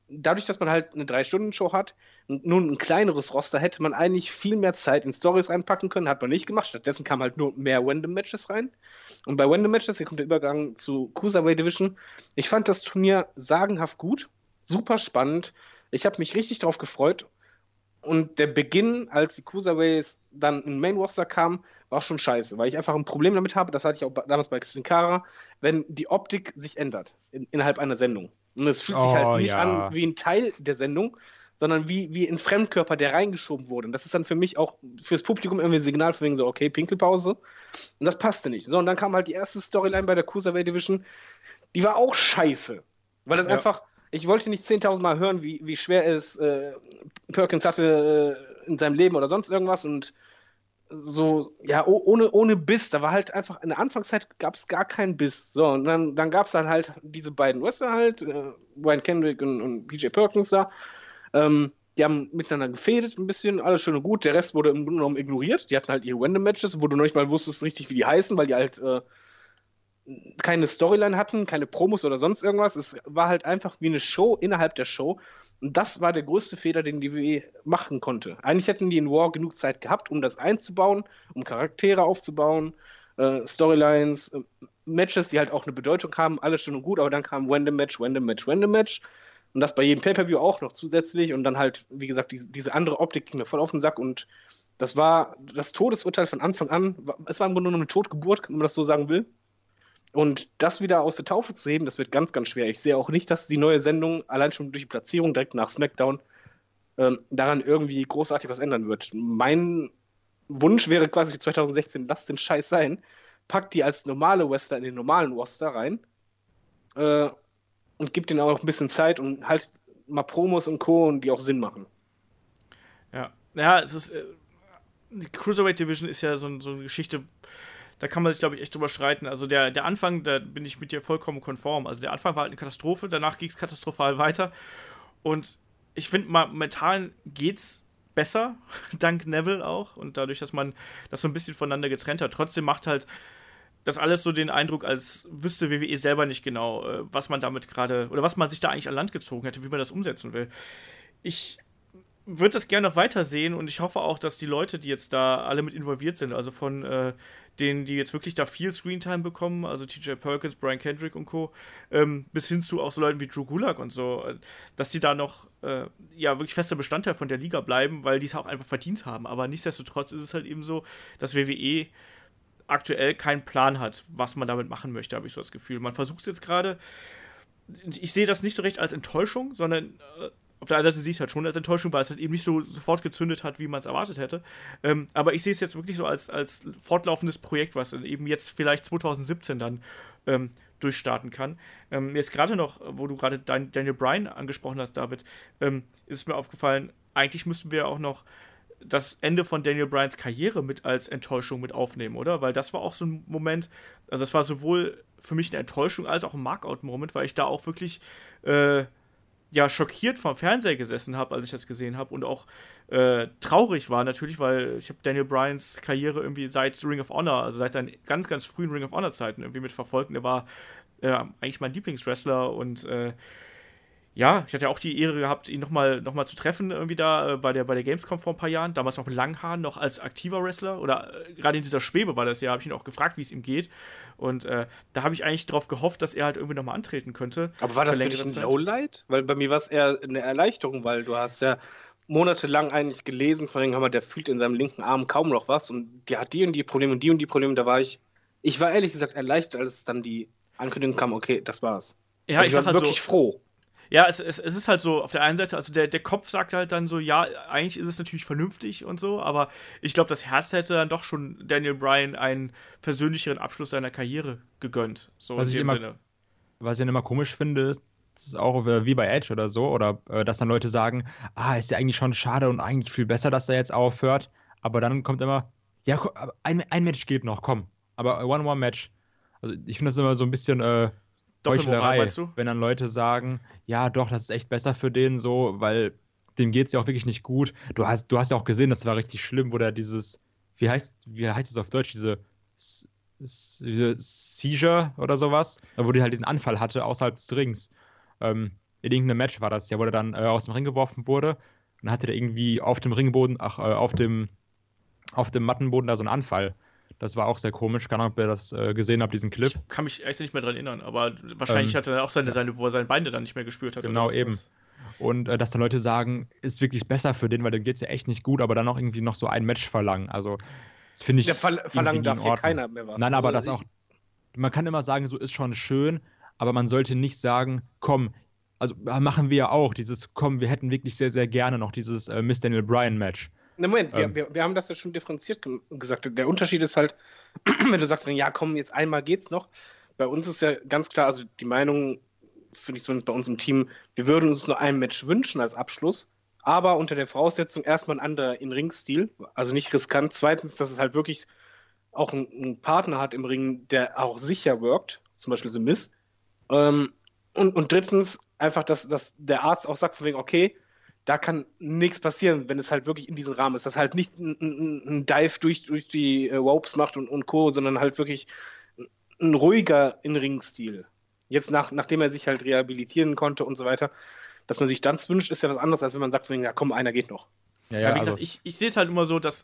dadurch, dass man halt eine Drei-Stunden-Show hat nun ein kleineres Roster, hätte man eigentlich viel mehr Zeit in Stories reinpacken können, hat man nicht gemacht. Stattdessen kam halt nur mehr Random-Matches rein. Und bei Random-Matches, hier kommt der Übergang zu Cruiserweight Division. Ich fand das Turnier sagenhaft gut, super spannend. Ich habe mich richtig darauf gefreut. und der Beginn, als die Cruiserweights dann in Main Roster kamen, war schon scheiße, weil ich einfach ein Problem damit habe, das hatte ich auch damals bei Sin Cara, wenn die Optik sich ändert in, innerhalb einer Sendung. Und es fühlt sich Oh, halt nicht ja. an wie ein Teil der Sendung, sondern wie, wie ein Fremdkörper, der reingeschoben wurde. Und das ist dann für mich auch fürs Publikum irgendwie ein Signal von wegen so, okay, Pinkelpause. Und das passte nicht. So, und dann kam halt die erste Storyline bei der Cruiserweight Division, die war auch scheiße. Weil das Ja. einfach, ich wollte nicht 10.000 Mal hören, wie, wie schwer es äh, Perkins hatte äh, in seinem Leben oder sonst irgendwas und so, ja, oh, ohne, ohne Biss. Da war halt einfach, in der Anfangszeit gab es gar keinen Biss. So, und dann, dann gab es dann halt diese beiden Wrestler halt, äh, Brian Kendrick und, und PJ Perkins da. Ähm, die haben miteinander gefädet ein bisschen, alles schön und gut. Der Rest wurde im Grunde genommen ignoriert. Die hatten halt ihre Random-Matches, wo du noch nicht mal wusstest richtig, wie die heißen, weil die halt äh, keine Storyline hatten, keine Promos oder sonst irgendwas. Es war halt einfach wie eine Show innerhalb der Show. Und das war der größte Fehler, den die WWE machen konnte. Eigentlich hätten die in War genug Zeit gehabt, um das einzubauen, um Charaktere aufzubauen, äh, Storylines, äh, Matches, die halt auch eine Bedeutung haben, alles schön und gut, aber dann kam Random Match, Random Match, Random Match. Und das bei jedem Pay-Per-View auch noch zusätzlich. Und dann halt, wie gesagt, diese, diese andere Optik ging mir voll auf den Sack. Und das war das Todesurteil von Anfang an. Es war im Grunde nur eine Totgeburt, wenn man das so sagen will. Und das wieder aus der Taufe zu heben, das wird ganz, ganz schwer. Ich sehe auch nicht, dass die neue Sendung allein schon durch die Platzierung direkt nach SmackDown ähm, daran irgendwie großartig was ändern wird. Mein Wunsch wäre quasi für 2016, lasst den Scheiß sein, packt die als normale Wrestler in den normalen Roster rein äh, und gibt denen auch ein bisschen Zeit und halt mal Promos und Co. und die auch Sinn machen. Ja, ja, es ist. Äh, die Cruiserweight Division ist ja so, so eine Geschichte, da kann man sich, glaube ich, echt drüber streiten. Also der, der Anfang, da bin ich mit dir vollkommen konform. Also der Anfang war halt eine Katastrophe, danach ging es katastrophal weiter. Und ich finde, momentan geht's besser, dank Neville auch. Und dadurch, dass man das so ein bisschen voneinander getrennt hat. Trotzdem macht halt das alles so den Eindruck, als wüsste WWE selber nicht genau, äh, was man damit gerade oder was man sich da eigentlich an Land gezogen hätte, wie man das umsetzen will. Ich würde das gerne noch weitersehen und ich hoffe auch, dass die Leute, die jetzt da alle mit involviert sind, also von äh, denen, die jetzt wirklich da viel Screentime bekommen, also TJ Perkins, Brian Kendrick und Co., ähm, bis hin zu auch so Leuten wie Drew Gulak und so, äh, dass die da noch äh, ja wirklich fester Bestandteil von der Liga bleiben, weil die es auch einfach verdient haben. Aber nichtsdestotrotz ist es halt eben so, dass WWE aktuell keinen Plan hat, was man damit machen möchte, habe ich so das Gefühl. Man versucht es jetzt gerade. Ich sehe das nicht so recht als Enttäuschung, sondern äh, auf der einen Seite sehe ich es halt schon als Enttäuschung, weil es halt eben nicht so sofort gezündet hat, wie man es erwartet hätte. Ähm, aber ich sehe es jetzt wirklich so als, als fortlaufendes Projekt, was eben jetzt vielleicht 2017 dann ähm, durchstarten kann. Ähm, jetzt gerade noch, wo du gerade Dan Daniel Bryan angesprochen hast, David, ähm, ist es mir aufgefallen, eigentlich müssten wir auch noch das Ende von Daniel Bryans Karriere mit als Enttäuschung mit aufnehmen, oder? Weil das war auch so ein Moment, also das war sowohl für mich eine Enttäuschung als auch ein Markout-Moment, weil ich da auch wirklich äh, ja schockiert vom Fernseher gesessen habe, als ich das gesehen habe und auch äh, traurig war natürlich, weil ich habe Daniel Bryans Karriere irgendwie seit Ring of Honor, also seit seinen ganz, ganz frühen Ring of Honor Zeiten irgendwie mitverfolgt. Und er war äh, eigentlich mein Lieblingswrestler und äh, ja, ich hatte ja auch die Ehre gehabt, ihn nochmal noch mal zu treffen, irgendwie da äh, bei, der, bei der Gamescom vor ein paar Jahren. Damals noch mit langen Haaren, noch als aktiver Wrestler. Oder äh, gerade in dieser Schwebe war das ja, habe ich ihn auch gefragt, wie es ihm geht. Und äh, da habe ich eigentlich darauf gehofft, dass er halt irgendwie nochmal antreten könnte. Aber war das Für längere ein. Lowlight? Weil bei mir war es eher eine Erleichterung, weil du hast ja monatelang eigentlich gelesen, von dem der fühlt in seinem linken Arm kaum noch was und der hat die und die Probleme und die und die Probleme. Da war ich, ich war ehrlich gesagt erleichtert, als dann die Ankündigung kam, okay, das war's. Ja, Also ich sag war halt wirklich so. froh. Ja, es, es, es ist halt so, auf der einen Seite, also der, der Kopf sagt halt dann so, ja, eigentlich ist es natürlich vernünftig und so, aber ich glaube, das Herz hätte dann doch schon Daniel Bryan einen persönlicheren Abschluss seiner Karriere gegönnt. So Was in ich dem immer- Sinne. Was ich dann immer komisch finde, ist, das ist auch wie bei Edge oder so, oder äh, dass dann Leute sagen, ah, ist ja eigentlich schon schade und eigentlich viel besser, dass er jetzt aufhört. Aber dann kommt immer, ja, ein, ein Match geht noch, komm. Aber One-One-Match. Also ich finde das immer so ein bisschen äh, Doppelmoral, meinst du? wenn dann Leute sagen, ja doch, das ist echt besser für den so, weil dem geht es ja auch wirklich nicht gut. Du hast, du hast ja auch gesehen, das war richtig schlimm, wo der dieses, wie heißt, wie heißt es auf Deutsch, diese, diese Seizure oder sowas, wo die halt diesen Anfall hatte außerhalb des Rings. Ähm, in irgendeinem Match war das ja, wo der dann äh, aus dem Ring geworfen wurde. Und dann hatte der irgendwie auf dem Ringboden, ach, äh, auf dem, auf dem Mattenboden da so einen Anfall. Das war auch sehr komisch. Keine Ahnung, ob ihr das äh, gesehen habt, diesen Clip. Ich kann mich echt nicht mehr dran erinnern, aber wahrscheinlich Ähm, hat er auch seine, seine, wo er seine Beine dann nicht mehr gespürt hat. Genau, eben. Und äh, dass dann Leute sagen, ist wirklich besser für den, weil dem geht es ja echt nicht gut, aber dann auch irgendwie noch so ein Match verlangen. Also, das finde ich. Der Ver verlangen darf hier keiner mehr was. Nein, aber also, das auch. Man kann immer sagen, so ist schon schön, aber man sollte nicht sagen, komm, also machen wir ja auch, dieses, komm, wir hätten wirklich sehr, sehr gerne noch dieses äh, Miss Daniel Bryan Match. Na Moment, Ähm. wir, wir, wir haben das ja schon differenziert ge gesagt. Der Unterschied ist halt, wenn du sagst, ja komm, jetzt einmal geht's noch. Bei uns ist ja ganz klar, also die Meinung, finde ich zumindest bei uns im Team, wir würden uns nur ein Match wünschen als Abschluss, aber unter der Voraussetzung erstmal ein anderer in Ringstil, also nicht riskant. Zweitens, dass es halt wirklich auch einen, einen Partner hat im Ring, der auch sicher wirkt, zum Beispiel The Miss. Ähm, und, und drittens, einfach, dass, dass der Arzt auch sagt, von wegen, okay, da kann nichts passieren, wenn es halt wirklich in diesem Rahmen ist. Dass halt nicht ein, ein, ein Dive durch, durch die äh, Ropes macht und, und Co., sondern halt wirklich ein ruhiger In-Ring-Stil. Jetzt, nach, nachdem er sich halt rehabilitieren konnte und so weiter, dass man sich dann wünscht, ist ja was anderes, als wenn man sagt, ja komm, einer geht noch. Ja, Ja, wie also- gesagt, ich, ich sehe es halt immer so, dass,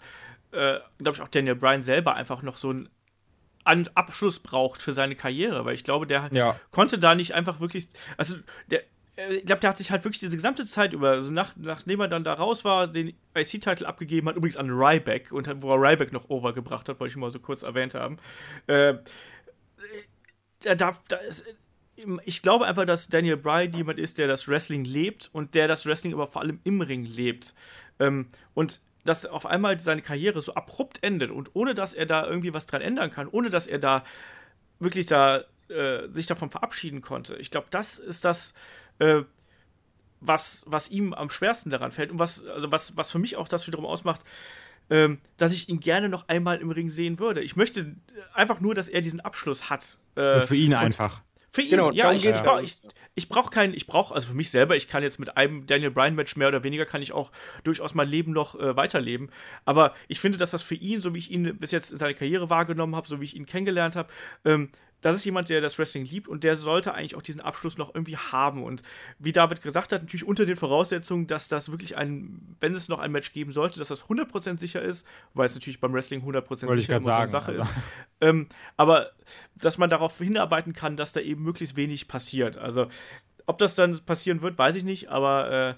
äh, glaube ich, auch Daniel Bryan selber einfach noch so einen An Abschluss braucht für seine Karriere, weil ich glaube, der Ja. konnte da nicht einfach wirklich, also der, ich glaube, der hat sich halt wirklich diese gesamte Zeit über, also nach, nachdem er dann da raus war, den IC-Titel abgegeben hat, übrigens an Ryback, und wo er Ryback noch overgebracht hat, wollte ich mal so kurz erwähnt haben. Äh, da da ist, ich glaube einfach, dass Daniel Bryan jemand ist, der das Wrestling lebt und der das Wrestling aber vor allem im Ring lebt. Ähm, und dass auf einmal seine Karriere so abrupt endet und ohne dass er da irgendwie was dran ändern kann, ohne dass er da wirklich da äh, sich davon verabschieden konnte. Ich glaube, das ist das, äh, was, was ihm am schwersten daran fällt und was, also was, was für mich auch das wiederum ausmacht, ähm, dass ich ihn gerne noch einmal im Ring sehen würde. Ich möchte einfach nur, dass er diesen Abschluss hat. Äh, für ihn einfach. Für ihn, Genau, ja, ich, ich ja. brauche ich, ich brauch keinen, ich brauche, also für mich selber, ich kann jetzt mit einem Daniel Bryan-Match mehr oder weniger, kann ich auch durchaus mein Leben noch äh, weiterleben. Aber ich finde, dass das für ihn, so wie ich ihn bis jetzt in seiner Karriere wahrgenommen habe, so wie ich ihn kennengelernt habe, ähm, das ist jemand, der das Wrestling liebt und der sollte eigentlich auch diesen Abschluss noch irgendwie haben. Und wie David gesagt hat, natürlich unter den Voraussetzungen, dass das wirklich ein, wenn es noch ein Match geben sollte, dass das 100% sicher ist, weil es natürlich beim Wrestling 100% Wollte ich sicher immer so sagen, Sache also. ist. Ähm, aber dass man darauf hinarbeiten kann, dass da eben möglichst wenig passiert. Also, ob das dann passieren wird, weiß ich nicht, aber äh,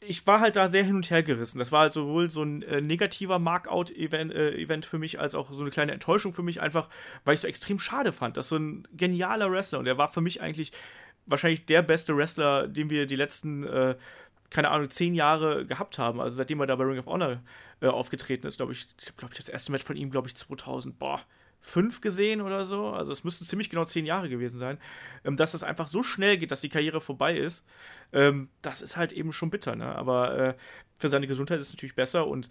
ich war halt da sehr hin und her gerissen. Das war halt sowohl so ein äh, negativer Markout-Event äh, Event für mich, als auch so eine kleine Enttäuschung für mich, einfach weil ich so extrem schade fand. Das ist so ein genialer Wrestler und er war für mich eigentlich wahrscheinlich der beste Wrestler, den wir die letzten, äh, keine Ahnung, zehn Jahre gehabt haben. Also seitdem er da bei Ring of Honor äh, aufgetreten ist, glaube ich, glaube ich, das erste Match von ihm, glaube ich, 2000, boah, fünf gesehen oder so. Also es müssten ziemlich genau zehn Jahre gewesen sein. Ähm, dass das einfach so schnell geht, dass die Karriere vorbei ist, ähm, das ist halt eben schon bitter. Ne? Aber äh, für seine Gesundheit ist es natürlich besser und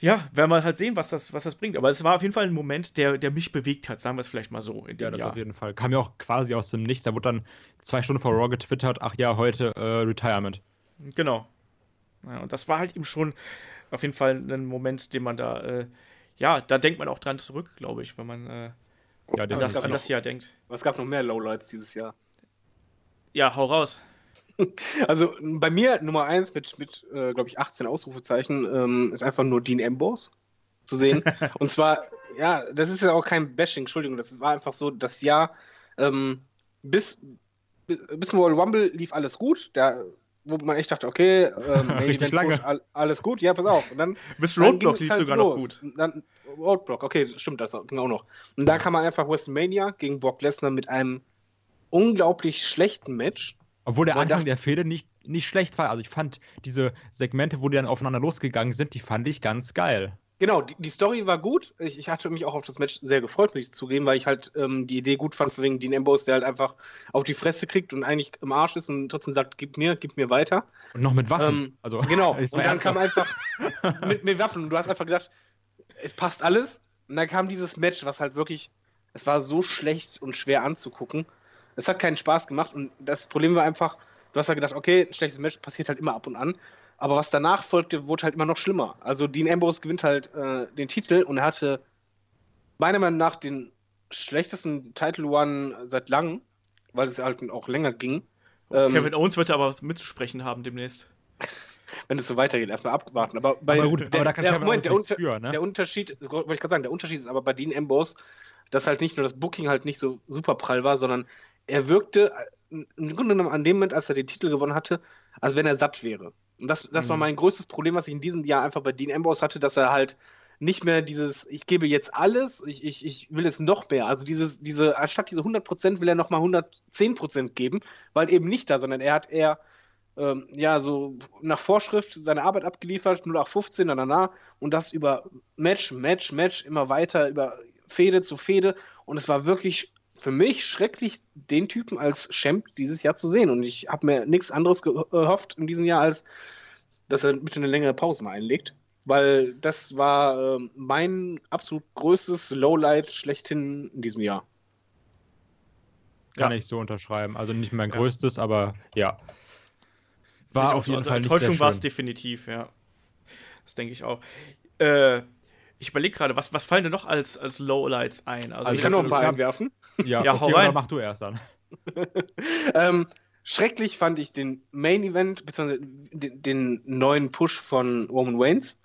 ja, werden wir halt sehen, was das, was das bringt. Aber es war auf jeden Fall ein Moment, der, der mich bewegt hat, sagen wir es vielleicht mal so. Ja, das Jahr. auf jeden Fall. Kam ja auch quasi aus dem Nichts. Da wurde dann zwei Stunden vor Raw getwittert, ach ja, heute äh, Retirement. Genau. Ja, und das war halt eben schon auf jeden Fall ein Moment, den man da, äh, ja, da denkt man auch dran zurück, glaube ich, wenn man äh, Ja, an, das, an noch- das Jahr denkt. Aber es gab noch mehr Lowlights dieses Jahr. Ja, hau raus. Also bei mir Nummer 1 mit, mit äh, glaube ich, 18 Ausrufezeichen ähm, ist einfach nur Dean Ambrose zu sehen. Und zwar, ja, das ist ja auch kein Bashing, Entschuldigung, das war einfach so, das Jahr ähm, bis, bis, bis zum Royal Rumble lief alles gut. Da, wo man echt dachte, okay, ähm, Richtig Event lange. Push, all, alles gut, ja, pass auf. Und dann Bis Roadblock es lief halt sogar noch los. gut. Und Dann, Roadblock, okay, stimmt, das ging auch noch. Und dann kam man einfach WrestleMania gegen Brock Lesnar mit einem unglaublich schlechten Match. Obwohl der Anfang dachte- der Fehde nicht, nicht schlecht war. Also ich fand diese Segmente, wo die dann aufeinander losgegangen sind, die fand ich ganz geil. Genau, die, die Story war gut. Ich, ich hatte mich auch auf das Match sehr gefreut, muss ich zugeben, weil ich halt ähm, die Idee gut fand, von wegen Dean Ambrose, der halt einfach auf die Fresse kriegt und eigentlich im Arsch ist und trotzdem sagt, gib mir, gib mir weiter. Und noch mit Waffen. Ähm, also, Genau, und dann kam einfach mit, mit Waffen und du hast einfach gedacht, es passt alles. Und dann kam dieses Match, was halt wirklich, es war so schlecht und schwer anzugucken. Es hat keinen Spaß gemacht und das Problem war einfach, du hast halt gedacht, okay, ein schlechtes Match passiert halt immer ab und an. Aber was danach folgte, wurde halt immer noch schlimmer. Also Dean Ambrose gewinnt halt äh, den Titel und er hatte meiner Meinung nach den schlechtesten Title One seit langem, weil es halt auch länger ging. Ähm, Kevin Owens wird aber mitzusprechen haben demnächst. wenn es so weitergeht, erstmal abwarten. Aber, bei, Aber gut, aber da kann der, Kevin Moment, der, Unter für, ne? der Unterschied, wollte ich gerade sagen, der Unterschied ist aber bei Dean Ambrose, dass halt nicht nur das Booking halt nicht so super prall war, sondern er wirkte äh, im Grunde genommen an dem Moment, als er den Titel gewonnen hatte, als wenn er satt wäre. Und das, das mhm. war mein größtes Problem, was ich in diesem Jahr einfach bei Dean Ambrose hatte, dass er halt nicht mehr dieses, ich gebe jetzt alles, ich, ich, ich will es noch mehr. Also dieses, diese, anstatt diese 100% will er nochmal 110% geben, weil eben nicht da, sondern er hat eher, ähm, ja, so nach Vorschrift seine Arbeit abgeliefert, 0815, na, na, na, und das über Match, Match, Match, immer weiter, über Fehde zu Fehde. Und es war wirklich für mich schrecklich, den Typen als Champ dieses Jahr zu sehen. Und ich habe mir nichts anderes gehofft in diesem Jahr, als dass er bitte eine längere Pause mal einlegt weil das war äh, mein absolut größtes Lowlight schlechthin in diesem Jahr. Kann ja. ich so unterschreiben. Also nicht mein ja. größtes, aber ja. War auf jeden also Fall Enttäuschung war es definitiv, ja. Das denke ich auch. Äh, ich überlege gerade, was, was fallen denn noch als, als Lowlights ein? Also, also ich kann noch ein paar einwerfen. Ja, ja okay, hau rein. mach du erst dann. ähm, schrecklich fand ich den Main Event, beziehungsweise den, den neuen Push von Roman Reigns.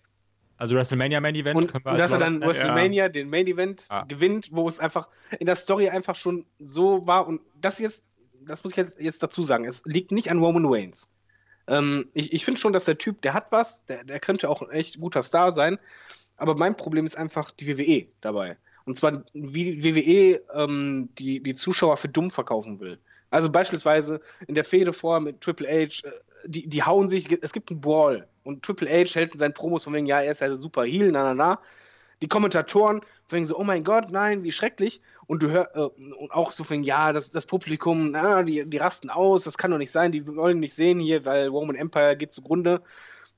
Also WrestleMania Main Event. Und, und dass er dann WrestleMania ja. den Main Event ah. gewinnt, wo es einfach in der Story einfach schon so war. Und das jetzt, das muss ich jetzt, jetzt dazu sagen, es liegt nicht an Roman Reigns. Ähm, ich ich finde schon, dass der Typ, der hat was, der, der könnte auch ein echt guter Star sein. Aber mein Problem ist einfach die WWE dabei. Und zwar, wie WWE ähm, die, die Zuschauer für dumm verkaufen will. Also beispielsweise in der Fehde vor mit Triple H, äh, die, die hauen sich, es gibt einen Brawl und Triple H hält in seinen Promos von wegen, ja, er ist ja super Heel, na, na, na. Die Kommentatoren von so, oh mein Gott, nein, wie schrecklich. Und du hörst, äh, und auch so von, ja, das, das Publikum, na, die, die rasten aus, das kann doch nicht sein, die wollen nicht sehen hier, weil Roman Empire geht zugrunde.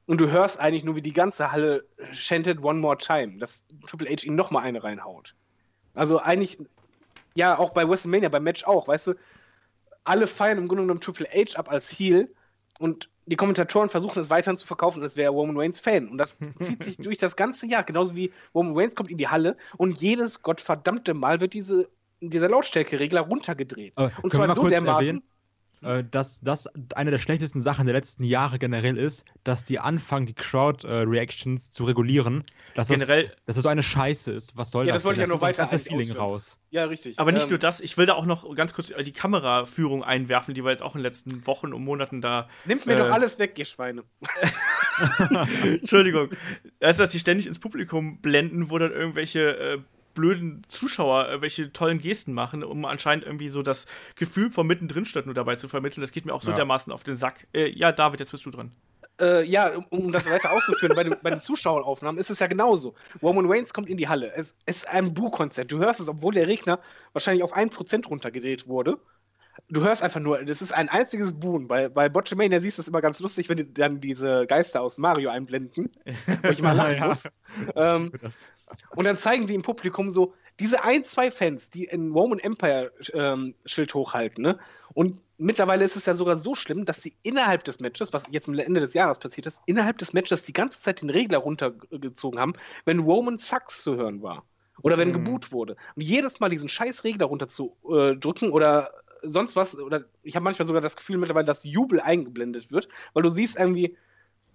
Und du hörst eigentlich nur, wie die ganze Halle chantet One More Time, dass Triple H ihm nochmal eine reinhaut. Also eigentlich, ja, auch bei WrestleMania, beim Match auch, weißt du, alle feiern im Grunde genommen Triple H ab als Heel und die Kommentatoren versuchen es weiterhin zu verkaufen, als wäre Roman Reigns Fan. Und das zieht sich durch das ganze Jahr. Genauso wie Roman Reigns kommt in die Halle und jedes gottverdammte Mal wird diese, dieser Lautstärkeregler runtergedreht. Aber und zwar so dermaßen. Erwähnen? Äh, dass das eine der schlechtesten Sachen der letzten Jahre generell ist, dass die anfangen, die Crowd-Reactions äh, zu regulieren. Dass generell, das, dass das so eine Scheiße ist. Was soll ja, das? das wollte ich ja noch weiter das Feeling raus. Ja, richtig. Aber nicht ähm, nur das, ich will da auch noch ganz kurz die Kameraführung einwerfen, die wir jetzt auch in den letzten Wochen und Monaten da. Nimmt mir äh, doch alles weg, ihr Schweine. Entschuldigung. Also, dass die ständig ins Publikum blenden, wo dann irgendwelche äh, blöden Zuschauer welche tollen Gesten machen, um anscheinend irgendwie so das Gefühl von mittendrin statt nur dabei zu vermitteln. Das geht mir auch so ja. dermaßen auf den Sack. Äh, ja, David, jetzt bist du dran. Äh, ja, um, um, das weiter auszuführen, bei, den, bei den Zuschaueraufnahmen ist es ja genauso. Roman Reigns kommt in die Halle. Es, es ist ein Buhkonzert. Du hörst es, obwohl der Regner wahrscheinlich auf 1% runtergedreht wurde. Du hörst einfach nur, das ist ein einziges Buhen. Bei, bei Botchamania siehst du es immer ganz lustig, wenn die dann diese Geister aus Mario einblenden. wo ich mal lachen ja. muss. Ähm, und dann zeigen die im Publikum so, diese ein, zwei Fans, die ein Roman Empire ähm, Schild hochhalten, ne? Und mittlerweile ist es ja sogar so schlimm, dass sie innerhalb des Matches, was jetzt am Ende des Jahres passiert ist, innerhalb des Matches die ganze Zeit den Regler runtergezogen haben, wenn Roman Sucks zu hören war. Oder wenn mhm. geboot wurde. Und jedes Mal diesen scheiß Regler runterzudrücken oder sonst was, oder ich habe manchmal sogar das Gefühl mittlerweile, dass Jubel eingeblendet wird, weil du siehst irgendwie,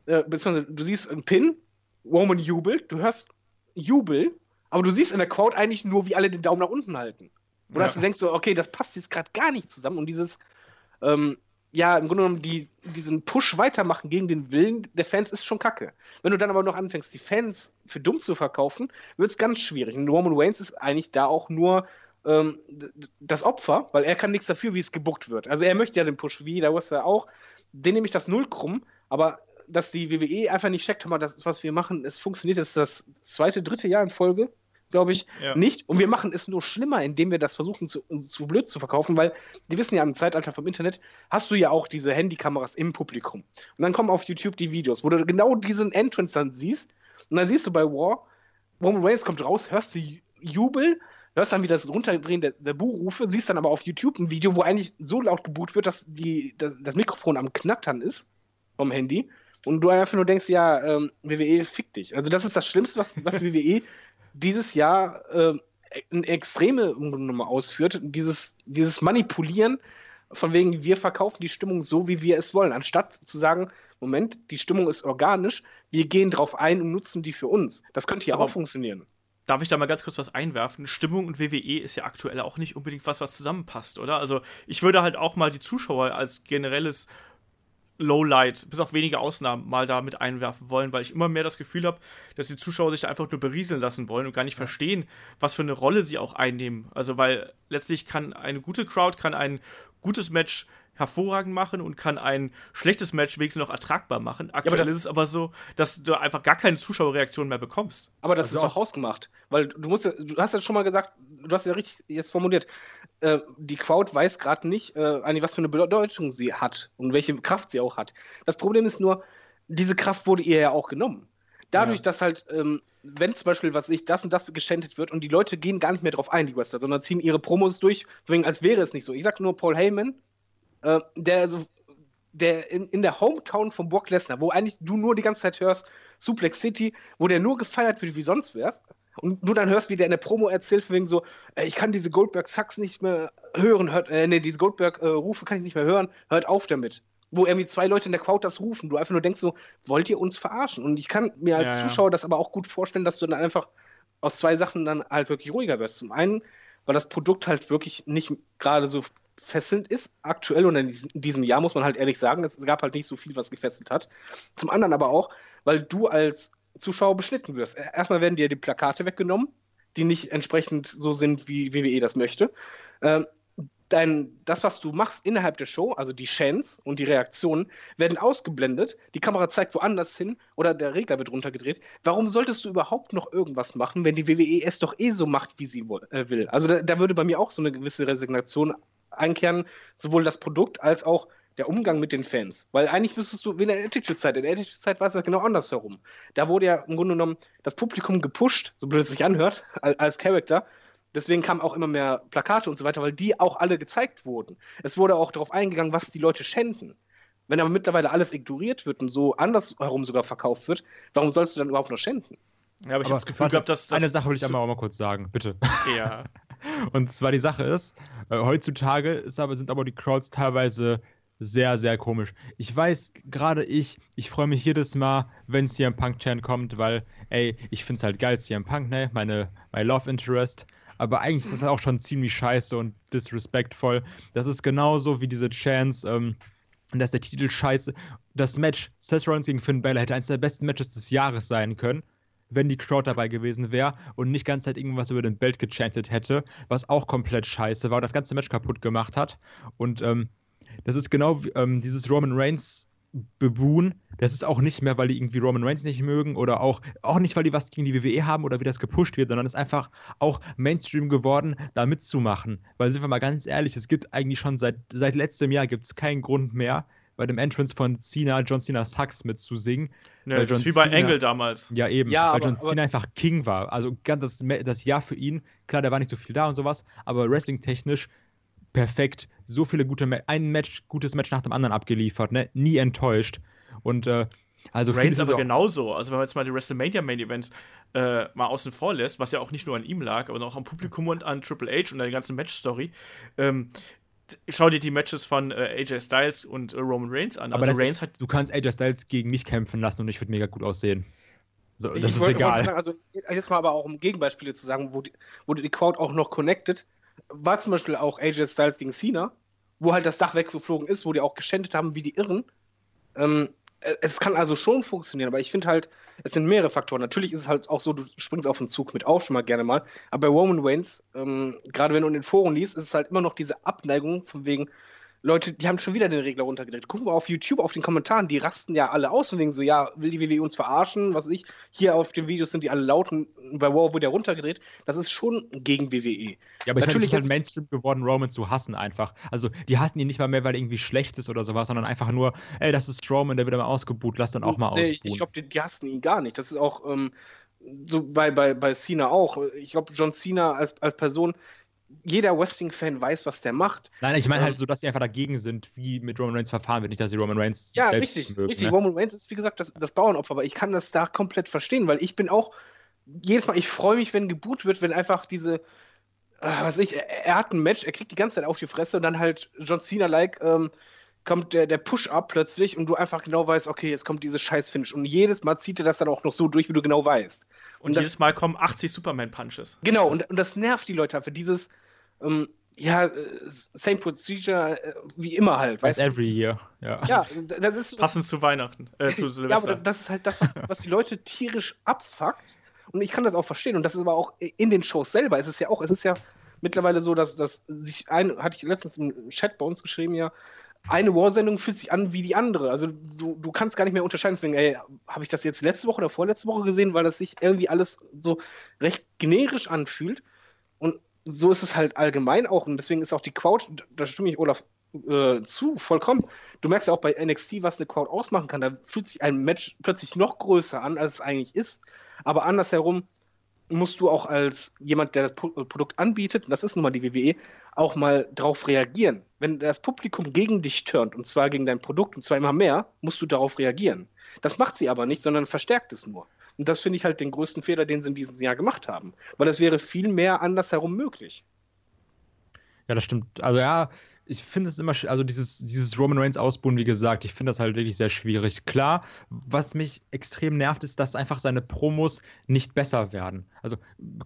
äh, beziehungsweise du siehst einen Pin, Roman jubelt, du hörst Jubel, aber du siehst in der Crowd eigentlich nur, wie alle den Daumen nach unten halten. Oder ja. du denkst so, okay, das passt jetzt gerade gar nicht zusammen und dieses, ähm, ja, im Grunde genommen die, diesen Push weitermachen gegen den Willen der Fans ist schon kacke. Wenn du dann aber noch anfängst, die Fans für dumm zu verkaufen, wird es ganz schwierig. Und Roman Reigns ist eigentlich da auch nur ähm, das Opfer, weil er kann nichts dafür, wie es gebuckt wird. Also er möchte ja den Push, wie der Wrestler auch. Den nehme ich das Null krumm, aber dass die WWE einfach nicht checkt, mal, das, was wir machen, es funktioniert, das ist das zweite, dritte Jahr in Folge, glaube ich, ja. nicht. Und wir machen es nur schlimmer, indem wir das versuchen, zu, uns zu blöd zu verkaufen, weil die wissen ja, im Zeitalter vom Internet hast du ja auch diese Handykameras im Publikum. Und dann kommen auf YouTube die Videos, wo du genau diesen Entrance dann siehst. Und dann siehst du bei War, Roman Reigns kommt raus, hörst du Jubel, hörst dann wieder das Runterdrehen der, der Buhrufe, siehst dann aber auf YouTube ein Video, wo eigentlich so laut geboot wird, dass die, das, das Mikrofon am Knattern ist vom Handy und du einfach nur denkst, ja, ähm, WWE fick dich. Also das ist das Schlimmste, was, was WWE dieses Jahr äh, eine extreme Nummer ausführt. Dieses, dieses Manipulieren von wegen, wir verkaufen die Stimmung so, wie wir es wollen, anstatt zu sagen, Moment, die Stimmung ist organisch, wir gehen drauf ein und nutzen die für uns. Das könnte ja Aber auch funktionieren. Darf ich da mal ganz kurz was einwerfen? Stimmung und WWE ist ja aktuell auch nicht unbedingt was, was zusammenpasst, oder? Also ich würde halt auch mal die Zuschauer als generelles Lowlight, bis auf wenige Ausnahmen, mal da mit einwerfen wollen, weil ich immer mehr das Gefühl habe, dass die Zuschauer sich da einfach nur berieseln lassen wollen und gar nicht ja. verstehen, was für eine Rolle sie auch einnehmen. Also, weil letztlich kann eine gute Crowd, kann ein gutes Match hervorragend machen und kann ein schlechtes Match wenigstens noch ertragbar machen. Aktuell ja, ist es aber so, dass du einfach gar keine Zuschauerreaktion mehr bekommst. Aber das also ist doch hausgemacht, weil du musst ja, du hast ja schon mal gesagt, du hast ja richtig jetzt formuliert, äh, die Crowd weiß gerade nicht, äh, eigentlich was für eine Bedeutung sie hat und welche Kraft sie auch hat. Das Problem ist nur, diese Kraft wurde ihr ja auch genommen. Dadurch, ja. dass halt, ähm, wenn zum Beispiel, was ich, das und das geschändet wird und die Leute gehen gar nicht mehr drauf ein, die Wrestler, sondern ziehen ihre Promos durch, wegen, als wäre es nicht so. Ich sag nur Paul Heyman, äh, der so der in, in der Hometown von Brock Lesnar, wo eigentlich du nur die ganze Zeit hörst, Suplex City, wo der nur gefeiert wird wie sonst wär's. Und du dann hörst, wie der in der Promo erzählt, wegen so, äh, ich kann diese Goldberg-Sucks nicht mehr hören, hört, äh, nee, diese Goldberg-Rufe kann ich nicht mehr hören, hört auf damit. Wo irgendwie zwei Leute in der Crowd das rufen, du einfach nur denkst so, wollt ihr uns verarschen? Und ich kann mir als ja, Zuschauer ja. das aber auch gut vorstellen, dass du dann einfach aus zwei Sachen dann halt wirklich ruhiger wirst. Zum einen, weil das Produkt halt wirklich nicht gerade so fesselnd ist, aktuell und in diesem Jahr muss man halt ehrlich sagen, es gab halt nicht so viel, was gefesselt hat. Zum anderen aber auch, weil du als Zuschauer beschnitten wirst. Erstmal werden dir die Plakate weggenommen, die nicht entsprechend so sind, wie WWE das möchte. Ähm, dein, das, was du machst innerhalb der Show, also die Chants und die Reaktionen, werden ausgeblendet. Die Kamera zeigt woanders hin oder der Regler wird runtergedreht. Warum solltest du überhaupt noch irgendwas machen, wenn die WWE es doch eh so macht, wie sie äh, will? Also da, da würde bei mir auch so eine gewisse Resignation einkehren, sowohl das Produkt als auch der Umgang mit den Fans. Weil eigentlich müsstest du, wie in der Attitude-Zeit, in der Attitude-Zeit war es ja genau andersherum. Da wurde ja im Grunde genommen das Publikum gepusht, so blöd es sich anhört, als, als Charakter. Deswegen kamen auch immer mehr Plakate und so weiter, weil die auch alle gezeigt wurden. Es wurde auch darauf eingegangen, was die Leute schänden. Wenn aber mittlerweile alles ignoriert wird und so andersherum sogar verkauft wird, warum sollst du dann überhaupt noch schänden? Ja, aber ich habe das Gefühl gehabt, dass, dass. Eine Sache will ich einmal auch mal kurz sagen, bitte. Ja. und zwar die Sache ist, äh, heutzutage ist aber, sind aber die Crowds teilweise sehr, sehr komisch. Ich weiß, gerade ich, ich freue mich jedes Mal, wenn CM Punk Chan kommt, weil, ey, ich finde es halt geil, CM Punk, ne? Meine, my Love Interest. Aber eigentlich ist das auch schon ziemlich scheiße und disrespectful. Das ist genauso wie diese Chance, ähm, dass der Titel scheiße. Das Match Seth Rollins gegen Finn Balor hätte eines der besten Matches des Jahres sein können wenn die Crowd dabei gewesen wäre und nicht ganz halt irgendwas über den Belt gechantet hätte, was auch komplett scheiße war und das ganze Match kaputt gemacht hat. Und ähm, das ist genau ähm, dieses Roman Reigns bebuhen. Das ist auch nicht mehr, weil die irgendwie Roman Reigns nicht mögen oder auch, auch nicht, weil die was gegen die WWE haben oder wie das gepusht wird, sondern es ist einfach auch Mainstream geworden, da mitzumachen. Weil sind wir mal ganz ehrlich, es gibt eigentlich schon seit, seit letztem Jahr gibt es keinen Grund mehr, bei dem Entrance von Cena John Cena Sucks mitzusingen. Ja, weil John das ist wie bei Cena, Engel damals. Ja, eben. Ja, weil aber, John Cena einfach King war. Also das, das Jahr für ihn, klar, der war nicht so viel da und sowas, aber wrestling-technisch perfekt. So viele gute, Ma ein Match, gutes Match nach dem anderen abgeliefert, ne? Nie enttäuscht. Und äh, also Reigns aber genauso. Also wenn man jetzt mal die WrestleMania Main Events äh, mal außen vor lässt, was ja auch nicht nur an ihm lag, aber auch am Publikum und an Triple H und an der ganzen Match-Story, ähm, schau dir die Matches von äh, AJ Styles und äh, Roman Reigns an. Aber also Reigns hat du kannst AJ Styles gegen mich kämpfen lassen und ich würde mega gut aussehen. So, das ich ist wollte, egal. Wollte also jetzt mal aber auch um Gegenbeispiele zu sagen, wo die, wo die Crowd auch noch connected, war zum Beispiel auch AJ Styles gegen Cena, wo halt das Dach weggeflogen ist, wo die auch geschändet haben wie die Irren. Ähm, es kann also schon funktionieren, aber ich finde halt, es sind mehrere Faktoren. Natürlich ist es halt auch so, du springst auf den Zug mit auf, schon mal gerne mal. Aber bei Roman Reigns, ähm, gerade wenn du in den Foren liest, ist es halt immer noch diese Abneigung von wegen, Leute, die haben schon wieder den Regler runtergedreht. Gucken wir auf YouTube, auf den Kommentaren, die rasten ja alle aus und wegen so, ja, will die WWE uns verarschen? Was weiß ich, hier auf den Videos sind die alle laut und bei Wow wird der runtergedreht. Das ist schon gegen WWE. Ja, aber Natürlich meine, es ist halt Mainstream geworden, Roman zu hassen einfach. Also, die hassen ihn nicht mal mehr, weil er irgendwie schlecht ist oder sowas, sondern einfach nur, ey, das ist Roman, der wird mal ausgebuht, lass dann auch mal nee, ausbuhen. Ich glaube, die, die, hassen ihn gar nicht. Das ist auch, ähm, so bei, bei, bei Cena auch. Ich glaube, John Cena als, als Person jeder Wrestling-Fan weiß, was der macht. Nein, ich meine halt ähm, so, dass sie einfach dagegen sind, wie mit Roman Reigns verfahren wird. Nicht, dass sie Roman Reigns. Ja, richtig. Mögen, richtig. Ne? Roman Reigns ist, wie gesagt, das, das Bauernopfer, aber ich kann das da komplett verstehen, weil ich bin auch. Jedes Mal, ich freue mich, wenn geboot wird, wenn einfach diese. Äh, was ich, er, er, hat ein Match, er kriegt die ganze Zeit auf die Fresse und dann halt John Cena-like. Ähm, kommt der, der Push-Up plötzlich und du einfach genau weißt, okay, jetzt kommt dieses Scheiß-Finish. Und jedes Mal zieht er das dann auch noch so durch, wie du genau weißt. Und, und das, jedes Mal kommen 80 Superman-Punches. Genau, und, und das nervt die Leute einfach. Dieses, ähm, ja, äh, same procedure, äh, wie immer halt. Weißt every year, ja. Ja, das ist. Passend zu Weihnachten, äh, zu Silvester. Ja, aber das ist halt das, was, was die Leute tierisch abfuckt. Und ich kann das auch verstehen. Und das ist aber auch in den Shows selber. Es ist ja auch, es ist ja mittlerweile so, dass, dass sich ein, hatte ich letztens im Chat bei uns geschrieben, ja, eine War-Sendung fühlt sich an wie die andere. Also du, du kannst gar nicht mehr unterscheiden, deswegen, ey, habe ich das jetzt letzte Woche oder vorletzte Woche gesehen, weil das sich irgendwie alles so recht generisch anfühlt. So ist es halt allgemein auch. Und deswegen ist auch die Crowd, da stimme ich Olaf äh, zu, vollkommen. Du merkst ja auch bei NXT, was eine Crowd ausmachen kann. Da fühlt sich ein Match plötzlich noch größer an, als es eigentlich ist. Aber andersherum musst du auch als jemand, der das Produkt anbietet, und das ist nun mal die WWE, auch mal drauf reagieren. Wenn das Publikum gegen dich turnt, und zwar gegen dein Produkt, und zwar immer mehr, musst du darauf reagieren. Das macht sie aber nicht, sondern verstärkt es nur. Und das finde ich halt den größten Fehler, den sie in diesem Jahr gemacht haben. Weil es wäre viel mehr andersherum möglich. Ja, das stimmt. Also ja, ich finde es immer, also dieses, dieses Roman Reigns Ausbuhen, wie gesagt, ich finde das halt wirklich sehr schwierig. Klar, was mich extrem nervt, ist, dass einfach seine Promos nicht besser werden. Also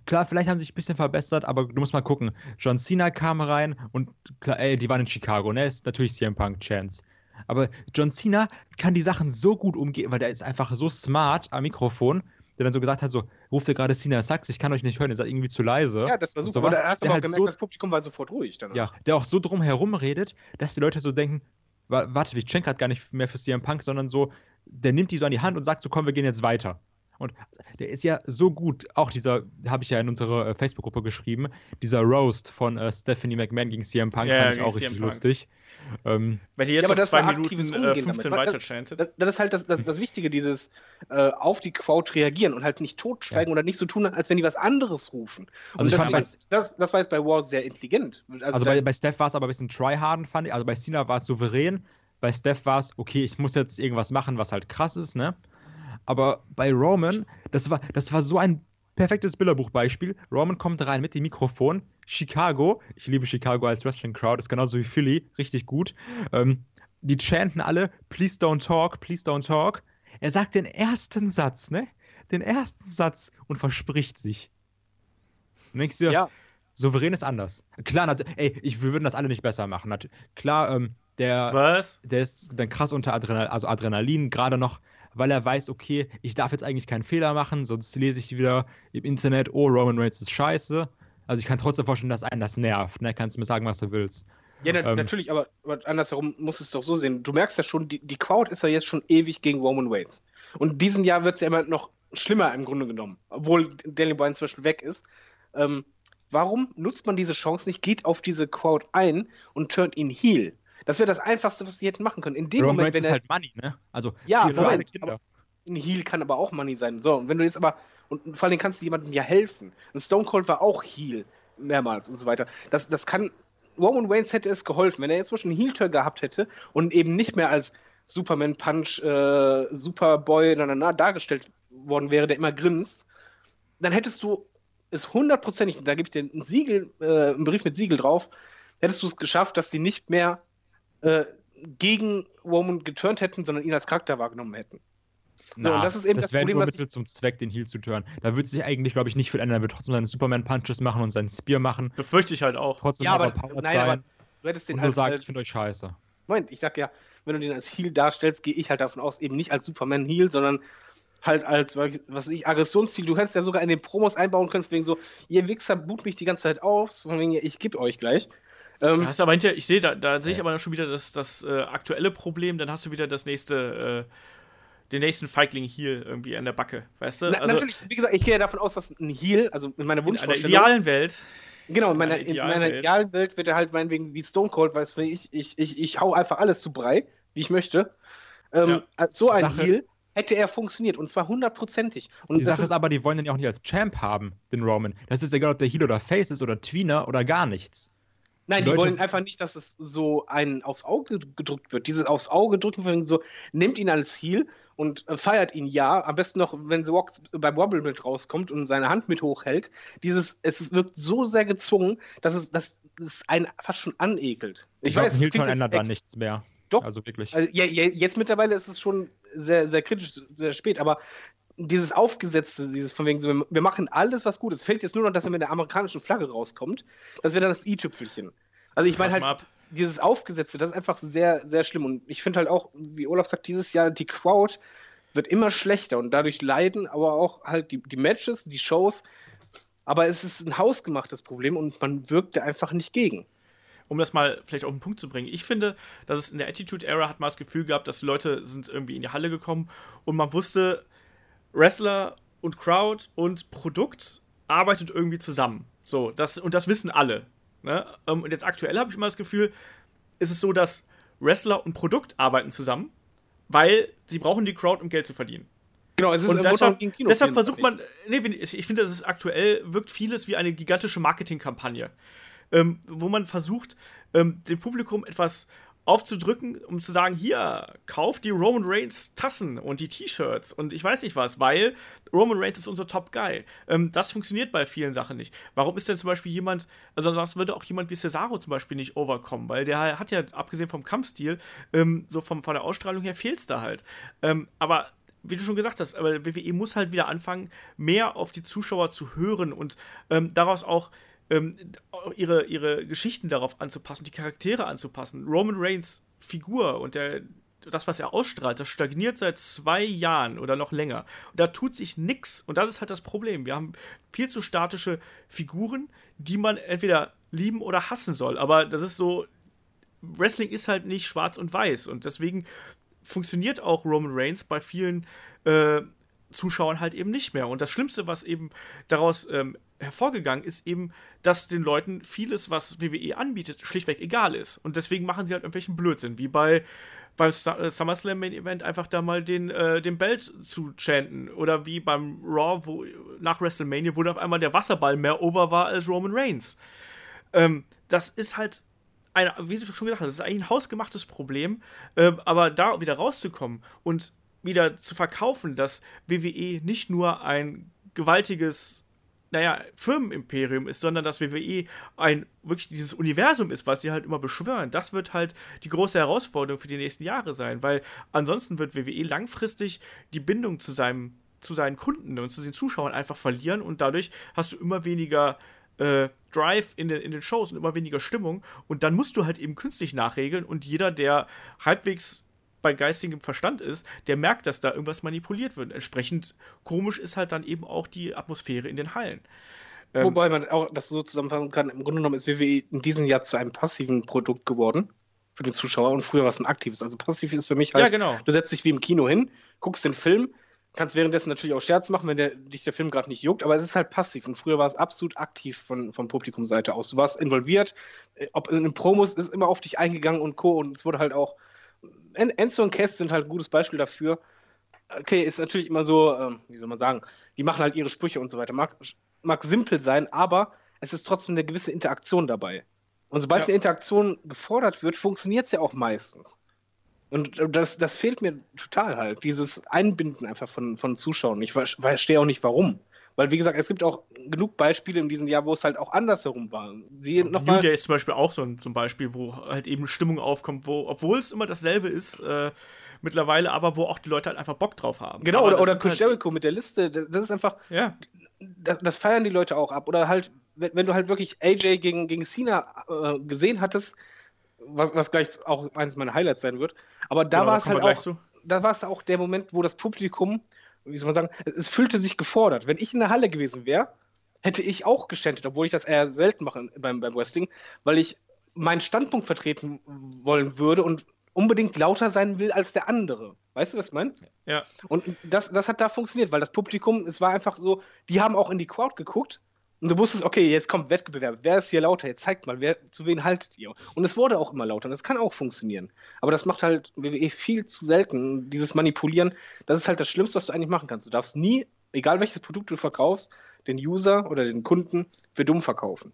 klar, vielleicht haben sie sich ein bisschen verbessert, aber du musst mal gucken. John Cena kam rein und klar, ey, die waren in Chicago, ne? Ist natürlich CM Punk Chance. Aber John Cena kann die Sachen so gut umgehen, weil der ist einfach so smart am Mikrofon, der dann so gesagt hat: so, ruft ihr gerade Cena Sachs, ich kann euch nicht hören, ihr seid irgendwie zu leise. Ja, das war super. Und da hast du aber auch gemerkt, so, das Publikum war sofort ruhig. Danach. Ja, der auch so drum herum redet, dass die Leute so denken: warte, ich schenke gerade gar nicht mehr für CM Punk, sondern so, der nimmt die so an die Hand und sagt so, komm, wir gehen jetzt weiter. Und der ist ja so gut, auch dieser, habe ich ja in unserer äh, Facebook-Gruppe geschrieben, dieser Roast von äh, Stephanie McMahon gegen CM Punk ja, fand ich auch richtig Punk. lustig. Ähm, Wenn ihr jetzt ja, noch zwei Minuten äh, 15 weiter chantet. Das, das, ist halt das, das, das Wichtige, dieses äh, auf die Crowd reagieren und halt nicht totschweigen ja. oder nicht so tun, als wenn die was anderes rufen. Und also das, fand, das, das, war jetzt bei War sehr intelligent. Also, also bei, bei Steph war es aber ein bisschen tryharden, fand ich. Also bei Cena war es souverän. Bei Steph war es, okay, ich muss jetzt irgendwas machen, was halt krass ist, ne? Aber bei Roman, das war, das war so ein perfektes Bilderbuchbeispiel. Roman kommt rein mit dem Mikrofon. Chicago, ich liebe Chicago als Wrestling-Crowd, ist genauso wie Philly, richtig gut. Ähm, die chanten alle, please don't talk, please don't talk. Er sagt den ersten Satz, ne? Den ersten Satz und verspricht sich. Du, ja. souverän ist anders. Klar, ey, ich, wir würden das alle nicht besser machen. Klar, ähm, der, Was? der ist dann krass unter Adrenal, also Adrenalin, gerade noch weil er weiß, okay, ich darf jetzt eigentlich keinen Fehler machen, sonst lese ich wieder im Internet, oh, Roman Reigns ist scheiße. Also ich kann trotzdem vorstellen, dass einen das nervt. Ne? Kannst du mir sagen, was du willst. Ja, na, ähm, natürlich, aber, aber, andersherum musst du es doch so sehen. Du merkst ja schon, die, die Crowd ist ja jetzt schon ewig gegen Roman Reigns. Und diesen Jahr wird es ja immer noch schlimmer im Grunde genommen, obwohl Daniel Bryan inzwischen weg ist. Ähm, warum nutzt man diese Chance nicht, geht auf diese Crowd ein und turnt ihn heel? Das wäre das Einfachste, was sie hätten machen können. In dem Roman Moment, wenn ist er, halt Money, ne? Also ja, für alle Kinder. Ein Heal kann aber auch Money sein. So, und wenn du jetzt aber, und vor allem kannst du jemandem ja helfen. Ein Stone Cold war auch Heal, mehrmals und so weiter. Das, das kann, Roman Waynes hätte es geholfen, wenn er jetzt zum einen Heel-Turn gehabt hätte und eben nicht mehr als Superman Punch, äh, Superboy, na, na, na, dargestellt worden wäre, der immer grinst, dann hättest du es hundertprozentig, da gebe ich dir ein Siegel, äh, einen Brief mit Siegel drauf, hättest du es geschafft, dass die nicht mehr äh, gegen Roman geturnt hätten, sondern ihn als Charakter wahrgenommen hätten. So, Na, das ist eben das, das Problem, nur Mittel zum Zweck, den Heal zu turnen. Da würde sich eigentlich, glaube ich, nicht viel ändern. Er wird trotzdem seine Superman-Punches machen und seinen Spear machen. Befürchte ich halt auch. Trotzdem ja, aber, Power nein, sein. aber du hättest den und als, sagt, als, ich finde euch scheiße. Moment, ich sag ja, wenn du den als Heal darstellst, gehe ich halt davon aus, eben nicht als Superman-Heal, sondern halt als, was weiß ich, Aggressionsziel. Du hättest ja sogar in den Promos einbauen können, wegen so, ihr Wichser boot mich die ganze Zeit auf, von wegen, ich gebe euch gleich. Ähm, hast aber hinter, ich sehe, da, da sehe ich aber schon wieder das, das äh, aktuelle Problem, dann hast du wieder das nächste, äh, den nächsten Feigling hier irgendwie an der Backe, weißt du? Na, also, natürlich, wie gesagt, ich gehe davon aus, dass ein Heal, also in meiner Wunschvorstellung. In einer idealen Welt. Genau, in meiner, in meiner Welt. idealen Welt wird er halt meinetwegen wie Stone Cold, weißt du, ich, ich, ich, ich hau einfach alles zu Brei, wie ich möchte. Ähm, ja. So ein Sache, Heal hätte er funktioniert und zwar hundertprozentig. Und die Sache ist aber, die wollen den ja auch nicht als Champ haben, den Roman. Das ist egal, ob der Heal oder Face ist oder Tweener oder gar nichts. Nein, die, die wollen einfach nicht, dass es so ein aufs Auge gedrückt wird. Dieses aufs Auge drücken, so, nimmt ihn als Ziel und äh, feiert ihn ja. Am besten noch, wenn The Rock bei Wobble mit rauskommt und seine Hand mit hochhält. Dieses, es wirkt so sehr gezwungen, dass es, dass es einen fast schon anekelt. Ich, ich weiß, es ändert da nichts mehr. Doch. Also wirklich. Also, ja, ja, jetzt mittlerweile ist es schon sehr, sehr kritisch, sehr spät, aber dieses Aufgesetzte, dieses von wegen so, wir machen alles, was gut ist. Fällt jetzt nur noch, dass er mit der amerikanischen Flagge rauskommt. Das wäre dann das i-Tüpfelchen. Also ich meine halt, ab. Dieses Aufgesetzte, das ist einfach sehr, sehr schlimm. Und ich finde halt auch, wie Olaf sagt, dieses Jahr die Crowd wird immer schlechter und dadurch leiden aber auch halt die, die Matches, die Shows. Aber es ist ein hausgemachtes Problem und man wirkt da einfach nicht gegen um das mal vielleicht auf den Punkt zu bringen. Ich finde, dass es in der Attitude Era hat man das Gefühl gehabt, dass die Leute sind irgendwie in die Halle gekommen und man wusste, Wrestler und Crowd und Produkt arbeitet irgendwie zusammen. So, das, und das wissen alle. Ne? Ähm, und jetzt aktuell habe ich immer das Gefühl, ist es so, dass Wrestler und Produkt arbeiten zusammen, weil sie brauchen die Crowd, um Geld zu verdienen. Genau, es ist und deshalb, deshalb versucht man, nee, ich finde, es ist aktuell, wirkt vieles wie eine gigantische Marketingkampagne, ähm, wo man versucht, ähm, dem Publikum etwas aufzudrücken, um zu sagen, hier, kauft die Roman Reigns Tassen und die T-Shirts und ich weiß nicht was, weil Roman Reigns ist unser Top Guy. Ähm, das funktioniert bei vielen Sachen nicht. Warum ist denn zum Beispiel jemand, also sonst würde auch jemand wie Cesaro zum Beispiel nicht overkommen, weil der hat ja, abgesehen vom Kampfstil, ähm, so vom, von der Ausstrahlung her fehlt es da halt. Ähm, aber wie du schon gesagt hast, aber WWE muss halt wieder anfangen, mehr auf die Zuschauer zu hören und ähm, daraus auch ähm, ihre, ihre Geschichten darauf anzupassen, die Charaktere anzupassen. Roman Reigns Figur und der, das, was er ausstrahlt, das stagniert seit zwei Jahren oder noch länger. Und da tut sich nichts. Und das ist halt das Problem. Wir haben viel zu statische Figuren, die man entweder lieben oder hassen soll. Aber das ist so, Wrestling ist halt nicht schwarz und weiß. Und deswegen funktioniert auch Roman Reigns bei vielen äh, Zuschauern halt eben nicht mehr. Und das Schlimmste, was eben daraus ähm, hervorgegangen ist, eben, dass den Leuten vieles, was WWE anbietet, schlichtweg egal ist. Und deswegen machen sie halt irgendwelchen Blödsinn, wie bei beim äh, SummerSlam Main Event einfach da mal den, äh, den Belt zu chanten. Oder wie beim Raw, wo nach WrestleMania, wo auf einmal der Wasserball mehr over war als Roman Reigns. Ähm, das ist halt ein, wie du schon gesagt hast, das ist eigentlich ein hausgemachtes Problem. Äh, aber da wieder rauszukommen und wieder zu verkaufen, dass WWE nicht nur ein gewaltiges naja, Firmenimperium ist, sondern dass WWE ein wirklich dieses Universum ist, was sie halt immer beschwören. Das wird halt die große Herausforderung für die nächsten Jahre sein, weil ansonsten wird WWE langfristig die Bindung zu seinem zu seinen Kunden und zu den Zuschauern einfach verlieren und dadurch hast du immer weniger äh, Drive in den, in den Shows und immer weniger Stimmung und dann musst du halt eben künstlich nachregeln und jeder, der halbwegs bei geistigem Verstand ist, der merkt, dass da irgendwas manipuliert wird. Entsprechend komisch ist halt dann eben auch die Atmosphäre in den Hallen. Ähm, Wobei man auch das so zusammenfassen kann, im Grunde genommen ist WWE in diesem Jahr zu einem passiven Produkt geworden für den Zuschauer und früher war es ein aktives. Also passiv ist für mich halt, ja, genau. du setzt dich wie im Kino hin, guckst den Film, kannst währenddessen natürlich auch Scherz machen, wenn der, dich der Film gerade nicht juckt, aber es ist halt passiv und früher war es absolut aktiv von, von Publikumseite aus. Du warst involviert, äh, ob in den Promos ist immer auf dich eingegangen und Co. und es wurde halt auch Enzo und Cass sind halt ein gutes Beispiel dafür. Okay, ist natürlich immer so, ähm, wie soll man sagen, die machen halt ihre Sprüche und so weiter. Mag, mag simpel sein, aber es ist trotzdem eine gewisse Interaktion dabei. Und sobald ja. eine Interaktion gefordert wird, funktioniert es ja auch meistens. Und das, das fehlt mir total halt, dieses Einbinden einfach von, von Zuschauern. Ich verstehe auch nicht, warum. Weil, wie gesagt, es gibt auch genug Beispiele in diesem Jahr, wo es halt auch andersherum war. Sie noch New Day ist zum Beispiel auch so ein zum Beispiel, wo halt eben Stimmung aufkommt, wo, obwohl es immer dasselbe ist, äh, mittlerweile, aber wo auch die Leute halt einfach Bock drauf haben. Genau, aber oder, oder Chris halt Jericho mit der Liste, das, das ist einfach, ja. Das, das, feiern die Leute auch ab. Oder halt, wenn, wenn du halt wirklich AJ gegen, gegen Cena äh, gesehen hattest, was, was gleich auch eines meiner Highlights sein wird, aber da genau, war es halt auch, da war es auch der Moment, wo das Publikum wie soll man sagen, es, fühlte sich gefordert. Wenn ich in der Halle gewesen wäre, hätte ich auch geschändet, obwohl ich das eher selten mache beim, beim Wrestling, weil ich meinen Standpunkt vertreten wollen würde und unbedingt lauter sein will als der andere. Weißt du, was ich meine? Ja. Und das, das hat da funktioniert, weil das Publikum, es war einfach so, die haben auch in die Crowd geguckt und du wusstest, okay, jetzt kommt Wettbewerb. Wer ist hier lauter? Jetzt zeigt mal, wer, zu wen haltet ihr? Und es wurde auch immer lauter. Und das kann auch funktionieren. Aber das macht halt WWE viel zu selten. Dieses Manipulieren, das ist halt das Schlimmste, was du eigentlich machen kannst. Du darfst nie, egal welches Produkt du verkaufst, den User oder den Kunden für dumm verkaufen.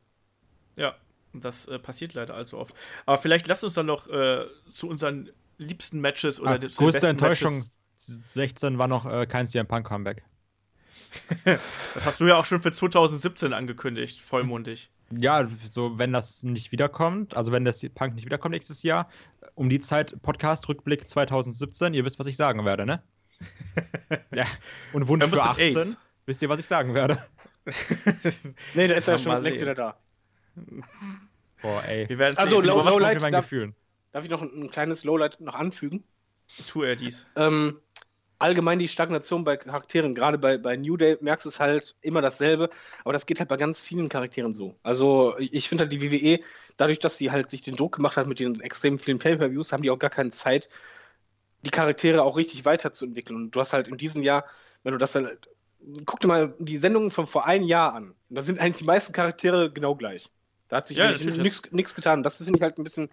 Ja, das äh, passiert leider allzu oft. Aber vielleicht lass uns dann noch äh, zu unseren liebsten Matches oder ah, zu größte Enttäuschung Matches 16 war noch äh, kein CM Punk Comeback. das hast du ja auch schon für 2017 angekündigt, vollmundig. Ja, so wenn das nicht wiederkommt, also wenn das Punk nicht wiederkommt nächstes Jahr, um die Zeit Podcast Rückblick 2017, ihr wisst, was ich sagen werde, ne? ja, und Wunsch für mit 18. AIDS. Wisst ihr, was ich sagen werde? Nee, da ist er Mal schon längst wieder da. Boah, ey. Wir werden Also. Low- Lowlight meinen darf-? Darf ich noch ein, ein kleines Lowlight noch anfügen? Tu er dies. Ähm, allgemein die Stagnation bei Charakteren, gerade bei, bei New Day merkst du es halt immer dasselbe, aber das geht halt bei ganz vielen Charakteren so. Also ich finde halt die WWE, dadurch, dass sie halt sich den Druck gemacht hat mit den extrem vielen Pay-Per-Views, haben die auch gar keine Zeit, die Charaktere auch richtig weiterzuentwickeln. Und du hast halt in diesem Jahr, wenn du das halt, guck dir mal die Sendungen von vor einem Jahr an. Da sind eigentlich die meisten Charaktere genau gleich. Da hat sich Ja, nichts getan. Das finde ich halt ein bisschen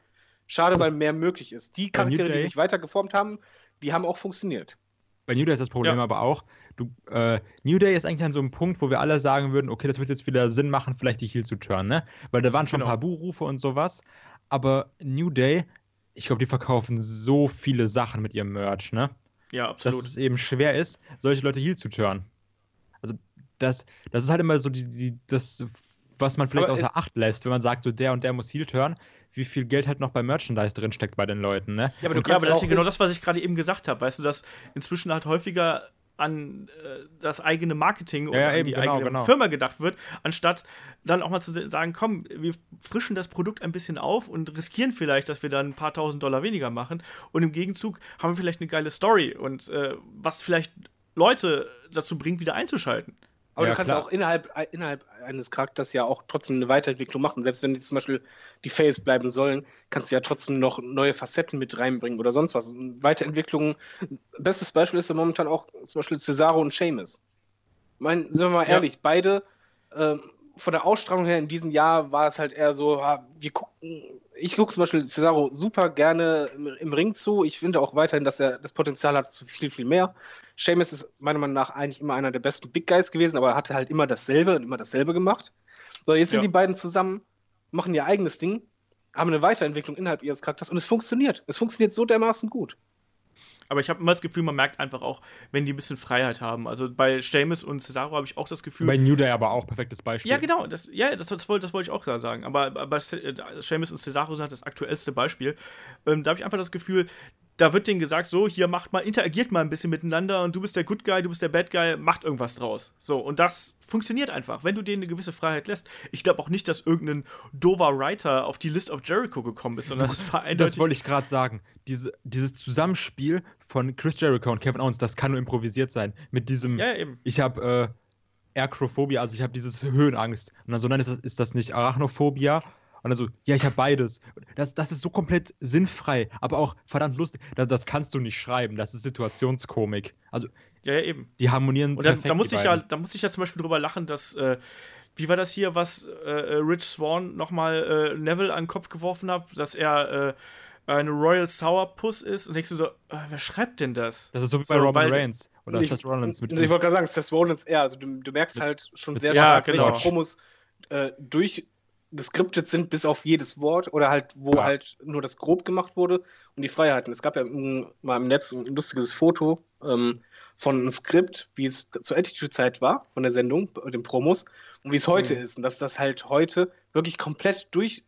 schade, weil mehr möglich ist. Die Charaktere, die sich weiter geformt haben, die haben auch funktioniert. Bei New Day ist das Problem Ja. aber auch, du, äh, New Day ist eigentlich an so einem Punkt, wo wir alle sagen würden, okay, das wird jetzt wieder Sinn machen, vielleicht die Heel zu turnen, ne? Weil da waren schon Genau. ein paar Buhrufe und sowas, aber New Day, ich glaube, die verkaufen so viele Sachen mit ihrem Merch, ne? Ja, Dass absolut. es eben schwer ist, solche Leute Heel zu turnen. Also, das, das ist halt immer so die, die, das, was man vielleicht Aber außer Acht lässt, wenn man sagt, so der und der muss Heel turnen, wie viel Geld halt noch bei Merchandise drin steckt bei den Leuten, ne? Ja, aber Ja, aber das ist ja genau das, was ich gerade eben gesagt habe. Weißt du, dass inzwischen halt häufiger an äh, das eigene Marketing und ja, an eben, die genau, eigene genau. Firma gedacht wird, anstatt dann auch mal zu sagen, komm, wir frischen das Produkt ein bisschen auf und riskieren vielleicht, dass wir dann ein paar tausend Dollar weniger machen und im Gegenzug haben wir vielleicht eine geile Story und äh, was vielleicht Leute dazu bringt, wieder einzuschalten. Aber Ja, du kannst klar. auch innerhalb, innerhalb eines Charakters ja auch trotzdem eine Weiterentwicklung machen. Selbst wenn die zum Beispiel die Face bleiben sollen, kannst du ja trotzdem noch neue Facetten mit reinbringen oder sonst was. Weiterentwicklungen. Bestes Beispiel ist ja momentan auch zum Beispiel Cesaro und Seamus. Ich meine, sind wir mal Ja. ehrlich, beide ähm, von der Ausstrahlung her in diesem Jahr war es halt eher so, ha, wir gucken, ich gucke zum Beispiel Cesaro super gerne im, Ring zu. Ich finde auch weiterhin, dass er das Potenzial hat zu viel, viel mehr. Seamus ist meiner Meinung nach eigentlich immer einer der besten Big Guys gewesen, aber er hatte halt immer dasselbe und immer dasselbe gemacht. So, jetzt sind Ja. die beiden zusammen, machen ihr eigenes Ding, haben eine Weiterentwicklung innerhalb ihres Charakters und es funktioniert. Es funktioniert so dermaßen gut. Aber ich habe immer das Gefühl, man merkt einfach auch, wenn die ein bisschen Freiheit haben. Also bei Seamus und Cesaro habe ich auch das Gefühl, Bei New Day aber auch perfektes Beispiel. Ja, genau, das, ja, das, das, wollte, das wollte ich auch gerade sagen. Aber, aber Seamus und Cesaro sind halt das aktuellste Beispiel. Ähm, da habe ich einfach das Gefühl, da wird denen gesagt, so, hier macht mal, interagiert mal ein bisschen miteinander und du bist der Good Guy, du bist der Bad Guy, macht irgendwas draus. So, und das funktioniert einfach, wenn du denen eine gewisse Freiheit lässt. Ich glaube auch nicht, dass irgendein dover Writer auf die List of Jericho gekommen ist, sondern das war eindeutig. Das wollte ich gerade sagen. Diese, dieses Zusammenspiel von Chris Jericho und Kevin Owens, das kann nur improvisiert sein. Mit diesem, ja, eben. ich habe äh, Acrophobie, also ich habe dieses Höhenangst. Und dann so, nein, ist das, ist das nicht Arachnophobia? Und dann so, ja, ich habe beides. Das, das ist so komplett sinnfrei, aber auch verdammt lustig. Das, das kannst du nicht schreiben, das ist Situationskomik. Also, Ja, ja, eben. die harmonieren Und dann, perfekt, da musste die ich ja, da musste ich ja zum Beispiel drüber lachen, dass, äh, wie war das hier, was äh, äh, Rich Swan nochmal äh, Neville an den Kopf geworfen hat, dass er äh, eine Royal Sourpuss ist und denkst du so, äh, wer schreibt denn das? Das ist so wie bei So, Roman Reigns oder ich, Seth Rollins mit ich wollte gerade sagen, Seth Rollins eher. Also du, du merkst halt schon sehr Ja, stark, genau. welche Promos äh, durchgeskriptet sind, bis auf jedes Wort oder halt, wo Ja. halt nur das grob gemacht wurde und die Freiheiten. Es gab ja mal im Netz ein lustiges Foto ähm, von einem Skript, wie es zur Attitude-Zeit war, von der Sendung, den Promos, und wie es heute Mhm. ist. Und dass das halt heute wirklich komplett durch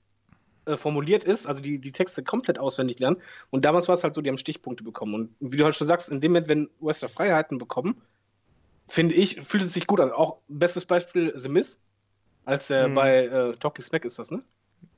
äh, formuliert ist, also die, die Texte komplett auswendig lernen. Und damals war es halt so, die haben Stichpunkte bekommen. Und wie du halt schon sagst, in dem Moment, wenn Wrestler Freiheiten bekommen, finde ich, fühlt es sich gut an. Auch bestes Beispiel The Miz, als er Mhm. bei äh, Talking Smack ist das, ne?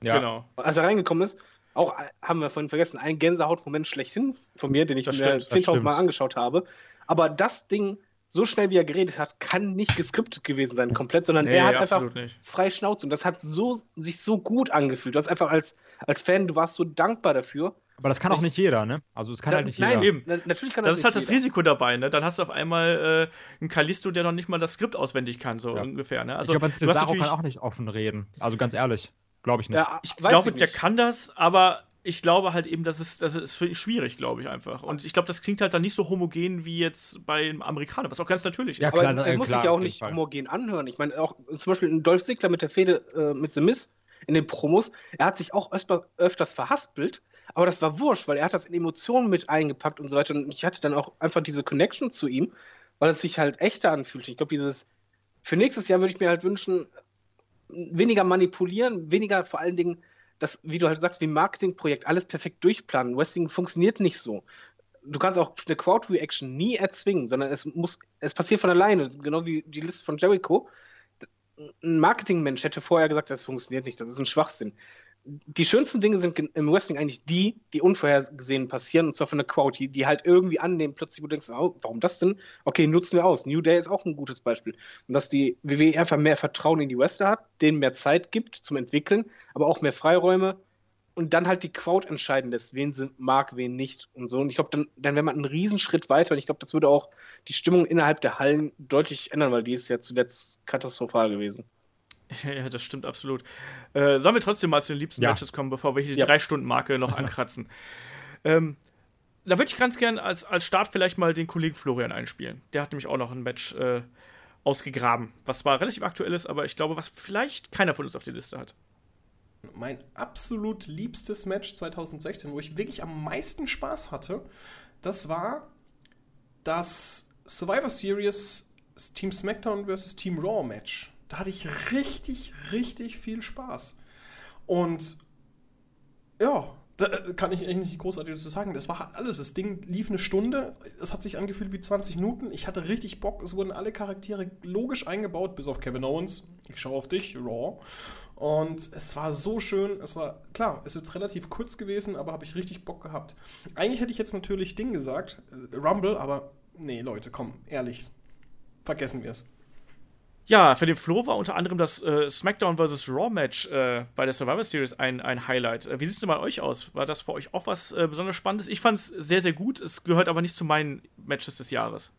ja. Genau. Als er reingekommen ist, auch äh, haben wir vorhin vergessen, ein Gänsehautmoment schlechthin von mir, den ich Das mir stimmt, das 10.000 Mal angeschaut habe. Aber das Ding, so schnell wie er geredet hat, kann nicht geskriptet gewesen sein komplett, sondern Nee, er hat einfach nicht. frei Schnauze und das hat so, sich so gut angefühlt. Du hast einfach als, als Fan, du warst so dankbar dafür. Aber das kann auch nicht jeder, ne? Also es kann halt nicht Nein, jeder. Eben. na, natürlich kann Das das, ist halt nicht das jeder. Risiko dabei, ne? Dann hast du auf einmal äh, einen Kalisto, der noch nicht mal das Skript auswendig kann, so Ja. ungefähr, ne? ich Also, glaube, du hast Cesaro kann auch nicht offen reden. Also ganz ehrlich, glaube ich nicht. Ja, ich glaube, ich der kann das, aber ich glaube halt eben, das ist, das ist für- schwierig, glaube ich einfach. Und ich glaube, das klingt halt dann nicht so homogen wie jetzt bei einem Amerikaner, was auch ganz natürlich Ja, ist. klar, Aber äh, er muss klar, sich ja auch nicht homogen anhören. Ich meine, auch zum Beispiel ein Dolph Ziggler mit der Fehde äh, mit The Miz in den Promos, er hat sich auch öfter, öfters verhaspelt, aber das war wurscht, weil er hat das in Emotionen mit eingepackt und so weiter. Und ich hatte dann auch einfach diese Connection zu ihm, weil es sich halt echter anfühlte. Ich glaube, dieses für nächstes Jahr würde ich mir halt wünschen, weniger manipulieren, weniger vor allen Dingen das, wie du halt sagst, wie Marketingprojekt, alles perfekt durchplanen. Wrestling funktioniert nicht so. du kannst auch eine Crowd-Reaction nie erzwingen, sondern es muss, es passiert von alleine, genau wie die Liste von Jericho. Ein Marketingmensch hätte vorher gesagt, das funktioniert nicht, das ist ein Schwachsinn. Die schönsten Dinge sind im Wrestling eigentlich die, die unvorhergesehen passieren, und zwar von der Crowd, die, die halt irgendwie annehmen, plötzlich, wo du denkst, oh, warum das denn? Okay, nutzen wir aus. New Day ist auch ein gutes Beispiel. Und dass die WWE einfach mehr Vertrauen in die Wrestler hat, denen mehr Zeit gibt zum Entwickeln, aber auch mehr Freiräume, und dann halt die Crowd entscheiden lässt, wen sie mag, wen nicht und so. Und ich glaube, dann, dann wäre man einen Riesenschritt weiter und ich glaube, das würde auch die Stimmung innerhalb der Hallen deutlich ändern, weil die ist ja zuletzt katastrophal gewesen. Ja, das stimmt absolut. Äh, sollen wir trotzdem mal zu den liebsten ja. Matches kommen, bevor wir hier die ja. Drei-Stunden-Marke noch ankratzen? ähm, da würde ich ganz gern als, als Start vielleicht mal den Kollegen Florian einspielen. Der hat nämlich auch noch ein Match äh, ausgegraben, was zwar relativ aktuell ist, aber ich glaube, was vielleicht keiner von uns auf der Liste hat mein absolut liebstes Match 2016, wo ich wirklich am meisten Spaß hatte, das war das Survivor Series Team SmackDown vs. Team Raw Match. Da hatte ich richtig, richtig viel Spaß. Und ja, da äh, kann ich eigentlich nicht großartig dazu sagen. Das war alles. Das Ding lief eine Stunde. Es hat sich angefühlt wie 20 Minuten. Ich hatte richtig Bock. Es wurden alle Charaktere logisch eingebaut, bis auf Kevin Owens. Ich schaue auf dich, Raw. Und es war so schön. Es war, klar, es ist jetzt relativ kurz gewesen, aber habe ich richtig Bock gehabt. Eigentlich hätte ich jetzt natürlich Ding gesagt, äh, Rumble, aber nee, Leute, komm, ehrlich. Vergessen wir es. Ja, für den Flo war unter anderem das äh, SmackDown vs. Raw Match äh, bei der Survivor Series ein, ein Highlight. Äh, wie sieht es denn bei euch aus? War das für euch auch was äh, besonders Spannendes? Ich fand es sehr, sehr gut. Es gehört aber nicht zu meinen Matches des Jahres.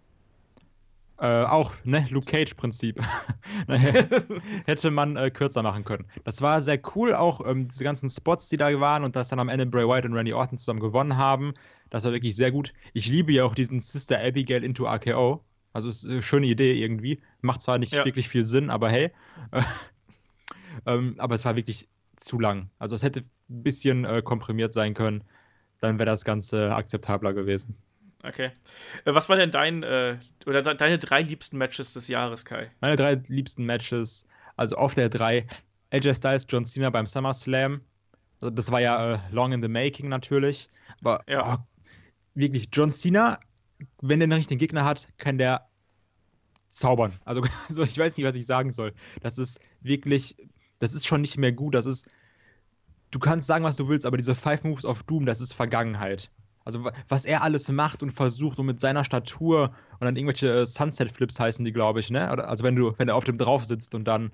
Äh, auch, ne, Luke Cage-Prinzip. Hätte man äh, kürzer machen können. Das war sehr cool, auch ähm, diese ganzen Spots, die da waren und dass dann am Ende Bray Wyatt und Randy Orton zusammen gewonnen haben. Das war wirklich sehr gut. Ich liebe ja auch diesen Sister Abigail into RKO. Also ist eine schöne Idee irgendwie. Macht zwar nicht ja. wirklich viel Sinn, aber hey. ähm, aber es war wirklich zu lang. Also es hätte ein bisschen äh, komprimiert sein können. Dann wäre das Ganze akzeptabler gewesen. Okay. Äh, was war denn dein äh, oder deine drei liebsten Matches des Jahres, Kai? Meine drei liebsten Matches, also auf der drei, AJ Styles, John Cena beim SummerSlam. Also das war ja äh, long in the making natürlich. Aber ja. oh, wirklich, John Cena wenn der einen richtigen Gegner hat, kann der zaubern. Also, also ich weiß nicht, was ich sagen soll. Das ist wirklich, das ist schon nicht mehr gut. Das ist, du kannst sagen, was du willst, aber diese Five Moves of Doom, das ist Vergangenheit. Also was er alles macht und versucht und mit seiner Statur und dann irgendwelche äh, Sunset Flips heißen die, glaube ich, ne? Also wenn du, wenn er auf dem drauf sitzt und dann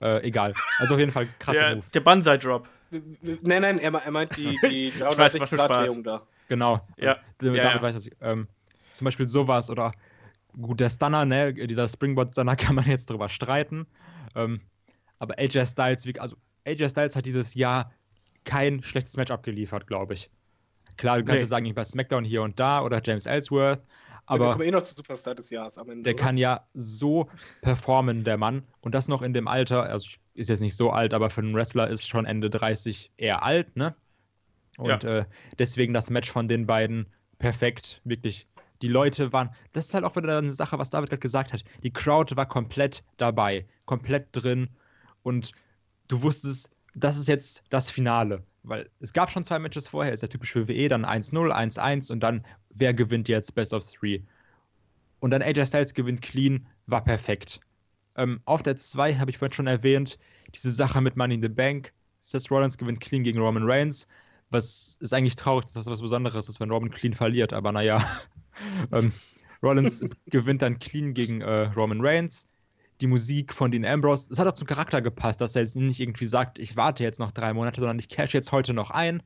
äh, egal. Also auf jeden Fall krasser der, Move. Der Banzai Drop. Nein, nein, er, er meint die, die 360 Grad Drehung da. Genau. Ja. Damit ja, ja. weiß ich. Ähm, zum Beispiel sowas oder gut, der Stunner, ne, dieser Springboard-Stunner kann man jetzt drüber streiten. Ähm, aber AJ Styles, also AJ Styles hat dieses Jahr kein schlechtes Match abgeliefert, glaube ich. Klar, du kannst nee. sagen, ich bei SmackDown hier und da oder James Ellsworth, aber. Kommen eh noch zu Superstar des Jahres am Ende. Der oder? kann ja so performen, der Mann. Und das noch in dem Alter, also ist jetzt nicht so alt, aber für einen Wrestler ist schon Ende 30 eher alt, ne? Und ja. äh, deswegen das Match von den beiden perfekt, wirklich. Die Leute waren, das ist halt auch wieder eine Sache, was David gerade gesagt hat. Die Crowd war komplett dabei, komplett drin und du wusstest, das ist jetzt das Finale. Weil es gab schon zwei Matches vorher, ist ja typisch für WE, dann 1-0, 1-1 und dann, wer gewinnt jetzt Best of Three? Und dann AJ Styles gewinnt clean, war perfekt. Ähm, auf der 2 habe ich vorhin schon erwähnt, diese Sache mit Money in the Bank. Seth Rollins gewinnt clean gegen Roman Reigns was ist eigentlich traurig, dass das was Besonderes ist, wenn Robin clean verliert, aber naja. ähm, Rollins gewinnt dann clean gegen äh, Roman Reigns. Die Musik von Dean Ambrose, das hat auch zum Charakter gepasst, dass er jetzt nicht irgendwie sagt, ich warte jetzt noch drei Monate, sondern ich cash jetzt heute noch ein.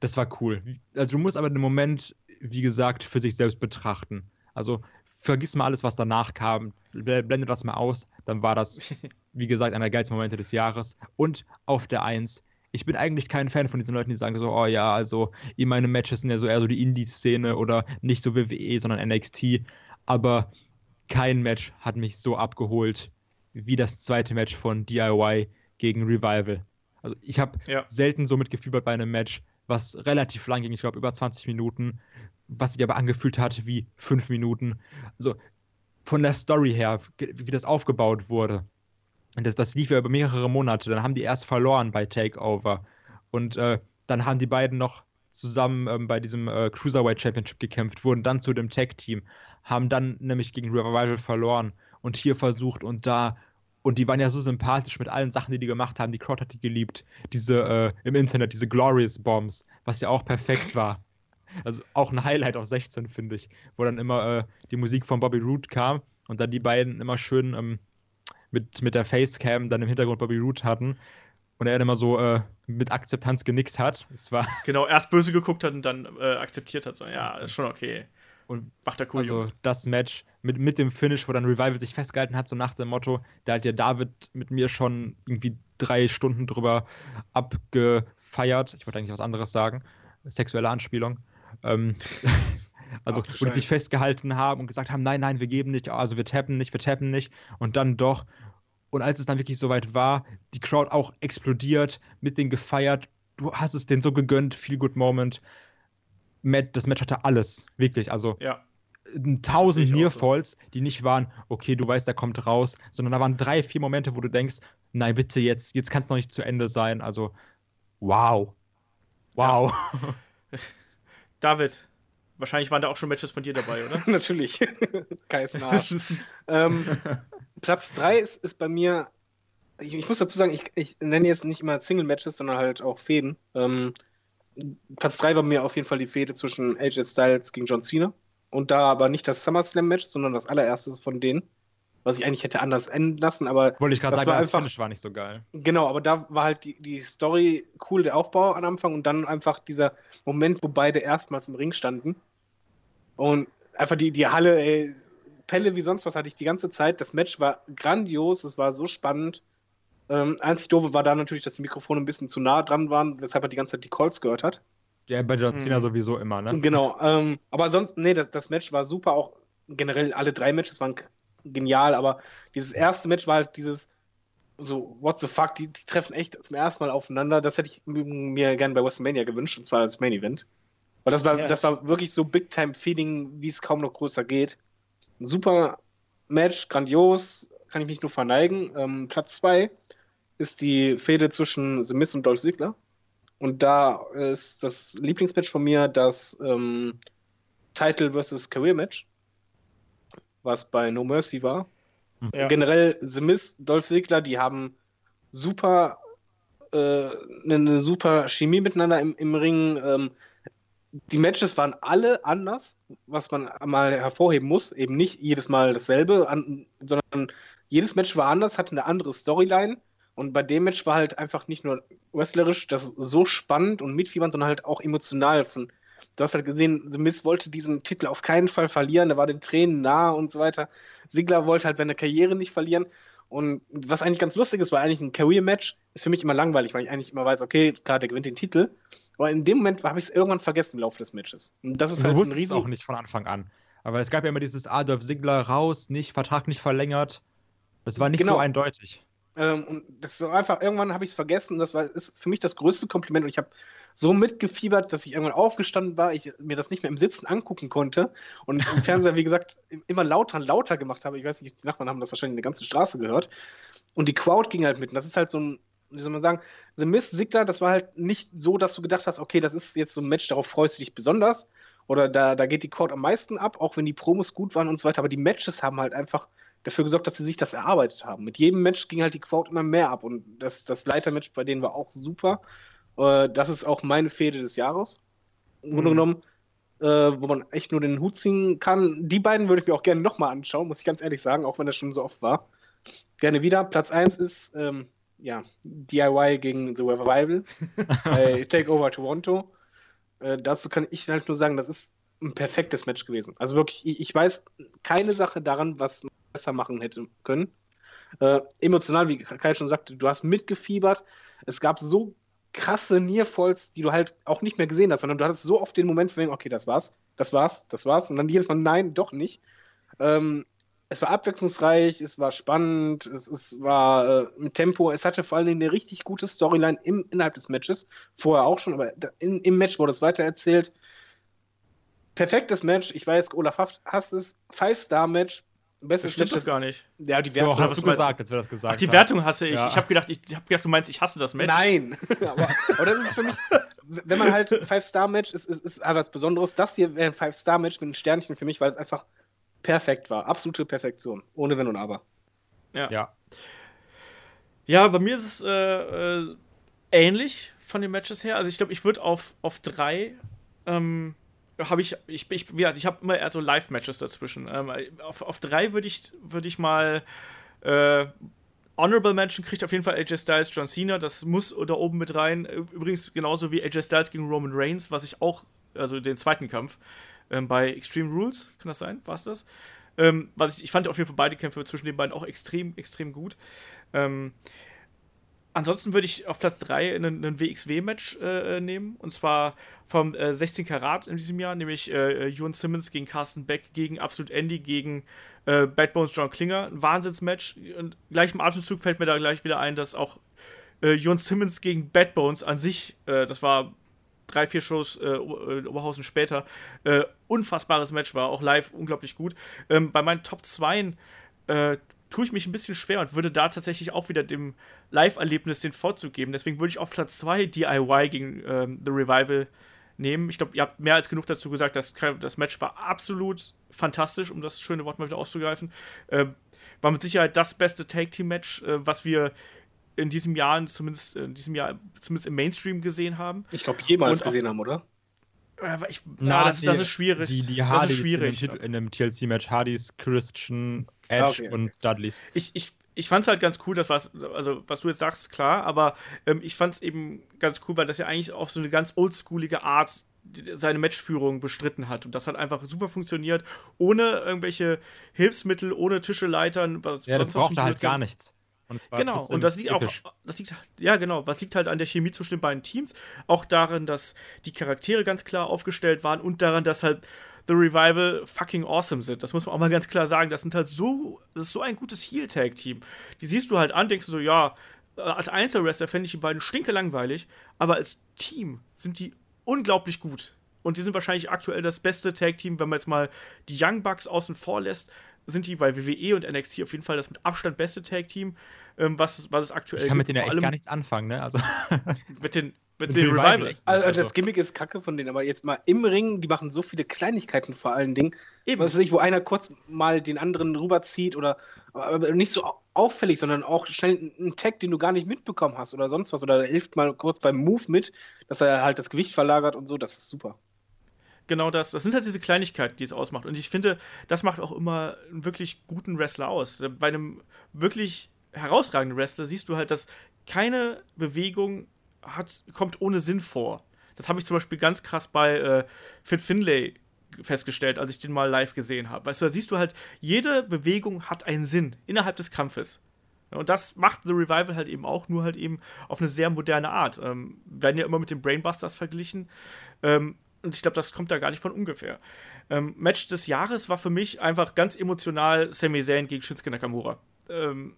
Das war cool. Also du musst aber den Moment, wie gesagt, für sich selbst betrachten. Also vergiss mal alles, was danach kam, blende das mal aus, dann war das, wie gesagt, einer der geilsten Momente des Jahres. Und auf der Eins ich bin eigentlich kein Fan von diesen Leuten, die sagen so, oh ja, also meine Matches sind ja so eher so die Indie-Szene oder nicht so WWE, sondern NXT. Aber kein Match hat mich so abgeholt wie das zweite Match von DIY gegen Revival. Also ich habe ja. selten so mitgefiebert bei einem Match, was relativ lang ging, ich glaube über 20 Minuten, was sich aber angefühlt hat wie fünf Minuten. Also von der Story her, wie das aufgebaut wurde, das, das lief ja über mehrere Monate. Dann haben die erst verloren bei Takeover. Und äh, dann haben die beiden noch zusammen ähm, bei diesem äh, Cruiserweight Championship gekämpft, wurden dann zu dem Tag-Team, haben dann nämlich gegen Revival verloren und hier versucht und da. Und die waren ja so sympathisch mit allen Sachen, die die gemacht haben. Die Crowd hat die geliebt. Diese äh, im Internet, diese Glorious Bombs, was ja auch perfekt war. Also auch ein Highlight auf 16, finde ich. Wo dann immer äh, die Musik von Bobby Root kam und dann die beiden immer schön ähm, mit, mit der Facecam dann im Hintergrund Bobby Root hatten und er dann immer so äh, mit Akzeptanz genickt hat. Es war genau, erst böse geguckt hat und dann äh, akzeptiert hat. So, ja, ist schon okay. Und macht er cool, also Jungs. das Match mit, mit dem Finish, wo dann Revival sich festgehalten hat, so nach dem Motto, da hat ja David mit mir schon irgendwie drei Stunden drüber abgefeiert. Ich wollte eigentlich was anderes sagen. Sexuelle Anspielung. Ähm, also, Ach, wo die sich festgehalten haben und gesagt haben, nein, nein, wir geben nicht, also wir tappen nicht, wir tappen nicht. Und dann doch. Und als es dann wirklich soweit war, die Crowd auch explodiert, mit denen gefeiert. Du hast es denen so gegönnt, Feel Good Moment. das Match hatte alles, wirklich. Also ja. tausend Nearfalls, so. die nicht waren, okay, du weißt, der kommt raus, sondern da waren drei, vier Momente, wo du denkst, nein, bitte, jetzt, jetzt kann es noch nicht zu Ende sein. Also, wow. Wow. Ja. David, wahrscheinlich waren da auch schon Matches von dir dabei, oder? Natürlich. Kais ähm, Platz 3 ist, ist bei mir, ich, ich muss dazu sagen, ich, ich, nenne jetzt nicht immer Single-Matches, sondern halt auch Fäden. Ähm, Platz 3 war mir auf jeden Fall die Fehde zwischen AJ Styles gegen John Cena. Und da aber nicht das SummerSlam-Match, sondern das allererste von denen was ich eigentlich hätte anders enden lassen, aber. Wollte ich gerade sagen, war das Finish war nicht so geil. Genau, aber da war halt die, die Story cool, der Aufbau am Anfang und dann einfach dieser Moment, wo beide erstmals im Ring standen. Und einfach die, die Halle, ey, Pelle wie sonst was hatte ich die ganze Zeit. Das Match war grandios, es war so spannend. Ähm, einzig doofe war da natürlich, dass die Mikrofone ein bisschen zu nah dran waren, weshalb er die ganze Zeit die Calls gehört hat. Ja, bei John Cena mhm. sowieso immer, ne? Genau. Ähm, aber sonst, nee, das, das Match war super. Auch generell alle drei Matches waren genial, aber dieses erste Match war halt dieses so, what the fuck, die, die treffen echt zum ersten Mal aufeinander. Das hätte ich mir gerne bei WrestleMania gewünscht, und zwar als Main Event. Weil das war, ja. das war wirklich so Big-Time-Feeling, wie es kaum noch größer geht. Ein super Match, grandios, kann ich mich nur verneigen. Ähm, Platz 2 ist die Fehde zwischen The Miz und Dolph Ziggler. Und da ist das Lieblingsmatch von mir das ähm, Title vs. Career Match was bei No Mercy war. Ja. Generell The Miz, Dolph Ziggler, die haben super äh, eine super Chemie miteinander im, im Ring. Ähm, die Matches waren alle anders, was man mal hervorheben muss. Eben nicht jedes Mal dasselbe, an, sondern jedes Match war anders, hatte eine andere Storyline. Und bei dem Match war halt einfach nicht nur wrestlerisch das so spannend und mitfiebern, sondern halt auch emotional von Du hast halt gesehen, The Miz wollte diesen Titel auf keinen Fall verlieren, er war den Tränen nah und so weiter. Sigler wollte halt seine Karriere nicht verlieren. Und was eigentlich ganz lustig ist, war eigentlich ein Career-Match, ist für mich immer langweilig, weil ich eigentlich immer weiß, okay, klar, der gewinnt den Titel. Aber in dem Moment habe ich es irgendwann vergessen im Laufe des Matches. Und das ist du halt ein riesen... auch nicht von Anfang an. Aber es gab ja immer dieses Adolf Sigler raus, nicht, Vertrag nicht verlängert. Das war nicht genau. so eindeutig. Ähm, und das ist so einfach, irgendwann habe ich es vergessen. Das war, ist für mich das größte Kompliment. Und ich habe so mitgefiebert, dass ich irgendwann aufgestanden war, ich mir das nicht mehr im Sitzen angucken konnte und im Fernseher, wie gesagt, immer lauter und lauter gemacht habe. Ich weiß nicht, die Nachbarn haben das wahrscheinlich in der ganzen Straße gehört. Und die Crowd ging halt mit. Und das ist halt so ein, wie soll man sagen, The Miss Sigler, das war halt nicht so, dass du gedacht hast, okay, das ist jetzt so ein Match, darauf freust du dich besonders. Oder da, da geht die Crowd am meisten ab, auch wenn die Promos gut waren und so weiter. Aber die Matches haben halt einfach dafür gesorgt, dass sie sich das erarbeitet haben. Mit jedem Match ging halt die Crowd immer mehr ab. Und das, das Leitermatch bei denen war auch super. Äh, das ist auch meine Fehde des Jahres. Im Grunde mhm. genommen, äh, wo man echt nur den Hut ziehen kann. Die beiden würde ich mir auch gerne nochmal anschauen, muss ich ganz ehrlich sagen, auch wenn das schon so oft war. Gerne wieder. Platz 1 ist ähm, ja, DIY gegen The Revival bei Takeover Toronto. Äh, dazu kann ich halt nur sagen, das ist ein perfektes Match gewesen. Also wirklich, ich, ich weiß keine Sache daran, was man besser machen hätte können. Äh, emotional, wie Kai schon sagte, du hast mitgefiebert. Es gab so krasse Nearfalls, die du halt auch nicht mehr gesehen hast, sondern du hattest so oft den Moment, wenn, okay, das war's, das war's, das war's, und dann jedes Mal, nein, doch nicht. Ähm, es war abwechslungsreich, es war spannend, es, es war äh, mit Tempo, es hatte vor allem eine richtig gute Storyline im, innerhalb des Matches, vorher auch schon, aber in, im Match wurde es weitererzählt. Perfektes Match, ich weiß, Olaf hasst es, Five-Star-Match, bestes Das stimmt Match doch gar nicht. Ja, die Doch, Wertung hast was du meinst gesagt, als wir das gesagt Ach, die. Wertung hasse ich. Ja. Ich habe gedacht, ich, ich hab gedacht, du meinst, ich hasse das Match. Nein. aber, aber das ist für mich, wenn man halt Five-Star-Match ist, ist, ist halt was Besonderes. Das hier wäre ein Five-Star-Match mit einem Sternchen für mich, weil es einfach perfekt war. Absolute Perfektion. Ohne Wenn und Aber. Ja. Ja, bei mir ist es äh, äh, ähnlich von den Matches her. Also ich glaube, ich würde auf, auf drei ähm, habe ich, ich, ich, gesagt, ich habe immer eher so Live-Matches dazwischen. Ähm, auf, auf drei würde ich, würd ich mal äh, Honorable Mention kriegt auf jeden Fall AJ Styles, John Cena, das muss da oben mit rein. Übrigens genauso wie AJ Styles gegen Roman Reigns, was ich auch, also den zweiten Kampf ähm, bei Extreme Rules, kann das sein? War es das? Ähm, was ich, ich fand auf jeden Fall beide Kämpfe zwischen den beiden auch extrem, extrem gut. Ähm, ansonsten würde ich auf Platz 3 einen, einen WXW-Match äh, nehmen. Und zwar vom äh, 16 Karat in diesem Jahr, nämlich äh, Ewan Simmons gegen Carsten Beck, gegen Absolute Andy, gegen äh, Bad Bones John Klinger. Ein Wahnsinnsmatch. Und gleich im Atemzug fällt mir da gleich wieder ein, dass auch äh, Ewan Simmons gegen Bad Bones an sich, äh, das war drei, vier Shows äh, äh, Oberhausen später, äh, unfassbares Match war, auch live unglaublich gut. Ähm, bei meinen Top 2 äh, tue ich mich ein bisschen schwer und würde da tatsächlich auch wieder dem Live-Erlebnis den Vorzug geben. Deswegen würde ich auf Platz 2 DIY gegen ähm, The Revival nehmen. Ich glaube, ihr habt mehr als genug dazu gesagt. Das, das Match war absolut fantastisch, um das schöne Wort mal wieder auszugreifen. Ähm, war mit Sicherheit das beste Tag-Team-Match, äh, was wir in diesem Jahr, zumindest in diesem Jahr, zumindest im Mainstream gesehen haben. Ich glaube, jemals Und gesehen haben, oder? Ich, Na, ja, das, die- das ist schwierig. Die, die das Hardys ist schwierig. in dem TLC-Match, Hardys, Christian, Edge Ah, okay, okay. und Dudleys. ich, ich, ich fand es halt ganz cool, dass was, also was du jetzt sagst, klar, aber ähm, ich fand es eben ganz cool, weil das ja eigentlich auf so eine ganz oldschoolige Art seine Matchführung bestritten hat. Und das hat einfach super funktioniert, ohne irgendwelche Hilfsmittel, ohne Tische, Leitern. Was, Ja, das brauchte halt gar nichts. Und Genau, und das liegt episch. auch, das liegt, ja genau, was liegt halt an der Chemie zwischen den beiden Teams, auch darin, dass die Charaktere ganz klar aufgestellt waren und daran, dass halt The Revival fucking awesome sind. Das muss man auch mal ganz klar sagen. Das sind halt so, das ist so ein gutes Heel-Tag-Team. Die siehst du halt an, denkst du so, ja, äh, als Einzelwrestler fände ich die beiden stinke langweilig, aber als Team sind die unglaublich gut. Und die sind wahrscheinlich aktuell das beste Tag-Team, wenn man jetzt mal die Young Bucks außen vor lässt, sind die bei WWE und NXT auf jeden Fall das mit Abstand beste Tag-Team, ähm, was, es- was es aktuell Ich kann mit gibt. denen ja echt gar nichts anfangen, ne? Also, mit den, mit Mit den Revival Revival. echt. Also, Also- das Gimmick ist kacke von denen, aber jetzt mal im Ring, die machen so viele Kleinigkeiten vor allen Dingen. Eben. Was weiß ich, wo einer kurz mal den anderen rüberzieht oder aber nicht so au- auffällig, sondern auch schnell einen Tag, den du gar nicht mitbekommen hast oder sonst was. Oder er hilft mal kurz beim Move mit, dass er halt das Gewicht verlagert und so. Das ist super. Genau das. Das sind halt diese Kleinigkeiten, die es ausmacht. Und ich finde, das macht auch immer einen wirklich guten Wrestler aus. Bei einem wirklich herausragenden Wrestler siehst du halt, dass keine Bewegung hat, kommt ohne Sinn vor. Das habe ich zum Beispiel ganz krass bei äh, Fit Finlay festgestellt, als ich den mal live gesehen habe. Weißt du, da siehst du halt, jede Bewegung hat einen Sinn innerhalb des Kampfes. Und das macht The Revival halt eben auch, nur halt eben auf eine sehr moderne Art. Ähm, werden ja immer mit den Brainbusters verglichen. Ähm, und ich glaube, das kommt da gar nicht von ungefähr. Ähm, Match des Jahres war für mich einfach ganz emotional Sami Zayn gegen Shinsuke Nakamura. Ähm,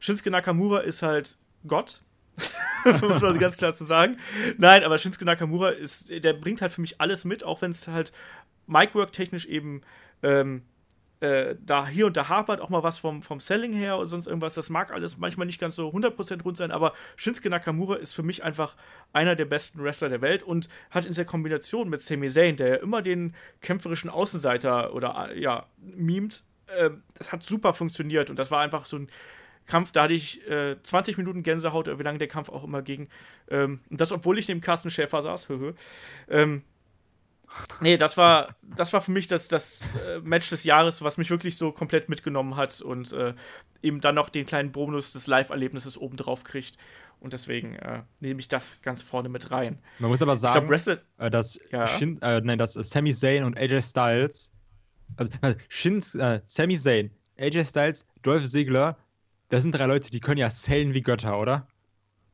Shinsuke Nakamura ist halt Gott. muss man ganz klar zu sagen. Nein, aber Shinsuke Nakamura ist, der bringt halt für mich alles mit, auch wenn es halt Micwork-technisch eben ähm, äh, da hier und da hapert, auch mal was vom, vom Selling her und sonst irgendwas. Das mag alles manchmal nicht ganz so 100% rund sein, aber Shinsuke Nakamura ist für mich einfach einer der besten Wrestler der Welt und hat in der Kombination mit Sami Zayn, der ja immer den kämpferischen Außenseiter oder äh, ja, mimt, äh, das hat super funktioniert und das war einfach so ein Kampf, da hatte ich äh, 20 Minuten Gänsehaut, oder wie lange der Kampf auch immer ging. Ähm, und das, obwohl ich neben Carsten Schäfer saß. ähm, nee, das war, das war für mich das, das äh, Match des Jahres, was mich wirklich so komplett mitgenommen hat und äh, eben dann noch den kleinen Bonus des Live-Erlebnisses obendrauf kriegt. Und deswegen äh, nehme ich das ganz vorne mit rein. man muss aber sagen, Wrestle. äh, dass, Ja. Shin, äh, nein, dass äh, Sami Zayn und AJ Styles, also äh, Shins, äh, Sami Zayn, AJ Styles, Dolph Ziggler, das sind drei Leute, die können ja sellen wie Götter, oder?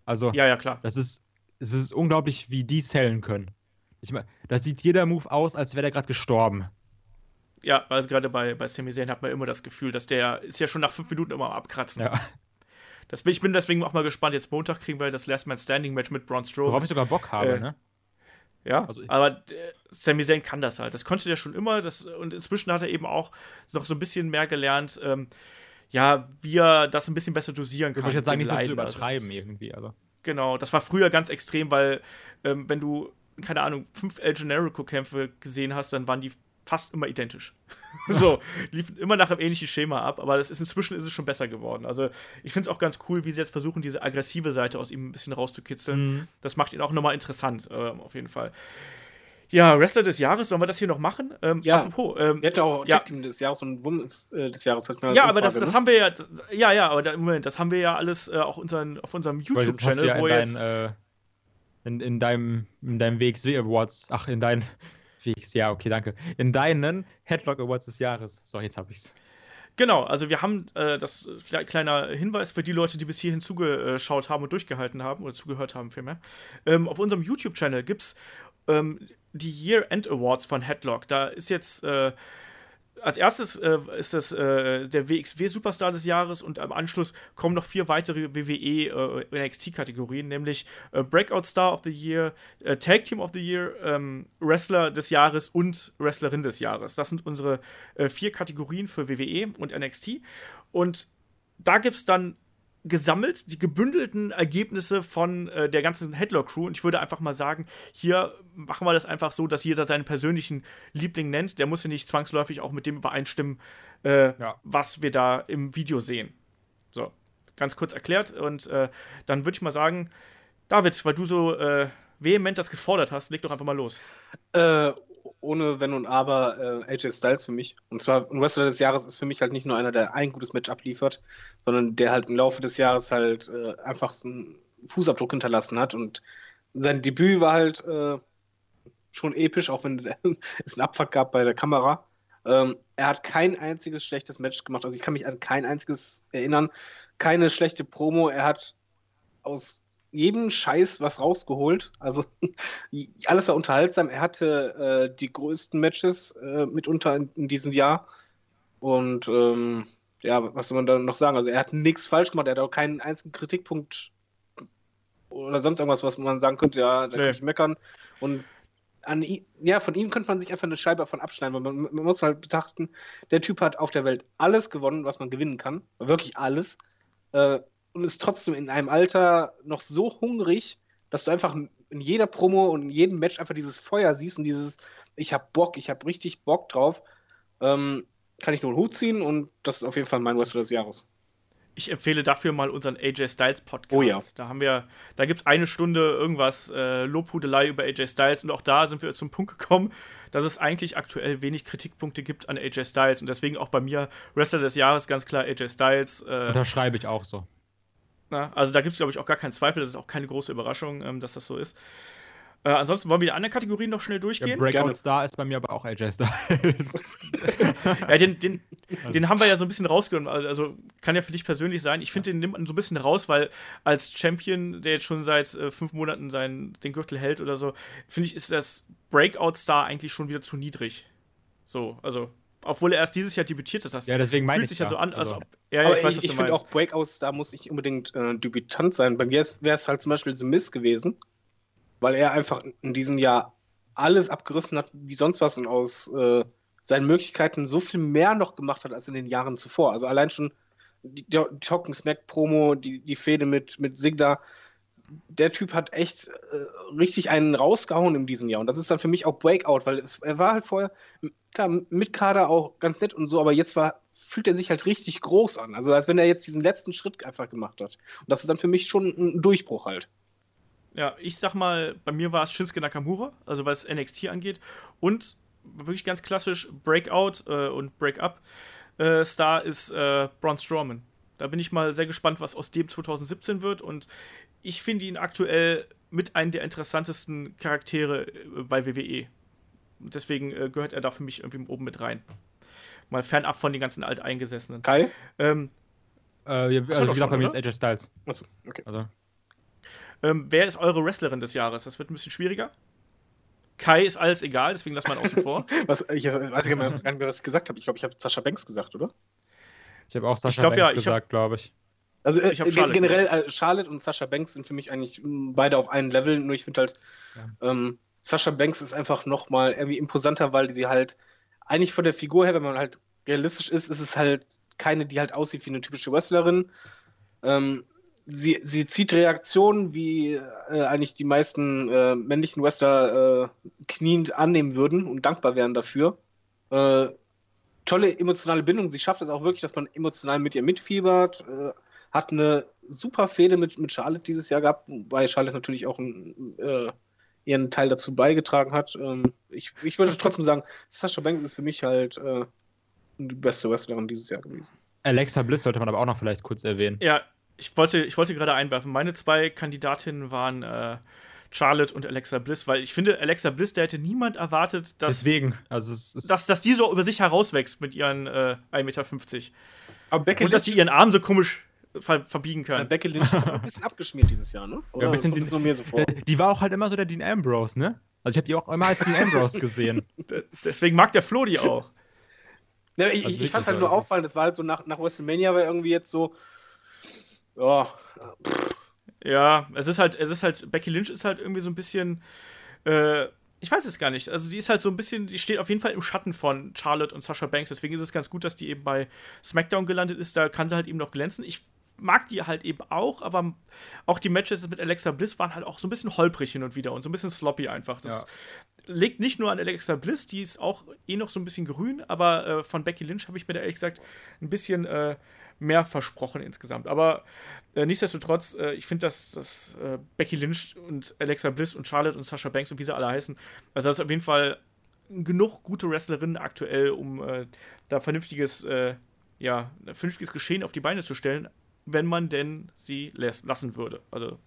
Also, Ja, ja, klar. das ist, es ist unglaublich, wie die sellen können. Ich meine, da sieht jeder Move aus, als wäre der gerade gestorben. Ja, also gerade bei, bei Sami Zayn hat man immer das Gefühl, dass der ist ja schon nach fünf Minuten immer am abkratzen. Ja. Das, ich bin deswegen auch mal gespannt. Jetzt Montag kriegen wir das Last Man Standing Match mit Braun Worauf Strowman. ich sogar Bock habe, Äh, ne? Ja, Also aber äh, Sami Zayn kann das halt. Das konnte der schon immer. Das, und inzwischen hat er eben auch noch so ein bisschen mehr gelernt, ähm, ja, wie er das ein bisschen besser dosieren kann. Würde ich jetzt sagen, nicht so zu. Also, übertreiben irgendwie. Also. Genau, das war früher ganz extrem, weil ähm, wenn du, keine Ahnung, fünf El Generico-Kämpfe gesehen hast, dann waren die fast immer identisch. so, liefen immer nach einem ähnlichen Schema ab, aber das ist, inzwischen ist es schon besser geworden. Also ich finde es auch ganz cool, wie sie jetzt versuchen, diese aggressive Seite aus ihm ein bisschen rauszukitzeln. Mhm. Das macht ihn auch nochmal interessant, ähm, auf jeden Fall. Ja, Wrestler des Jahres, sollen wir das hier noch machen? Ähm, Ja. Apropos, ähm, Er hätte auch Ja. Team des Jahres und äh, des Jahres. Hat man als ja, aber das, Umfrage, das ne? haben wir ja, das, ja, ja, aber da, Moment, das haben wir ja alles äh, auch unseren, auf unserem das YouTube-Channel, ja wo in, jetzt. dein, äh, in, in deinem, in deinem WXW Awards, ach, in deinen WX, ja, okay, danke. In deinen Headlock Awards des Jahres. So, jetzt hab ich's. Genau, also wir haben äh, das äh, kleiner Hinweis für die Leute, die bis hierhin zugeschaut haben und durchgehalten haben oder zugehört haben vielmehr. Ähm, auf unserem YouTube-Channel gibt es ähm, die Year-End Awards von Headlock. Da ist jetzt äh, als erstes äh, ist das äh, der WXW Superstar des Jahres und am Anschluss kommen noch vier weitere WWE äh, NXT-Kategorien, nämlich äh, Breakout Star of the Year, äh, Tag Team of the Year, ähm, Wrestler des Jahres und Wrestlerin des Jahres. Das sind unsere äh, vier Kategorien für WWE und NXT. Und da gibt es dann gesammelt die gebündelten Ergebnisse von äh, der ganzen Headlock-Crew. Und ich würde einfach mal sagen, hier machen wir das einfach so, dass jeder seinen persönlichen Liebling nennt. Der muss ja nicht zwangsläufig auch mit dem übereinstimmen, äh, Ja. was wir da im Video sehen. So, ganz kurz erklärt. Und äh, dann würde ich mal sagen, David, weil du so äh, vehement das gefordert hast, leg doch einfach mal los. Äh, ohne Wenn und Aber äh, AJ Styles für mich. Und zwar ein Wrestler des Jahres ist für mich halt nicht nur einer, der ein gutes Match abliefert, sondern der halt im Laufe des Jahres halt äh, einfach so einen Fußabdruck hinterlassen hat. Und sein Debüt war halt äh, schon episch, auch wenn es einen Abfuck gab bei der Kamera. Ähm, er hat kein einziges schlechtes Match gemacht. Also ich kann mich an kein einziges erinnern. Keine schlechte Promo. Er hat aus jedem Scheiß was rausgeholt. Also alles war unterhaltsam. Er hatte äh, die größten Matches äh, mitunter in, in diesem Jahr. Und ähm, ja, was soll man da noch sagen? Also er hat nichts falsch gemacht. Er hat auch keinen einzigen Kritikpunkt oder sonst irgendwas, was man sagen könnte, ja, da Nee. kann ich meckern. Und an ja, von ihm könnte man sich einfach eine Scheibe davon abschneiden, weil man, man muss halt betrachten, der Typ hat auf der Welt alles gewonnen, was man gewinnen kann. Wirklich alles. Äh, und ist trotzdem in einem Alter noch so hungrig, dass du einfach in jeder Promo und in jedem Match einfach dieses Feuer siehst und dieses, ich hab Bock, ich hab richtig Bock drauf. Ähm, kann ich nur einen Hut ziehen und das ist auf jeden Fall mein Wrestler des Jahres. Ich empfehle dafür mal unseren AJ Styles Podcast. Oh ja. Da haben wir, da gibt es eine Stunde irgendwas äh, Lobhudelei über AJ Styles und auch da sind wir zum Punkt gekommen, dass es eigentlich aktuell wenig Kritikpunkte gibt an AJ Styles und deswegen auch bei mir Wrestler des Jahres ganz klar AJ Styles. Äh, Unterschreibe ich auch so. Na, also da gibt es glaube ich auch gar keinen Zweifel, das ist auch keine große Überraschung, ähm, dass das so ist. Äh, ansonsten wollen wir die anderen Kategorien noch schnell Der durchgehen. Breakout Gerne. Star ist bei mir aber auch AJ Styles. Ja, den, den, den haben wir ja so ein bisschen rausgenommen. Also kann ja für dich persönlich sein. Ich finde, den nimmt man so ein bisschen raus, weil als Champion, der jetzt schon seit äh, fünf Monaten seinen, den Gürtel hält oder so, finde ich, ist das Breakout-Star eigentlich schon wieder zu niedrig. So, also, obwohl er erst dieses Jahr debütiert ist. Das Ja, deswegen meine fühlt ich sich ja ja. so an, als Also- ob. Ja, ja, Aber ich ich, weiß, ich, finde auch Breakouts, da muss ich unbedingt äh, Debütant sein. Bei mir wäre es halt zum Beispiel The Miz gewesen, weil er einfach in diesem Jahr alles abgerissen hat wie sonst was und aus äh, seinen Möglichkeiten so viel mehr noch gemacht hat als in den Jahren zuvor. Also allein schon die, die Talking Smack Promo, die, die Fehde mit, mit Sigda. Der Typ hat echt äh, richtig einen rausgehauen in diesem Jahr. Und das ist dann für mich auch Breakout, weil es, er war halt vorher, klar, mit Kader auch ganz nett und so, aber jetzt war, fühlt er sich halt richtig groß an. Also als wenn er jetzt diesen letzten Schritt einfach gemacht hat. Und das ist dann für mich schon ein Durchbruch halt. Ja, ich sag mal, bei mir war es Shinsuke Nakamura, also was NXT angeht. Und wirklich ganz klassisch Breakout äh, und Breakup äh, Star ist äh, Braun Strowman. Da bin ich mal sehr gespannt, was aus dem 2017 wird. Und ich finde ihn aktuell mit einem der interessantesten Charaktere äh, bei WWE. Deswegen äh, gehört er da für mich irgendwie oben mit rein. Mal fernab von den ganzen Alteingesessenen. Kai? Ähm, äh, ja, also, wie gesagt, bei mir ist AJ Styles. Achso, okay. Also, ähm, wer ist eure Wrestlerin des Jahres? Das wird ein bisschen schwieriger. Kai ist alles egal, deswegen lass mal außen vor. Was, ich weiß gar nicht mehr, was ich gesagt habe. Ich glaube, ich habe Sascha Banks gesagt, oder? ich habe auch Sascha glaub, ja, Banks ich hab- gesagt, glaube ich. Also äh, Charlotte generell, äh, Charlotte und Sascha Banks sind für mich eigentlich mh, beide auf einem Level, nur ich finde halt, ähm, Sascha Banks ist einfach nochmal irgendwie imposanter, weil sie halt eigentlich von der Figur her, wenn man halt realistisch ist, ist es halt keine, die halt aussieht wie eine typische Wrestlerin. Ähm, sie, sie zieht Reaktionen, wie äh, eigentlich die meisten äh, männlichen Wrestler äh, kniend annehmen würden und dankbar wären dafür. Äh, tolle emotionale Bindung. Sie schafft es auch wirklich, dass man emotional mit ihr mitfiebert. Äh, hat eine super Fehde mit, mit Charlotte dieses Jahr gehabt, wobei Charlotte natürlich auch ein, äh, ihren Teil dazu beigetragen hat. Ähm, ich, ich würde trotzdem sagen, Sascha Banks ist für mich halt die beste Wrestlerin dieses Jahr gewesen. Alexa Bliss sollte man aber auch noch vielleicht kurz erwähnen. Ja, ich wollte, ich wollte gerade einwerfen. Meine zwei Kandidatinnen waren äh, Charlotte und Alexa Bliss, weil ich finde, Alexa Bliss, der hätte niemand erwartet, dass, Deswegen, also es ist dass, dass die so über sich herauswächst mit ihren äh, 1,50 Meter. Aber Becky Und dass die ihren Arm so komisch ver verbiegen äh, kann. Becky Lynch ist ein bisschen abgeschmiert dieses Jahr, ne? Oder Ja, ein bisschen es nur mir so vor? die war auch halt immer so der Dean Ambrose, ne? Also ich habe die auch immer als Dean Ambrose gesehen. Deswegen mag der Flo die auch. Ja, ich Also ich fand es halt nur das auffallend, ist- das war halt so nach, nach WrestleMania war irgendwie jetzt so, ja, Ja, es ist halt, es ist halt, Becky Lynch ist halt irgendwie so ein bisschen, äh, ich weiß es gar nicht. Also die ist halt so ein bisschen, die steht auf jeden Fall im Schatten von Charlotte und Sasha Banks. Deswegen ist es ganz gut, dass die eben bei SmackDown gelandet ist. Da kann sie halt eben noch glänzen. Ich mag die halt eben auch, aber auch die Matches mit Alexa Bliss waren halt auch so ein bisschen holprig hin und wieder und so ein bisschen sloppy einfach. Das liegt nicht nur an Alexa Bliss, die ist auch eh noch so ein bisschen grün, aber äh, von Becky Lynch habe ich mir da ehrlich gesagt ein bisschen äh, mehr versprochen insgesamt. Aber äh, nichtsdestotrotz, äh, ich finde, dass, dass äh, Becky Lynch und Alexa Bliss und Charlotte und Sasha Banks und wie sie alle heißen, also das ist auf jeden Fall genug gute Wrestlerinnen aktuell, um äh, da vernünftiges, äh, ja, ein vernünftiges Geschehen auf die Beine zu stellen, wenn man denn sie lassen würde. Also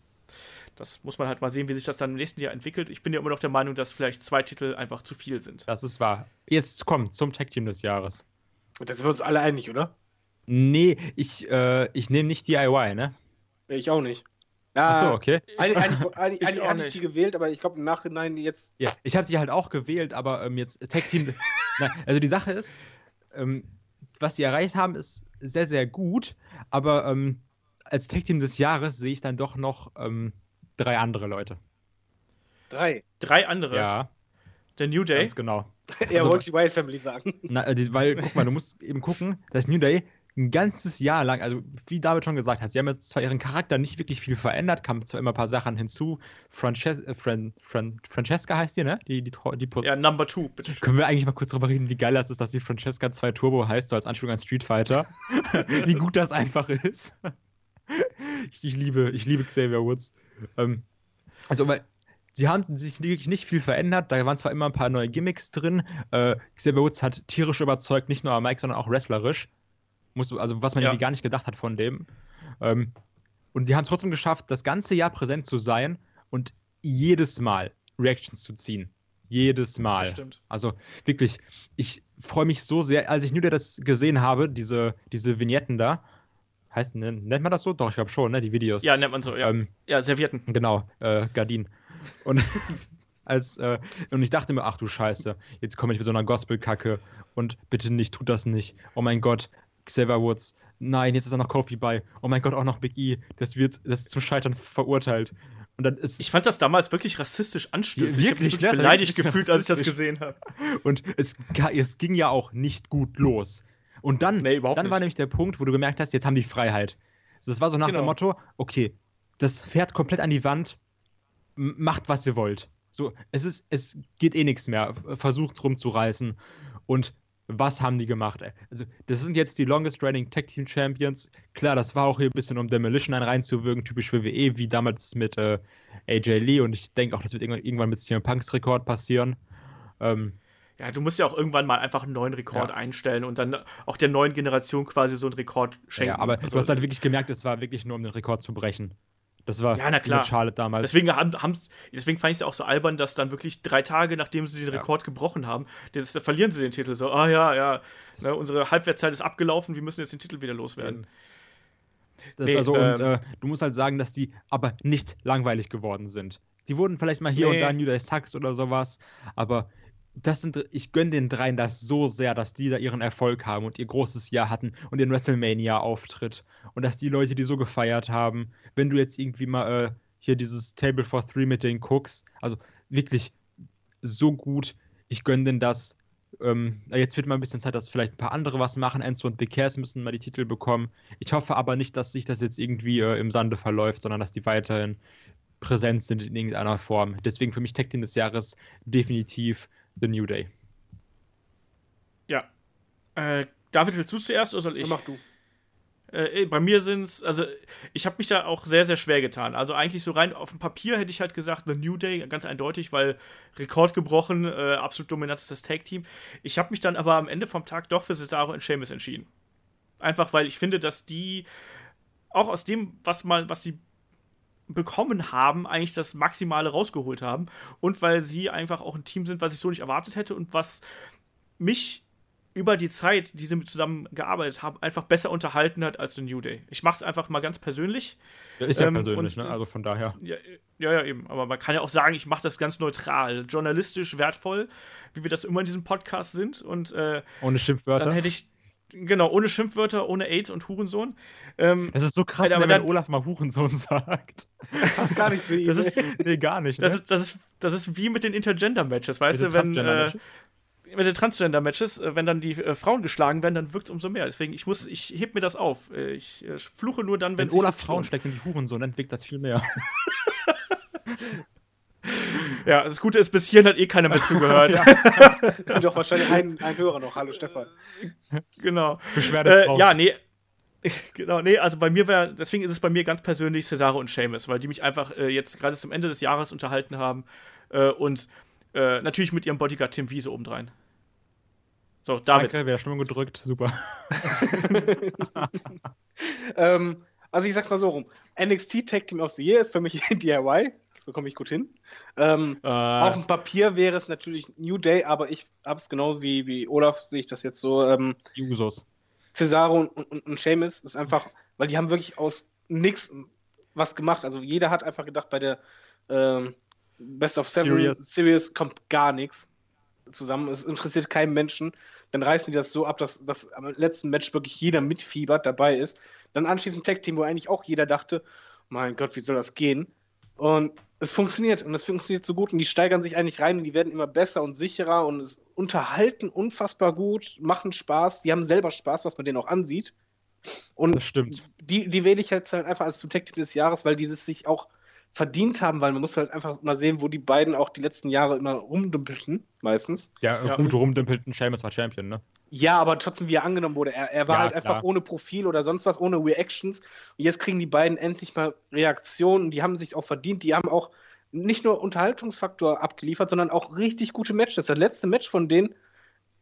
das muss man halt mal sehen, wie sich das dann im nächsten Jahr entwickelt. Ich bin ja immer noch der Meinung, dass vielleicht zwei Titel einfach zu viel sind. Das ist wahr. Jetzt komm zum Tag Team des Jahres. da sind wir uns alle einig, oder? Nee, ich, äh, ich nehme nicht DIY, ne? Ich auch nicht. Ja, Achso, okay. Eigentlich, eigentlich, eigentlich, Ich eigentlich auch hatte ich die gewählt, aber ich glaube im Nachhinein jetzt. Ja, ich habe die halt auch gewählt, aber ähm, jetzt Tag Team. Na, also die Sache ist, ähm, was die erreicht haben, ist sehr, sehr gut, aber ähm, als Tag Team des Jahres sehe ich dann doch noch ähm, drei andere Leute. Drei. Drei andere. Ja, Der New Day. ganz genau. Er Also- wollte die Wild Family sagen. Na, äh, weil, guck mal, du musst eben gucken, dass New Day ein ganzes Jahr lang, also wie David schon gesagt hat, sie haben jetzt zwar ihren Charakter nicht wirklich viel verändert, kamen zwar immer ein paar Sachen hinzu. Frances äh, Fran Fran Francesca heißt die, ne? Die, die, die, Ja, Number Two, bitte schön. Können wir eigentlich mal kurz drüber reden, wie geil das ist, dass die Francesca 2 Turbo heißt, so als Anspielung an Street Fighter. wie gut das einfach ist. ich, ich liebe, ich liebe Xavier Woods. Ähm, also, weil sie haben sich wirklich nicht viel verändert. Da waren zwar immer ein paar neue Gimmicks drin. Äh, Xavier Woods hat tierisch überzeugt, nicht nur am Mike, sondern auch wrestlerisch. Muss, also, was man Ja. irgendwie gar nicht gedacht hat von dem. Ähm, und sie haben es trotzdem geschafft, das ganze Jahr präsent zu sein und jedes Mal Reactions zu ziehen. Jedes Mal. Das stimmt. Also wirklich, ich freue mich so sehr, als ich nur das gesehen habe, diese, diese Vignetten da. Heißt, ne, nennt man das so? Doch, ich glaube schon, ne? Die Videos. Ja, nennt man so, ja. Ähm, ja, Servietten. genau, äh, Gardinen. Und, als, äh, und ich dachte mir, ach du Scheiße, jetzt komme ich mit so einer Gospel-Kacke und bitte nicht, tut das nicht. Oh mein Gott, Xavier Woods. Nein, jetzt ist da noch Kofi bei. Oh mein Gott, auch noch Big E. Das wird das ist zum Scheitern verurteilt. Und dann ist Ich fand das damals wirklich rassistisch anstößig. ich hab mich Wirklich, ne? wirklich beleidigt wirklich gefühlt, als ich das gesehen habe. Und es, es ging ja auch nicht gut los. Und dann, Nee, dann war nämlich der Punkt, wo du gemerkt hast, jetzt haben die Freiheit. Also Das war so nach Genau. dem Motto, okay, das fährt komplett an die Wand, macht, was ihr wollt. So, es ist, es geht eh nichts mehr. Versucht rumzureißen. Und was haben die gemacht? ey? Also, das sind jetzt die longest reigning Tag Team Champions. Klar, das war auch hier ein bisschen, um Demolition einen reinzuwirken, typisch WWE, wie damals mit äh, AJ Lee. Und ich denke auch, das wird irgendwann- irgendwann mit CM Punks Rekord passieren. Ähm, Ja, du musst ja auch irgendwann mal einfach einen neuen Rekord Ja. einstellen und dann auch der neuen Generation quasi so einen Rekord schenken. Ja, aber Also, du hast halt wirklich gemerkt, es war wirklich nur, um den Rekord zu brechen. Das war Ja, na klar. mit Charlotte damals. Deswegen, haben, haben's- deswegen fand ich es ja auch so albern, dass dann wirklich drei Tage, nachdem sie den Ja. Rekord gebrochen haben, das, da verlieren sie den Titel. So, ah ja, ja, ne, unsere Halbwertszeit ist abgelaufen, wir müssen jetzt den Titel wieder loswerden. das, nee, also, und ähm, äh, du musst halt sagen, dass die aber nicht langweilig geworden sind. Die wurden vielleicht mal hier Nee. und da New Day Sucks oder sowas, aber das sind, ich gönne den dreien das so sehr, dass die da ihren Erfolg haben und ihr großes Jahr hatten und ihren WrestleMania-Auftritt und dass die Leute, die so gefeiert haben, wenn du jetzt irgendwie mal äh, hier dieses Table for Three mit denen guckst, also wirklich, so gut, ich gönne denen das. Ähm, jetzt wird mal ein bisschen Zeit, dass vielleicht ein paar andere was machen. Enzo und Cass müssen mal die Titel bekommen. Ich hoffe aber nicht, dass sich das jetzt irgendwie äh, im Sande verläuft, sondern dass die weiterhin präsent sind in irgendeiner Form. Deswegen für mich Tag Team des Jahres definitiv The New Day. Ja. Äh, David, willst du zuerst oder soll ich? Dann mach du. Äh, bei mir sind es, also ich habe mich da auch sehr, sehr schwer getan. Also eigentlich so rein auf dem Papier hätte ich halt gesagt, The New Day, ganz eindeutig, weil Rekord gebrochen, äh, absolut dominantes Tag-Team. Ich habe mich dann aber am Ende vom Tag doch für Cesaro und Sheamus entschieden. Einfach weil ich finde, dass die auch aus dem, was mal, was sie bekommen haben, eigentlich das Maximale rausgeholt haben. Und weil sie einfach auch ein Team sind, was ich so nicht erwartet hätte und was mich über die Zeit, die sie zusammen gearbeitet haben, einfach besser unterhalten hat als The New Day. Ich mache es einfach mal ganz persönlich. Ja, ist ja Ähm, persönlich, und- ne? Also von daher. Ja, ja, ja, eben. Aber man kann ja auch sagen, ich mache das ganz neutral, journalistisch wertvoll, wie wir das immer in diesem Podcast sind. Und äh, Ohne Schimpfwörter. dann hätte ich, genau, ohne Schimpfwörter, ohne AIDS und Hurensohn. Ähm, Es ist so krass, Alter, aber wenn dann- Olaf mal Hurensohn sagt. Passt gar nicht zu ihm. das, ist, nee, gar nicht. das, ne? ist, das, ist, das ist wie mit den Intergender-Matches, weißt du, wenn. Äh, mit den Transgender-Matches, äh, wenn dann die äh, Frauen geschlagen werden, dann wirkt es umso mehr. Deswegen, ich muss, ich heb mir das auf. Äh, ich äh, fluche nur dann, wenn Wenn Olaf Frauen schlägt und die Hurensohn nennt, wirkt das viel mehr. Ja, das Gute ist, bis hierhin hat eh keiner mehr zugehört. Und doch wahrscheinlich ein, ein Hörer noch. Hallo Stefan. genau. Beschwerde Äh, ja, nee. Genau, nee, also bei mir wäre, deswegen ist es bei mir ganz persönlich Cesaro und Seamus, weil die mich einfach äh, jetzt gerade zum Ende des Jahres unterhalten haben äh, und äh, natürlich mit ihrem Bodyguard Tim Wiese obendrein. So, David. Danke, wäre Stimmung gedrückt. Super. Ähm, also ich sag's mal so rum. NXT Tag Team of the Year ist für mich DIY. So komme ich gut hin. Ähm, Äh, Auf dem Papier wäre es natürlich New Day, aber ich hab's genau wie, wie Olaf, sehe ich das jetzt so. Ähm, Usos. Cesaro und, und, und Seamus ist einfach, weil die haben wirklich aus nix was gemacht. Also jeder hat einfach gedacht, bei der ähm, Best of Seven Series. Series kommt gar nichts zusammen. Es interessiert keinen Menschen. Dann reißen die das so ab, dass, dass am letzten Match wirklich jeder mitfiebert dabei ist. Dann anschließend Tag Team, wo eigentlich auch jeder dachte, mein Gott, wie soll das gehen? Und es funktioniert und es funktioniert so gut und die steigern sich eigentlich rein und die werden immer besser und sicherer und es unterhalten unfassbar gut, machen Spaß, die haben selber Spaß, was man denen auch ansieht. Und Das stimmt. die, die wähle ich jetzt halt einfach als zum Tech Team des Jahres, weil die es sich auch verdient haben, weil man muss halt einfach mal sehen, wo die beiden auch die letzten Jahre immer rumdümpelten, meistens. Ja, Ja. gut rumdümpelten. Seamus war Champion, ne? Ja, aber trotzdem, wie er angenommen wurde. Er, er war Ja, halt einfach klar. ohne Profil oder sonst was, ohne Reactions. Und jetzt kriegen die beiden endlich mal Reaktionen. Die haben sich auch verdient. Die haben auch nicht nur Unterhaltungsfaktor abgeliefert, sondern auch richtig gute Matches. Das letzte Match von denen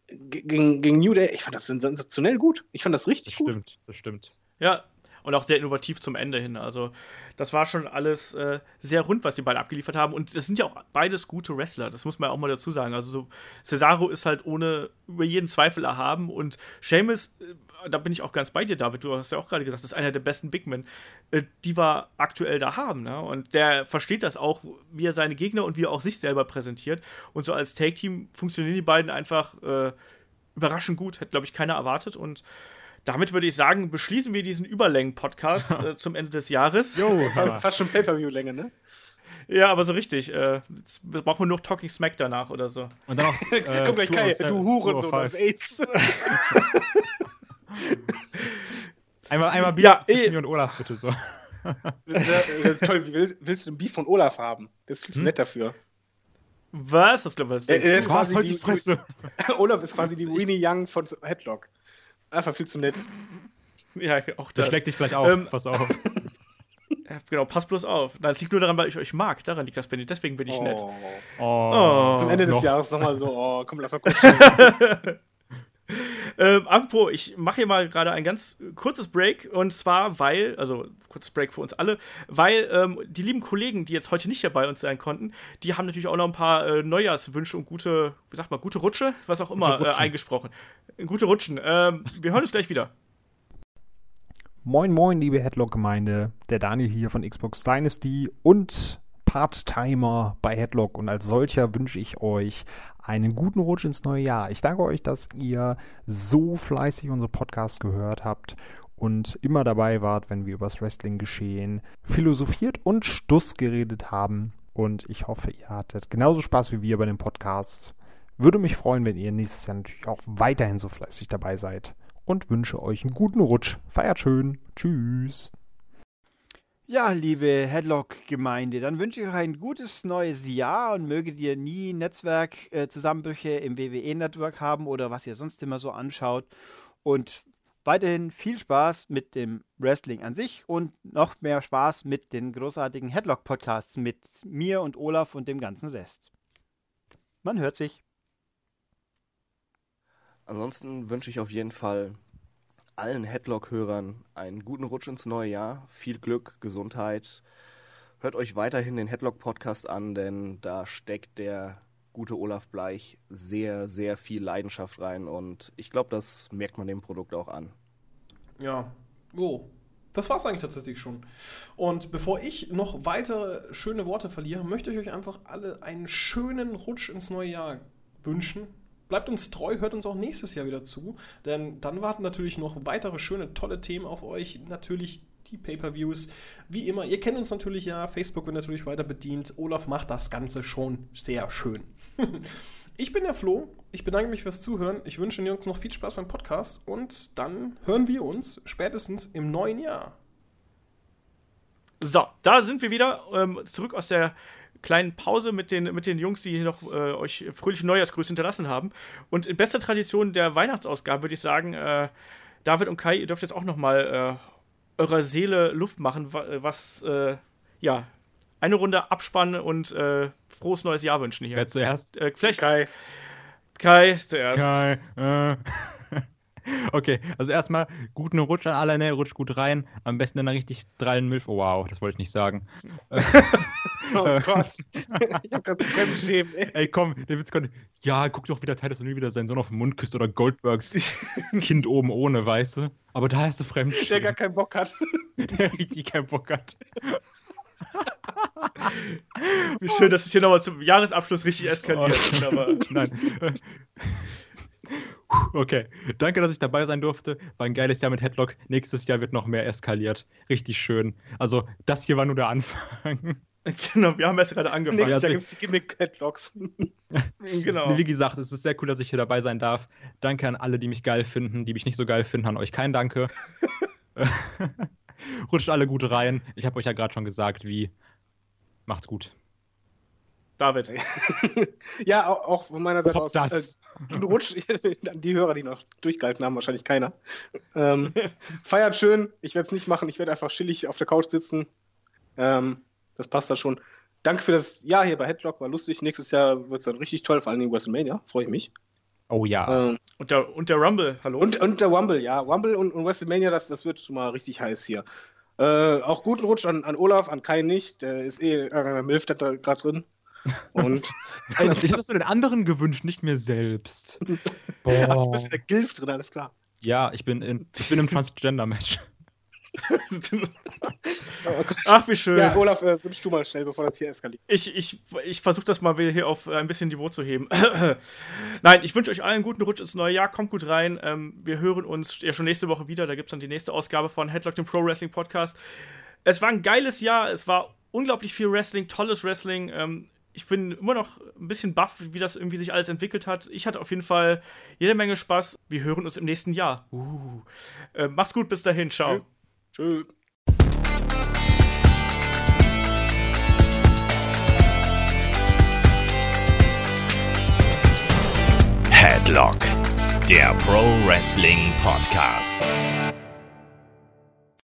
gegen, gegen New Day, ich fand das sensationell gut. Ich fand das richtig Das gut. stimmt, das stimmt. Ja, und auch sehr innovativ zum Ende hin. Also, das war schon alles äh, sehr rund, was die beiden abgeliefert haben. Und das sind ja auch beides gute Wrestler, das muss man ja auch mal dazu sagen. Also, so, Cesaro ist halt ohne über jeden Zweifel erhaben. Und Seamus, äh, da bin ich auch ganz bei dir, David. Du hast ja auch gerade gesagt, das ist einer der besten Big Men, äh, die wir aktuell da haben. Ne? Und der versteht das auch, wie er seine Gegner und wie er auch sich selber präsentiert. Und so als Take-Team funktionieren die beiden einfach äh, überraschend gut. Hätte, glaube ich, keiner erwartet. Und damit würde ich sagen, beschließen wir diesen Überlängen-Podcast äh, zum Ende des Jahres. Jo, Fast schon Pay-Per-View-Länge, ne? Ja, aber so richtig. Äh, jetzt brauchen wir nur noch Talking Smack danach oder so. Und dann noch. Äh, Guck gleich, Kai, du Huren, so, das ist AIDS. Einmal, einmal Beef Ja, zwischen eh. mir und Olaf, bitte so. Das ist, toll, wie willst, willst du den Beef von Olaf haben? Der ist viel zu Hm? nett dafür. Was? Das glaube ich, Äh, äh, du? quasi die- die Fresse. Olaf ist quasi die Winnie Young von Headlock. Einfach viel zu nett. Ja, auch Der das. schlägt dich gleich auf. Ähm, Pass auf. Ja, genau, pass bloß auf. Es liegt nur daran, weil ich euch mag. Daran liegt das, ich. Deswegen bin ich nett. Oh. Oh, Zum Ende des noch. Jahres nochmal so, oh, komm, lass mal kurz. Ähm, apropos, ich mache hier mal gerade ein ganz kurzes Break und zwar, weil, also kurzes Break für uns alle, weil ähm, die lieben Kollegen, die jetzt heute nicht hier bei uns sein konnten, die haben natürlich auch noch ein paar äh, Neujahrswünsche und gute, wie sagt man, gute Rutsche, was auch immer, Gute äh, eingesprochen. Gute Rutschen. Ähm, wir hören uns gleich wieder. Moin, moin, liebe Headlock-Gemeinde. Der Daniel hier von Xbox Dynasty und Part-Timer bei Headlock. Und als solcher wünsche ich euch einen guten Rutsch ins neue Jahr. Ich danke euch, dass ihr so fleißig unsere Podcasts gehört habt und immer dabei wart, wenn wir über das Wrestling-Geschehen philosophiert und Stuss geredet haben. und ich hoffe, ihr hattet genauso Spaß wie wir bei dem Podcast. Würde mich freuen, wenn ihr nächstes Jahr natürlich auch weiterhin so fleißig dabei seid und wünsche euch einen guten Rutsch. Feiert schön. Tschüss. Ja, liebe Headlock-Gemeinde, dann wünsche ich euch ein gutes neues Jahr und möget ihr nie Netzwerkzusammenbrüche im WWE-Network haben oder was ihr sonst immer so anschaut. Und weiterhin viel Spaß mit dem Wrestling an sich und noch mehr Spaß mit den großartigen Headlock-Podcasts mit mir und Olaf und dem ganzen Rest. Man hört sich. Ansonsten wünsche ich auf jeden Fall allen Headlock-Hörern einen guten Rutsch ins neue Jahr, viel Glück, Gesundheit. Hört euch weiterhin den Headlock-Podcast an, denn da steckt der gute Olaf Bleich sehr, sehr viel Leidenschaft rein und ich glaube, das merkt man dem Produkt auch an. Ja, oh. Das war es eigentlich tatsächlich schon. Und bevor ich noch weitere schöne Worte verliere, möchte ich euch einfach alle einen schönen Rutsch ins neue Jahr wünschen. Bleibt uns treu, hört uns auch nächstes Jahr wieder zu, denn dann warten natürlich noch weitere schöne, tolle Themen auf euch. Natürlich die Pay-per-Views. Wie immer, ihr kennt uns natürlich ja, Facebook wird natürlich weiter bedient. Olaf macht das Ganze schon sehr schön. ich bin der Flo, ich bedanke mich fürs Zuhören. Ich wünsche den Jungs noch viel Spaß beim Podcast und dann hören wir uns spätestens im neuen Jahr. So, da sind wir wieder ähm, zurück aus der kleinen Pause mit den, mit den Jungs, die noch äh, euch fröhliche Neujahrsgrüße hinterlassen haben. Und in bester Tradition der Weihnachtsausgabe würde ich sagen, äh, David und Kai, ihr dürft jetzt auch noch mal äh, eurer Seele Luft machen, was, äh, ja, eine Runde abspannen und äh, frohes neues Jahr wünschen hier. Wer zuerst? Äh, vielleicht Kai. Kai zuerst. Kai. Äh. Okay, also erstmal guten Rutsch an alle, ne? Rutsch gut rein. Am besten in einer richtig drallen Milf. Oh, wow, das wollte ich nicht sagen. oh Gott. ich hab grad Fremdschämen, ey. Ey, komm, der Witz konnte. Ja, guck doch wieder Titus nie wieder seinen Sohn auf den Mund küsst oder Goldbergs Kind oben ohne, weißt du? Aber da hast du Fremdschämen. Der gar keinen Bock hat. Der richtig keinen Bock hat. Wie schön, dass es hier nochmal zum Jahresabschluss richtig eskaliert. Oh, nein. Okay, danke, dass ich dabei sein durfte. War ein geiles Jahr mit Headlock. Nächstes Jahr wird noch mehr eskaliert. Richtig schön. Also, das hier war nur der Anfang. Genau, wir haben erst gerade angefangen. Nächstes Jahr gibt es die Gimmick-Headlocks. genau. Wie gesagt, es ist sehr cool, dass ich hier dabei sein darf. Danke an alle, die mich geil finden, die mich nicht so geil finden. An euch kein Danke. Rutscht alle gut rein. Ich habe euch ja gerade schon gesagt, wie. Macht's gut. David. ja, auch, auch, von meiner Seite Top aus. Das. Äh, an die Hörer, die noch durchgehalten haben, wahrscheinlich keiner. Ähm, feiert schön. Ich werde es nicht machen. Ich werde einfach chillig auf der Couch sitzen. Ähm, das passt da schon. Danke für das Jahr hier bei Headlock. War lustig. Nächstes Jahr wird es dann richtig toll, vor allem in WrestleMania. Freue ich mich. Oh ja. Ähm, und, der, und der Rumble, hallo? Und, und der Rumble, ja. Rumble und, und WrestleMania, das, das wird schon mal richtig heiß hier. Äh, auch guten Rutsch an, an Olaf, an Kai nicht. Der ist eh äh, Milf da gerade drin. Und ich hätte du den anderen gewünscht, nicht mir selbst. Boah. Ach, du bist in der Gilf drin, alles klar. Ja, ich bin, in, ich bin im Transgender-Match. Ach, wie schön. Ja, Olaf, äh, wünschst du mal schnell, bevor das hier eskaliert. Ich, ich, ich versuche das mal wieder hier auf ein bisschen Niveau zu heben. Nein, ich wünsche euch allen einen guten Rutsch ins neue Jahr. Kommt gut rein. Ähm, wir hören uns ja schon nächste Woche wieder. Da gibt es dann die nächste Ausgabe von Headlock, dem Pro Wrestling Podcast. Es war ein geiles Jahr. Es war unglaublich viel Wrestling, tolles Wrestling. Ähm, ich bin immer noch ein bisschen baff, wie das irgendwie sich alles entwickelt hat. Ich hatte auf jeden Fall jede Menge Spaß. Wir hören uns im nächsten Jahr. Uh. Äh, mach's gut, bis dahin. Ciao. Tschüss. Headlock, der Pro Wrestling Podcast.